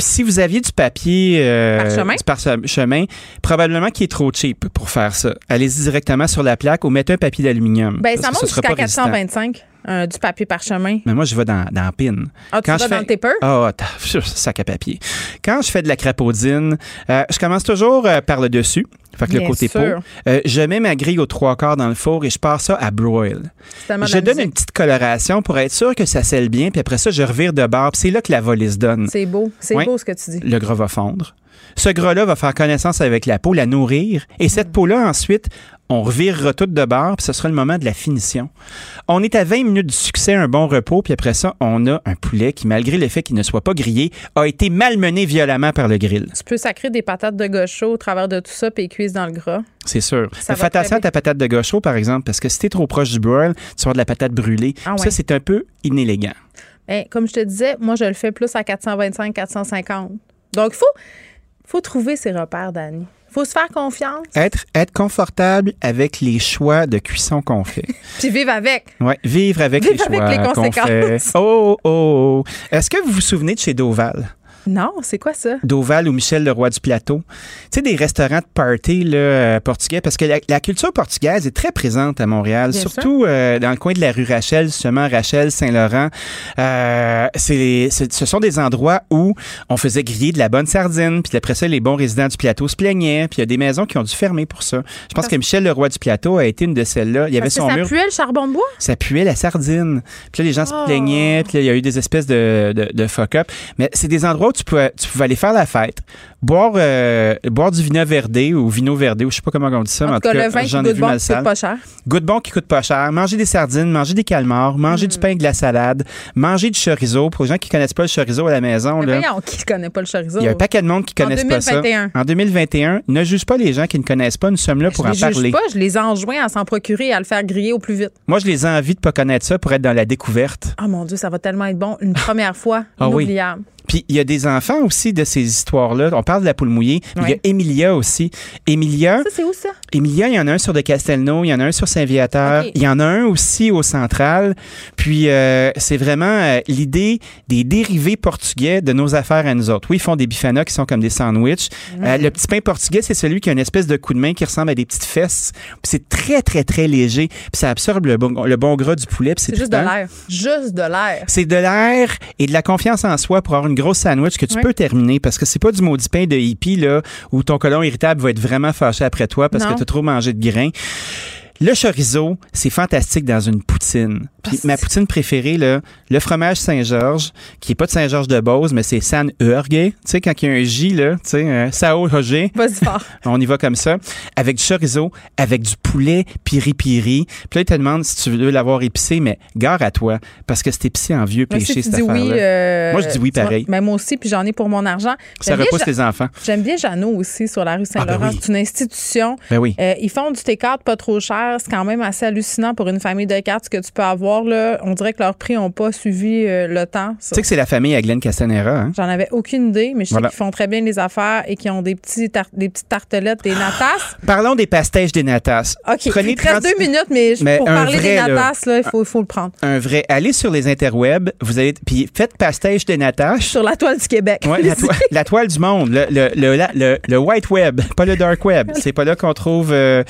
Speaker 11: si vous aviez du papier euh,
Speaker 1: Parchemin?
Speaker 11: du parchemin, probablement qu'il est trop cheap pour faire ça. Allez-y directement sur la plaque ou mettez un papier d'aluminium.
Speaker 1: Ben, ça monte jusqu'à
Speaker 11: pas résistant.
Speaker 1: 425 euh, du papier parchemin.
Speaker 11: Mais moi, je vais dans, dans pin.
Speaker 1: Ah, tu vas dans le taper?
Speaker 11: Ah, t'as- pfiou, sac à papier. Quand je fais de la crapaudine, euh, je commence toujours euh, par le dessus. Fait que le côté
Speaker 1: sûr.
Speaker 11: peau. Je mets ma grille aux trois quarts dans le four et je pars ça à broil. Je donne une petite coloration pour être sûr que ça scelle bien, puis après ça, je revire de puis C'est là que la volée se donne.
Speaker 1: C'est beau. C'est beau ce que tu dis.
Speaker 11: Le gras va fondre. Ce gras-là va faire connaissance avec la peau, la nourrir. Et
Speaker 1: Mm.
Speaker 11: cette peau-là, ensuite, on revirera toute de bord, puis ce sera le moment de la finition. On est à 20 minutes du succès, un bon repos, puis après ça, on a un poulet qui, malgré le fait qu'il ne soit pas grillé, a été malmené violemment par le grill.
Speaker 1: Tu peux sacrer des patates de gaucho au travers de tout ça puis les cuisent dans le gras.
Speaker 11: C'est sûr.
Speaker 1: Ça
Speaker 11: fais attention à ta patate de gaucho, par exemple, parce que si t'es trop proche du broil, tu vas avoir de la patate brûlée.
Speaker 1: Ah ouais.
Speaker 11: Ça, c'est un peu inélégant.
Speaker 1: Ben, comme je te disais, moi, je le fais plus à 425, 450. Donc, il faut, faut trouver ses repères, Dani. Il faut se faire confiance
Speaker 11: Être, être confortable avec les choix de cuisson qu'on fait.
Speaker 1: puis vivre avec.
Speaker 11: Ouais, vivre avec
Speaker 1: Vivre
Speaker 11: les choix
Speaker 1: avec les conséquences.
Speaker 11: fait. Oh, oh, oh. Est-ce que vous vous souvenez de chez Doval?
Speaker 1: Non, c'est quoi ça?
Speaker 11: Doval ou Michel le roi du plateau. Tu sais, des restaurants de party là, euh, portugais, parce que la, la culture portugaise est très présente à Montréal,
Speaker 1: Bien
Speaker 11: surtout euh, dans le coin de la rue Rachel, justement, Rachel, Saint-Laurent. Euh, c'est, ce sont des endroits où on faisait griller de la bonne sardine, puis après ça, les bons résidents du plateau se plaignaient, puis il y a des maisons qui ont dû fermer pour ça. Je pense que Michel le roi du plateau a été une de celles-là. Il y avait
Speaker 1: que
Speaker 11: son
Speaker 1: ça
Speaker 11: mur
Speaker 1: puait le charbon de bois?
Speaker 11: ça puait la sardine. Puis là, les gens se
Speaker 1: Oh.
Speaker 11: plaignaient. Puis là, il y a eu des espèces de, de, de fuck-up. Mais c'est des endroits tu pouvais, tu pouvais aller faire la fête, boire, euh, boire du vino verdé ou vino verdé, ou je sais pas comment on dit ça. mais
Speaker 1: En tout cas, le vin qui
Speaker 11: j'en ai
Speaker 1: goûte
Speaker 11: vu
Speaker 1: bon, qui coûte pas cher.
Speaker 11: Goûte bon qui coûte pas cher. Manger des sardines, manger des calmars, manger
Speaker 1: Mm.
Speaker 11: du pain et de la salade, manger du chorizo. Pour les gens qui connaissent pas le chorizo à la maison,
Speaker 1: Mais
Speaker 11: là,
Speaker 1: voyons, qui connaît pas le chorizo?
Speaker 11: il y a un paquet de monde qui
Speaker 1: En
Speaker 11: connaissent pas ça.
Speaker 1: 2021.
Speaker 11: En 2021, ne juge pas les gens qui ne connaissent pas. Nous sommes là pour
Speaker 1: je
Speaker 11: en
Speaker 1: les juge
Speaker 11: parler.
Speaker 1: pas, je les enjoins à s'en procurer et à le faire griller au plus vite.
Speaker 11: Moi, je les ai envie de pas connaître ça pour être dans la découverte.
Speaker 1: Ah mon Dieu, ça va tellement être bon. Une première fois,
Speaker 11: Ah oui. Puis il y a des enfants aussi de ces histoires-là. On parle de la poule mouillée. mais Il y a. Emilia aussi. Emilia,
Speaker 1: Ça, c'est où ça?
Speaker 11: Emilia, il y en a un sur de Castelnau, il y en a un sur Saint-Viateur, il y en a un aussi au Central. Puis euh, c'est vraiment euh, l'idée des dérivés portugais de nos affaires à nous autres. Oui, ils font des bifanas qui sont comme des sandwichs.
Speaker 1: Mhm.
Speaker 11: Euh, le petit pain portugais, c'est celui qui a une espèce de coup de main qui ressemble à des petites fesses. Puis c'est très, très, très léger. Puis ça absorbe le bon, le bon gras du poulet.
Speaker 1: C'est juste de l'air. Juste de l'air.
Speaker 11: C'est de l'air et de la confiance en soi pour avoir une grosse sandwich que tu peux terminer parce que c'est pas du maudit pain de hippie là où ton colon irritable va être vraiment fâché après toi parce
Speaker 1: Non.
Speaker 11: que tu as trop mangé de grains. Le chorizo, c'est fantastique dans une poutine. Puis ma poutine préférée, là, le fromage Saint-Georges, qui est pas de Saint-Georges-de-Beauce, mais c'est San Urge. Tu sais, quand il y a un J, là, tu sais, euh, Sao Roger.
Speaker 1: Vas-y fort.
Speaker 11: On y va comme ça. Avec du chorizo, avec du poulet piri-piri. Puis là, il te demande si tu veux l'avoir épicé, mais gare à toi, parce que c'est épicé en vieux péché,
Speaker 1: si
Speaker 11: cette
Speaker 1: oui,
Speaker 11: affaire-là.
Speaker 1: euh,
Speaker 11: Moi, je dis oui pareil.
Speaker 1: Ben, moi aussi, puis j'en ai pour mon argent.
Speaker 11: Ça repousse les enfants.
Speaker 1: J'aime bien Jeannot aussi sur la rue Saint-Laurent.
Speaker 11: Ah, ben oui.
Speaker 1: C'est une institution.
Speaker 11: Ben oui.
Speaker 1: Euh, ils font du T4 pas trop cher. C'est quand même assez hallucinant pour une famille de quatre ce que tu peux avoir. Là. On dirait que leurs prix n'ont pas suivi euh, le temps. Ça.
Speaker 11: Tu sais que c'est la famille à Glenn Castanera, hein?
Speaker 1: J'en avais aucune idée, mais je sais
Speaker 11: Voilà.
Speaker 1: qu'ils font très bien les affaires et qu'ils ont des, petits des petites tartelettes, des natas.
Speaker 11: Parlons des pastèches des natas.
Speaker 1: OK,
Speaker 11: Prenez
Speaker 1: il te reste
Speaker 11: 30
Speaker 1: deux minutes, mais,
Speaker 11: Mais
Speaker 1: pour parler
Speaker 11: vrai,
Speaker 1: des natas, là, il faut, faut le prendre.
Speaker 11: Un vrai. Allez sur les interwebs, vous allez, puis faites pastèche des natas.
Speaker 1: Sur la toile du Québec.
Speaker 11: Ouais, la, toi- la toile du monde, le, le, le, la- le- le white web, pas le dark web. C'est pas là qu'on trouve euh,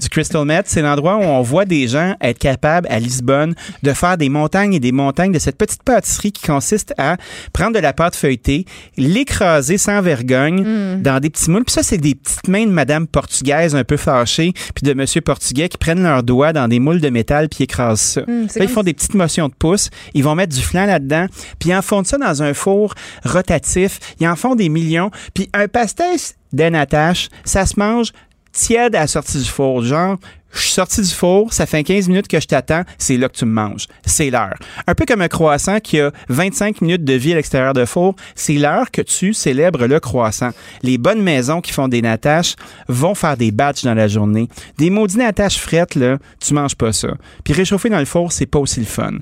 Speaker 11: du crystal meth. C'est l'endroit où on voit des gens être capables à Lisbonne de faire des montagnes et des montagnes de cette petite pâtisserie qui consiste à prendre de la pâte feuilletée, l'écraser sans vergogne
Speaker 1: Mm.
Speaker 11: dans des petits moules. Puis ça, c'est des petites mains de madame portugaise un peu fâchée, puis de monsieur portugais qui prennent leurs doigts dans des moules de métal puis écrasent ça.
Speaker 1: Mm,
Speaker 11: Là, ils font des petites motions de pouce. Ils vont mettre du flan là-dedans, puis ils en font ça dans un four rotatif. Ils en font des millions. Puis un pastel d'Anatache, ça se mange tiède à la sortie du four. Genre, je suis sorti du four, ça fait 15 minutes que je t'attends, c'est là que tu me manges. C'est l'heure. Un peu comme un croissant qui a 25 minutes de vie à l'extérieur de four, c'est l'heure que tu célèbres le croissant. Les bonnes maisons qui font des nataches vont faire des batchs dans la journée. Des maudits nataches frettes, là, tu manges pas ça. Puis réchauffer dans le four, c'est pas aussi le fun.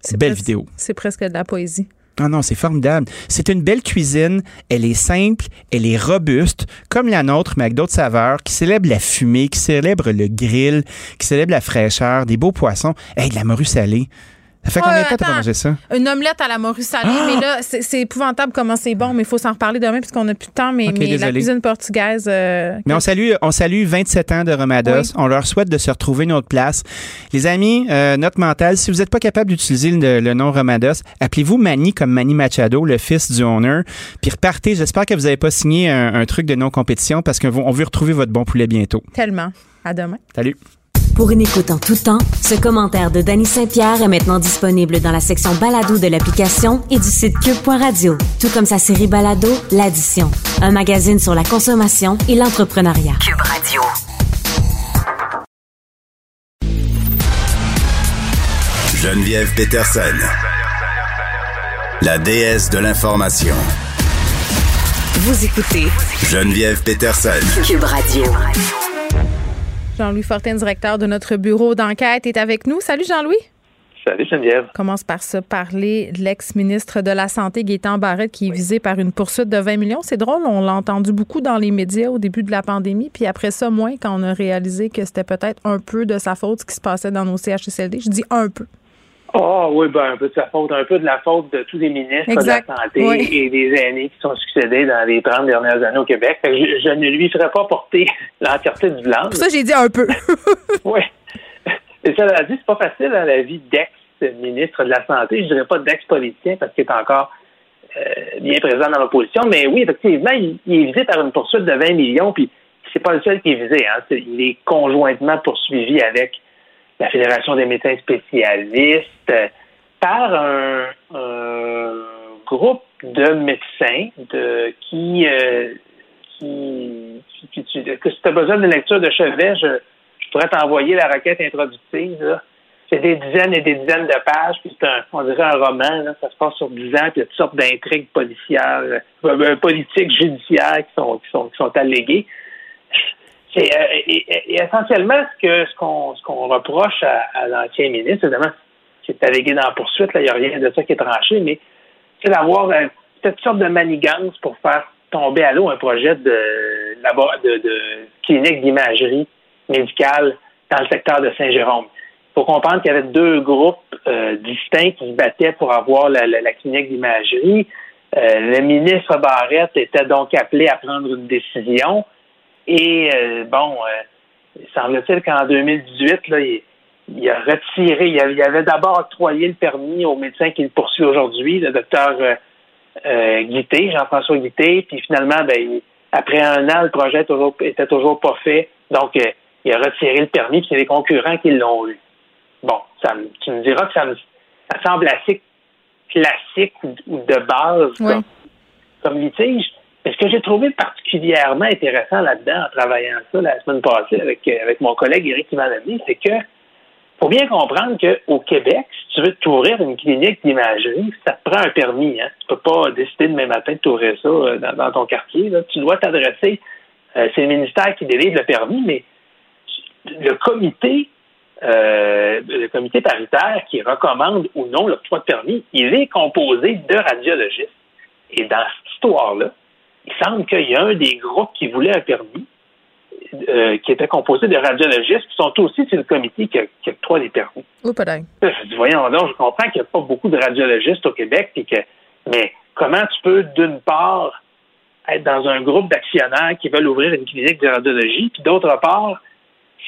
Speaker 1: C'est
Speaker 11: Belle
Speaker 1: presque-
Speaker 11: vidéo.
Speaker 1: C'est presque de la poésie.
Speaker 11: Ah non, c'est formidable. C'est une belle cuisine. Elle est simple, elle est robuste, comme la nôtre, mais avec d'autres saveurs, qui célèbre la fumée, qui célèbre le grill, qui célèbre la fraîcheur, des beaux poissons. Hey, de la morue salée. Ça fait combien de temps que tu mangé ça?
Speaker 1: Une omelette à la morue salée, ah! mais là, c'est épouvantable comment c'est bon, mais il faut s'en reparler demain puisqu'on n'a plus de temps. Mais, la cuisine portugaise. Euh,
Speaker 11: mais on salue, on salue 27 ans de Romados. On leur souhaite de se retrouver notre place. Les amis, euh, note mentale, si vous n'êtes pas capable d'utiliser le, nom Romados, appelez-vous Manny comme Manny Machado, le fils du owner, puis repartez. J'espère que vous n'avez pas signé un, un, truc de non-compétition parce qu'on veut retrouver votre bon poulet bientôt.
Speaker 1: Tellement. À demain.
Speaker 11: Salut.
Speaker 4: Pour une écoute en tout temps, ce commentaire de Danny Saint-Pierre est maintenant disponible dans la section balado de l'application et du site cube.radio, tout comme sa série balado L'Addition, un magazine sur la consommation et l'entrepreneuriat. Cube Radio.
Speaker 3: Geneviève Peterson, la déesse de l'information.
Speaker 4: Vous écoutez
Speaker 3: Geneviève Peterson,
Speaker 4: Cube Radio.
Speaker 1: Jean-Louis Fortin, directeur de notre bureau d'enquête, est avec nous. Salut Jean-Louis.
Speaker 12: Salut Geneviève.
Speaker 1: commence par se parler de l'ex-ministre de la Santé, Gaétan Barrette, qui est visé par une poursuite de 20 millions. C'est drôle, on l'a entendu beaucoup dans les médias au début de la pandémie, puis après ça, moins quand on a réalisé que c'était peut-être un peu de sa faute ce qui se passait dans nos CHSLD. Je dis un peu.
Speaker 12: Ah oui, ben un peu de sa faute, un peu de la faute de tous les ministres de la Santé et des aînés qui sont succédés dans les 30 dernières années au Québec. Je, ne lui ferai pas porter l'entièreté du blanc.
Speaker 1: Pour ça, j'ai dit un peu.
Speaker 12: oui. Et ça l'a dit, c'est pas facile à la vie d'ex-ministre de la Santé. Je dirais pas d'ex-politicien parce qu'il est encore euh, bien présent dans l'opposition. Mais oui, effectivement, il, est visé par une poursuite de 20 millions, puis c'est pas le seul qui est visé. Hein. il est conjointement poursuivi avec la Fédération des médecins spécialistes, par un, groupe de médecins de, qui, euh, que si tu as besoin d'une lecture de chevet, je, pourrais t'envoyer la requête introductive. C'est des dizaines et des dizaines de pages, puis c'est un, on dirait un roman, ça se passe sur dix ans, puis il y a toutes sortes d'intrigues policières, euh, euh, politiques, judiciaires qui sont, qui sont, qui sont alléguées. Euh, et, essentiellement ce que ce qu'on ce qu'on reproche à, l'ancien ministre, évidemment, c'est allégué dans la poursuite, là, il n'y a rien de ça qui est tranché, mais c'est d'avoir euh, cette sorte de manigance pour faire tomber à l'eau un projet de, de, de clinique d'imagerie médicale dans le secteur de Saint-Jérôme. Il faut comprendre qu'il y avait deux groupes euh, distincts qui se battaient pour avoir la, la, clinique d'imagerie. le ministre Barrette était donc appelé à prendre une décision. Et euh, bon, euh, semble-t-il qu'en 2018, là, il, a retiré, il avait, d'abord octroyé le permis au médecin qui le poursuit aujourd'hui, le docteur euh, Guité, Jean-François Guité, puis finalement, ben, après un an, le projet était toujours, était toujours pas fait. Donc, il a retiré le permis, puis c'est les concurrents qui l'ont eu. Bon, ça, tu me diras que ça, me, ça semble assez classique ou, de base comme, comme litige. Mais ce que j'ai trouvé particulièrement intéressant là-dedans, en travaillant ça la semaine passée avec, euh, avec mon collègue Éric Ivanami, c'est que faut bien comprendre qu'au Québec, si tu veux t'ouvrir une clinique d'imagerie, ça te prend un permis. Hein. Tu peux pas décider demain matin de t'ouvrir ça euh, dans, ton quartier. Tu dois t'adresser. Euh, c'est le ministère qui délivre le permis, mais le comité, le comité paritaire qui recommande ou non l'octroi de permis, il est composé de radiologistes. Et dans cette histoire-là, il semble qu'il y a un des groupes qui voulait un permis, euh, qui était composé de radiologistes qui sont aussi sur le comité qui, octroie les permis. Je dis, voyons donc, je comprends qu'il n'y a pas beaucoup de radiologistes au Québec, que, mais comment tu peux, d'une part, être dans un groupe d'actionnaires qui veulent ouvrir une clinique de radiologie, puis d'autre part,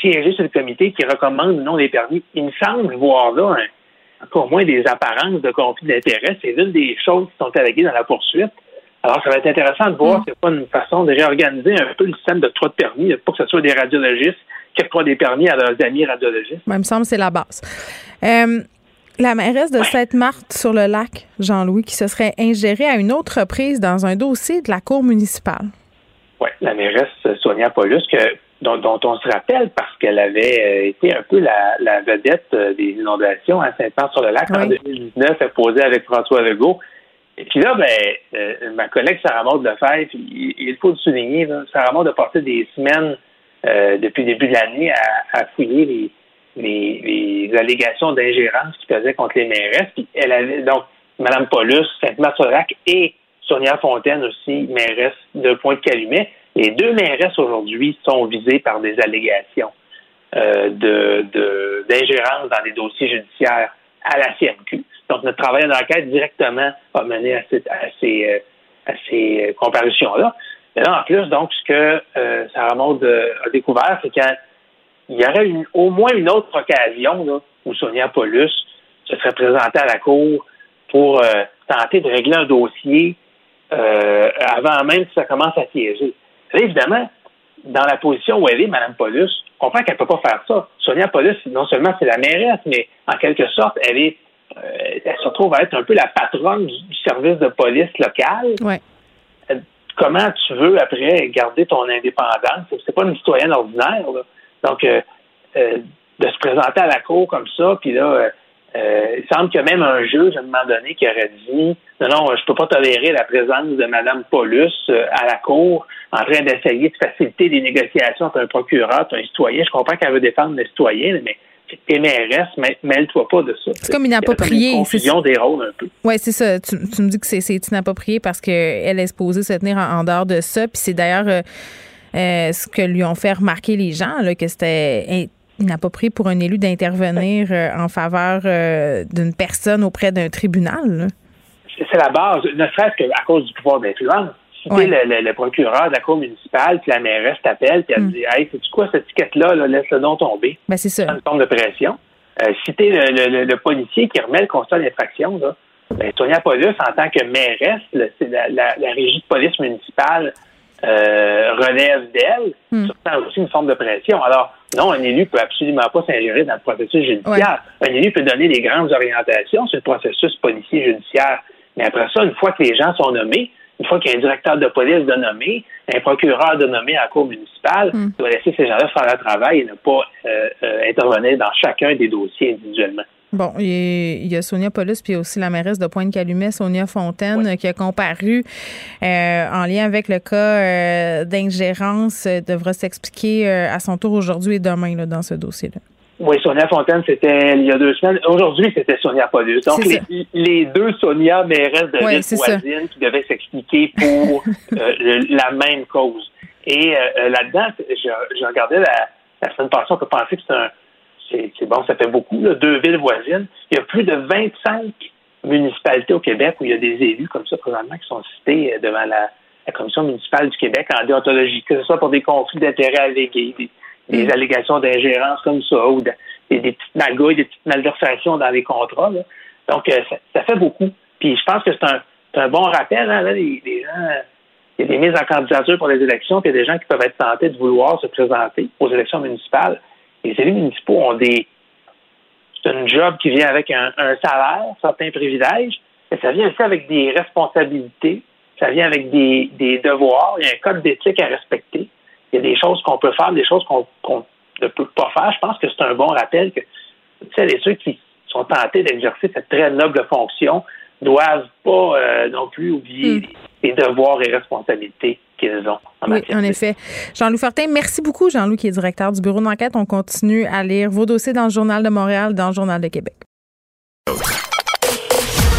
Speaker 12: siéger sur le comité qui recommande non les permis? Il me semble voir là encore moins des apparences de conflit d'intérêt. C'est l'une des choses qui sont alléguées dans la poursuite. Alors, ça va être intéressant de voir mm. c'est pas une façon de réorganiser un peu le système de trois de permis, pour que ce soit des radiologistes qui octroient des permis à leurs amis radiologistes.
Speaker 1: Moi, il me semble que c'est la base. Euh, la mairesse de Sainte-Marthe sur le lac, Jean-Louis, qui se serait ingérée à une autre reprise dans un dossier de la Cour municipale.
Speaker 12: Oui, la mairesse Sonia Paulus, dont, on se rappelle parce qu'elle avait euh, été un peu la, vedette euh, des inondations à Sainte-Marthe sur le lac en 2019, elle posait avec François Legault. Et puis là, ben, euh, ma collègue Sarah Maud Lefebvre, il, il faut le souligner, là, Sarah Maud a passé des semaines euh, depuis le début de l'année à, fouiller les, les, allégations d'ingérence qui pesaient contre les mairesses. Puis elle avait donc Mme Paulus, Sainte-Marthe-Sorac et Sonia Fontaine aussi, mairesse de Pointe-Calumet. Les deux mairesses aujourd'hui sont visées par des allégations euh, de d'ingérence dans des dossiers judiciaires à la CMQ. Donc, notre travail d'enquête directement a mené à, ces, à ces, comparutions-là. Mais là, en plus, donc, ce que euh, Sarah Maud a découvert, c'est qu'il y aurait au moins une autre occasion là, où Sonia Paulus se serait présentée à la Cour pour tenter de régler un dossier avant même que ça commence à siéger. évidemment, dans la position où elle est, Mme Paulus, on comprend qu'elle ne peut pas faire ça. Sonia Paulus, non seulement c'est la mairesse, mais en quelque sorte, elle est euh, elle se retrouve à être un peu la patronne du, service de police local.
Speaker 1: Ouais.
Speaker 12: Euh, comment tu veux après garder ton indépendance? C'est pas une citoyenne ordinaire. Donc, euh, de se présenter à la cour comme ça, puis là, il semble qu'il y a même un juge à un moment donné qui aurait dit non, non, je peux pas tolérer la présence de Mme Paulus à la cour en train d'essayer de faciliter les négociations entre un procureur et un citoyen. Je comprends qu'elle veut défendre le citoyen, mais t'es mairesse, mêle-toi pas de ça.
Speaker 1: C'est comme inapproprié.
Speaker 12: C'est confusion des rôles un peu.
Speaker 1: Oui, c'est ça. Tu, me dis que c'est inapproprié parce qu'elle est supposée se tenir en, dehors de ça. Puis c'est d'ailleurs euh, euh, ce que lui ont fait remarquer les gens, là, que c'était inapproprié pour un élu d'intervenir euh, en faveur d'une personne auprès d'un tribunal.
Speaker 12: C'est la base, ne serait-ce qu'à cause du pouvoir d'influence. Si le, le, procureur de la cour municipale, puis la mairesse t'appelle, puis elle mm. dit Hey, c'est quoi cette étiquette-là, là, laisse-le donc tomber.
Speaker 1: Ben, c'est ça.
Speaker 12: une forme de pression. Euh, si t'es le, le, policier qui remet le constat d'infraction, là, ben, Tonya Paulus, en tant que mairesse, la, la, la, régie de police municipale euh, relève d'elle, mm. ça aussi une forme de pression. Alors, non, un élu peut absolument pas s'ingérer dans le processus judiciaire. Un élu peut donner des grandes orientations sur le processus policier judiciaire. Mais après ça, une fois que les gens sont nommés, une fois qu'il y a un directeur de police de nommer, un procureur de nommer à la cour municipale, hmm. doit laisser ces gens-là faire leur travail et ne pas euh, euh, intervenir dans chacun des dossiers individuellement.
Speaker 1: Bon, il y a Sonia Paulus, puis aussi la mairesse de Pointe-Calumet, Sonia Fontaine, qui a comparu euh, en lien avec le cas d'ingérence, devra s'expliquer à son tour aujourd'hui et demain dans ce dossier-là.
Speaker 12: Oui, Sonia Fontaine, c'était il y a deux semaines. Aujourd'hui, c'était Sonia Paulus. Donc, les, deux Sonia mairesse de ville voisine qui devaient s'expliquer pour euh, la même cause. Et euh, euh, là-dedans, je, regardais la, la semaine passée, on peut penser que c'est un c'est bon, ça fait beaucoup, deux villes voisines. Il y a plus de 25 municipalités au Québec où il y a des élus comme ça présentement qui sont cités devant la, la Commission municipale du Québec en déontologie, que ce soit pour des conflits d'intérêts allégués, des, des mm. allégations d'ingérence comme ça, ou des, petites magouilles, des petites malversations dans les contrats. Donc, euh, ça, fait beaucoup. Puis je pense que c'est un, un, bon rappel. Hein, là, les, gens, il y a des mises en candidature pour les élections, puis il y a des gens qui peuvent être tentés de vouloir se présenter aux élections municipales. Les élus municipaux ont des. C'est un job qui vient avec un, un salaire, certains privilèges, mais ça vient aussi avec des responsabilités, ça vient avec des, des devoirs, il y a un code d'éthique à respecter il y a des choses qu'on peut faire, des choses qu'on ne peut pas faire. Je pense que c'est un bon rappel que celles et ceux qui sont tentés d'exercer cette très noble fonction doivent pas euh, non plus oublier hmm. les, devoirs et responsabilités qu'ils ont. En
Speaker 1: oui, en effet. Jean-Louis Fortin, merci beaucoup, Jean-Louis, qui est directeur du bureau d'enquête. On continue à lire vos dossiers dans le Journal de Montréal, dans le Journal de Québec.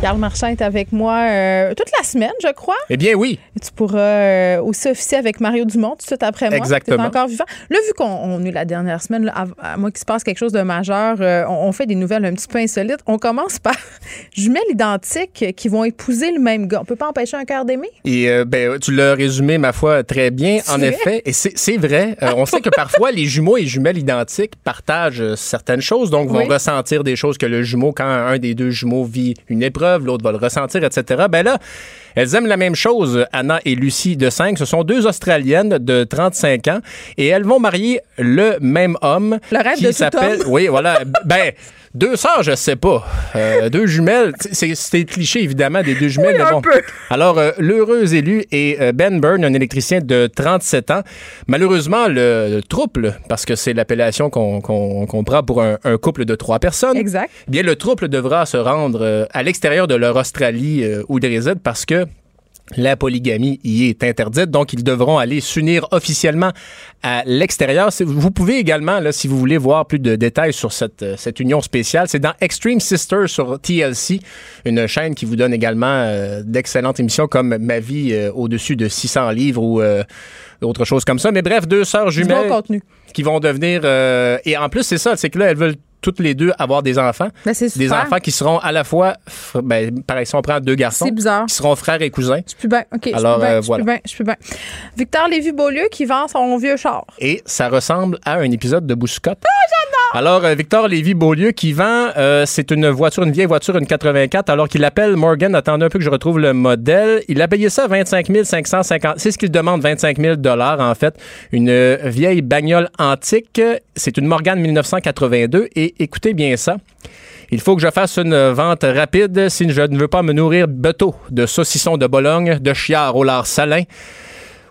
Speaker 1: Carl Marchand est avec moi euh, toute la semaine, je crois.
Speaker 13: Eh bien, oui.
Speaker 1: tu pourras euh, aussi officier avec Mario Dumont tout de suite après moi.
Speaker 13: Exactement.
Speaker 1: encore vivant. Là, vu qu'on est la dernière semaine, à, moi qu'il se passe quelque chose de majeur, euh, on, fait des nouvelles un petit peu insolites. On commence par jumelles identiques qui vont épouser le même gars. On peut pas empêcher un cœur d'aimer?
Speaker 13: Et ben, tu l'as résumé, ma foi, très bien. En effet, et c'est vrai. on sait que parfois, les jumeaux et jumelles identiques partagent certaines choses, donc vont ressentir des choses que le jumeau, quand un des deux jumeaux vit une épreuve, l'autre va le ressentir, etc. Ben là, elles aiment la même chose, Anna et Lucie de 5. Ce sont deux Australiennes de 35 ans et elles vont marier le même homme.
Speaker 1: Le rêve qui s'appelle.
Speaker 13: Oui, voilà. ben, deux sœurs, je sais pas. Euh, deux jumelles, c'est cliché évidemment des deux jumelles.
Speaker 1: Oui, peu.
Speaker 13: Alors, euh, l'heureux élu est euh, Ben Byrne, un électricien de 37 ans. Malheureusement, le, trouble, parce que c'est l'appellation qu'on prend pour un, couple de trois personnes.
Speaker 1: Exact.
Speaker 13: Bien, le trouble devra se rendre à l'extérieur de leur Australie où ils résident parce que la polygamie y est interdite, donc ils devront aller s'unir officiellement à l'extérieur. Vous pouvez également, là, si vous voulez voir plus de détails sur cette, euh, cette union spéciale, c'est dans Extreme Sisters sur TLC, une chaîne qui vous donne également euh, d'excellentes émissions comme Ma vie euh, au-dessus de 600 livres ou autre chose comme ça. Mais bref, deux sœurs jumelles qui vont devenir... et en plus, c'est ça, c'est que là, elles veulent toutes les deux avoir des enfants.
Speaker 1: Ben,
Speaker 13: des enfants qui seront à la fois, ben, pareil, si on prend deux garçons, qui seront frères et cousins.
Speaker 1: Je suis plus bien. OK, Alors, je suis bien. Je suis bien. Victor Lévy-Beaulieu qui vend son vieux char.
Speaker 13: Et ça ressemble à un épisode de Bouscotte.
Speaker 1: Ah, j'adore!
Speaker 13: Alors, euh, Victor Lévy-Beaulieu qui vend, euh, c'est une voiture, une vieille voiture, une 84, alors qu'il appelle Morgan, attendez un peu que je retrouve le modèle. Il a payé ça 25 550. C'est ce qu'il demande, 25 000 en fait. Une vieille bagnole antique. C'est une Morgan 1982 et écoutez bien ça. Il faut que je fasse une vente rapide si je ne veux pas me nourrir bateau de saucissons de Bologne, de chiards au lard salin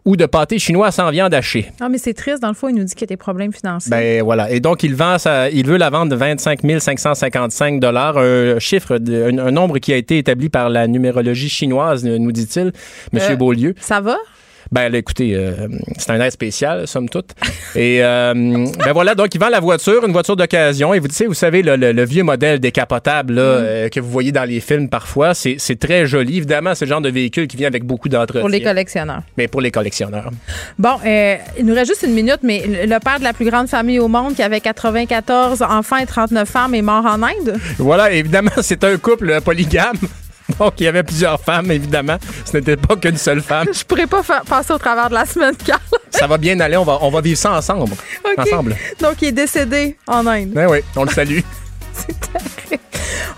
Speaker 13: ou de pâté chinois sans viande hachée.
Speaker 1: Ah, mais c'est triste. Dans le fond, il nous dit qu'il y a des problèmes financiers.
Speaker 13: Ben voilà. Et donc, il vend il veut la vendre de 25 555 un chiffre, un, nombre qui a été établi par la numérologie chinoise, nous dit-il, Monsieur euh, Beaulieu.
Speaker 1: Ça va?
Speaker 13: Ben là, écoutez, euh, c'est un air spécial, somme toute. Et euh, ben voilà, donc il vend la voiture, une voiture d'occasion. Et vous, vous savez, le, vieux modèle décapotable là, mm. euh, que vous voyez dans les films parfois, c'est très joli. Évidemment, c'est le genre de véhicule qui vient avec beaucoup d'entretien.
Speaker 1: Pour les collectionneurs.
Speaker 13: Mais pour les collectionneurs.
Speaker 1: Bon, il nous reste juste une minute, mais le père de la plus grande famille au monde qui avait 94 enfants et 39 femmes est mort en Inde.
Speaker 13: Voilà, évidemment, c'est un couple polygame. Donc, il y avait plusieurs femmes, évidemment. Ce n'était pas qu'une seule femme.
Speaker 1: Je pourrais pas passer au travers de la semaine, Carl.
Speaker 13: ça va bien aller. On va, on va vivre ça ensemble. ensemble.
Speaker 1: Donc, il est décédé en Inde.
Speaker 13: Ben oui, on le salue.
Speaker 1: C'est terrible.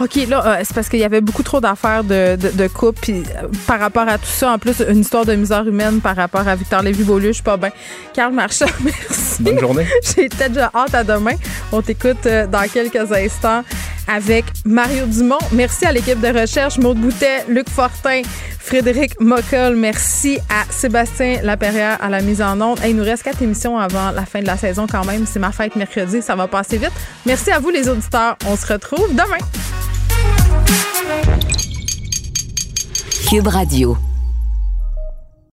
Speaker 1: OK, là, euh, c'est parce qu'il y avait beaucoup trop d'affaires de, de, couple. Puis euh, par rapport à tout ça, en plus, une histoire de misère humaine par rapport à Victor Lévy-Beaulieu, je suis pas bien. Carl Marchand, merci.
Speaker 13: Bonne journée.
Speaker 1: J'ai peut-être hâte à demain. On t'écoute euh, dans quelques instants avec Mario Dumont. Merci à l'équipe de recherche, Maude Boutet, Luc Fortin, Frédéric Mockel. Merci à Sébastien Laperrière à la mise en onde. il nous reste quatre émissions avant la fin de la saison quand même. C'est ma fête mercredi, ça va passer vite. Merci à vous les auditeurs. On se retrouve demain.
Speaker 4: Cube Radio.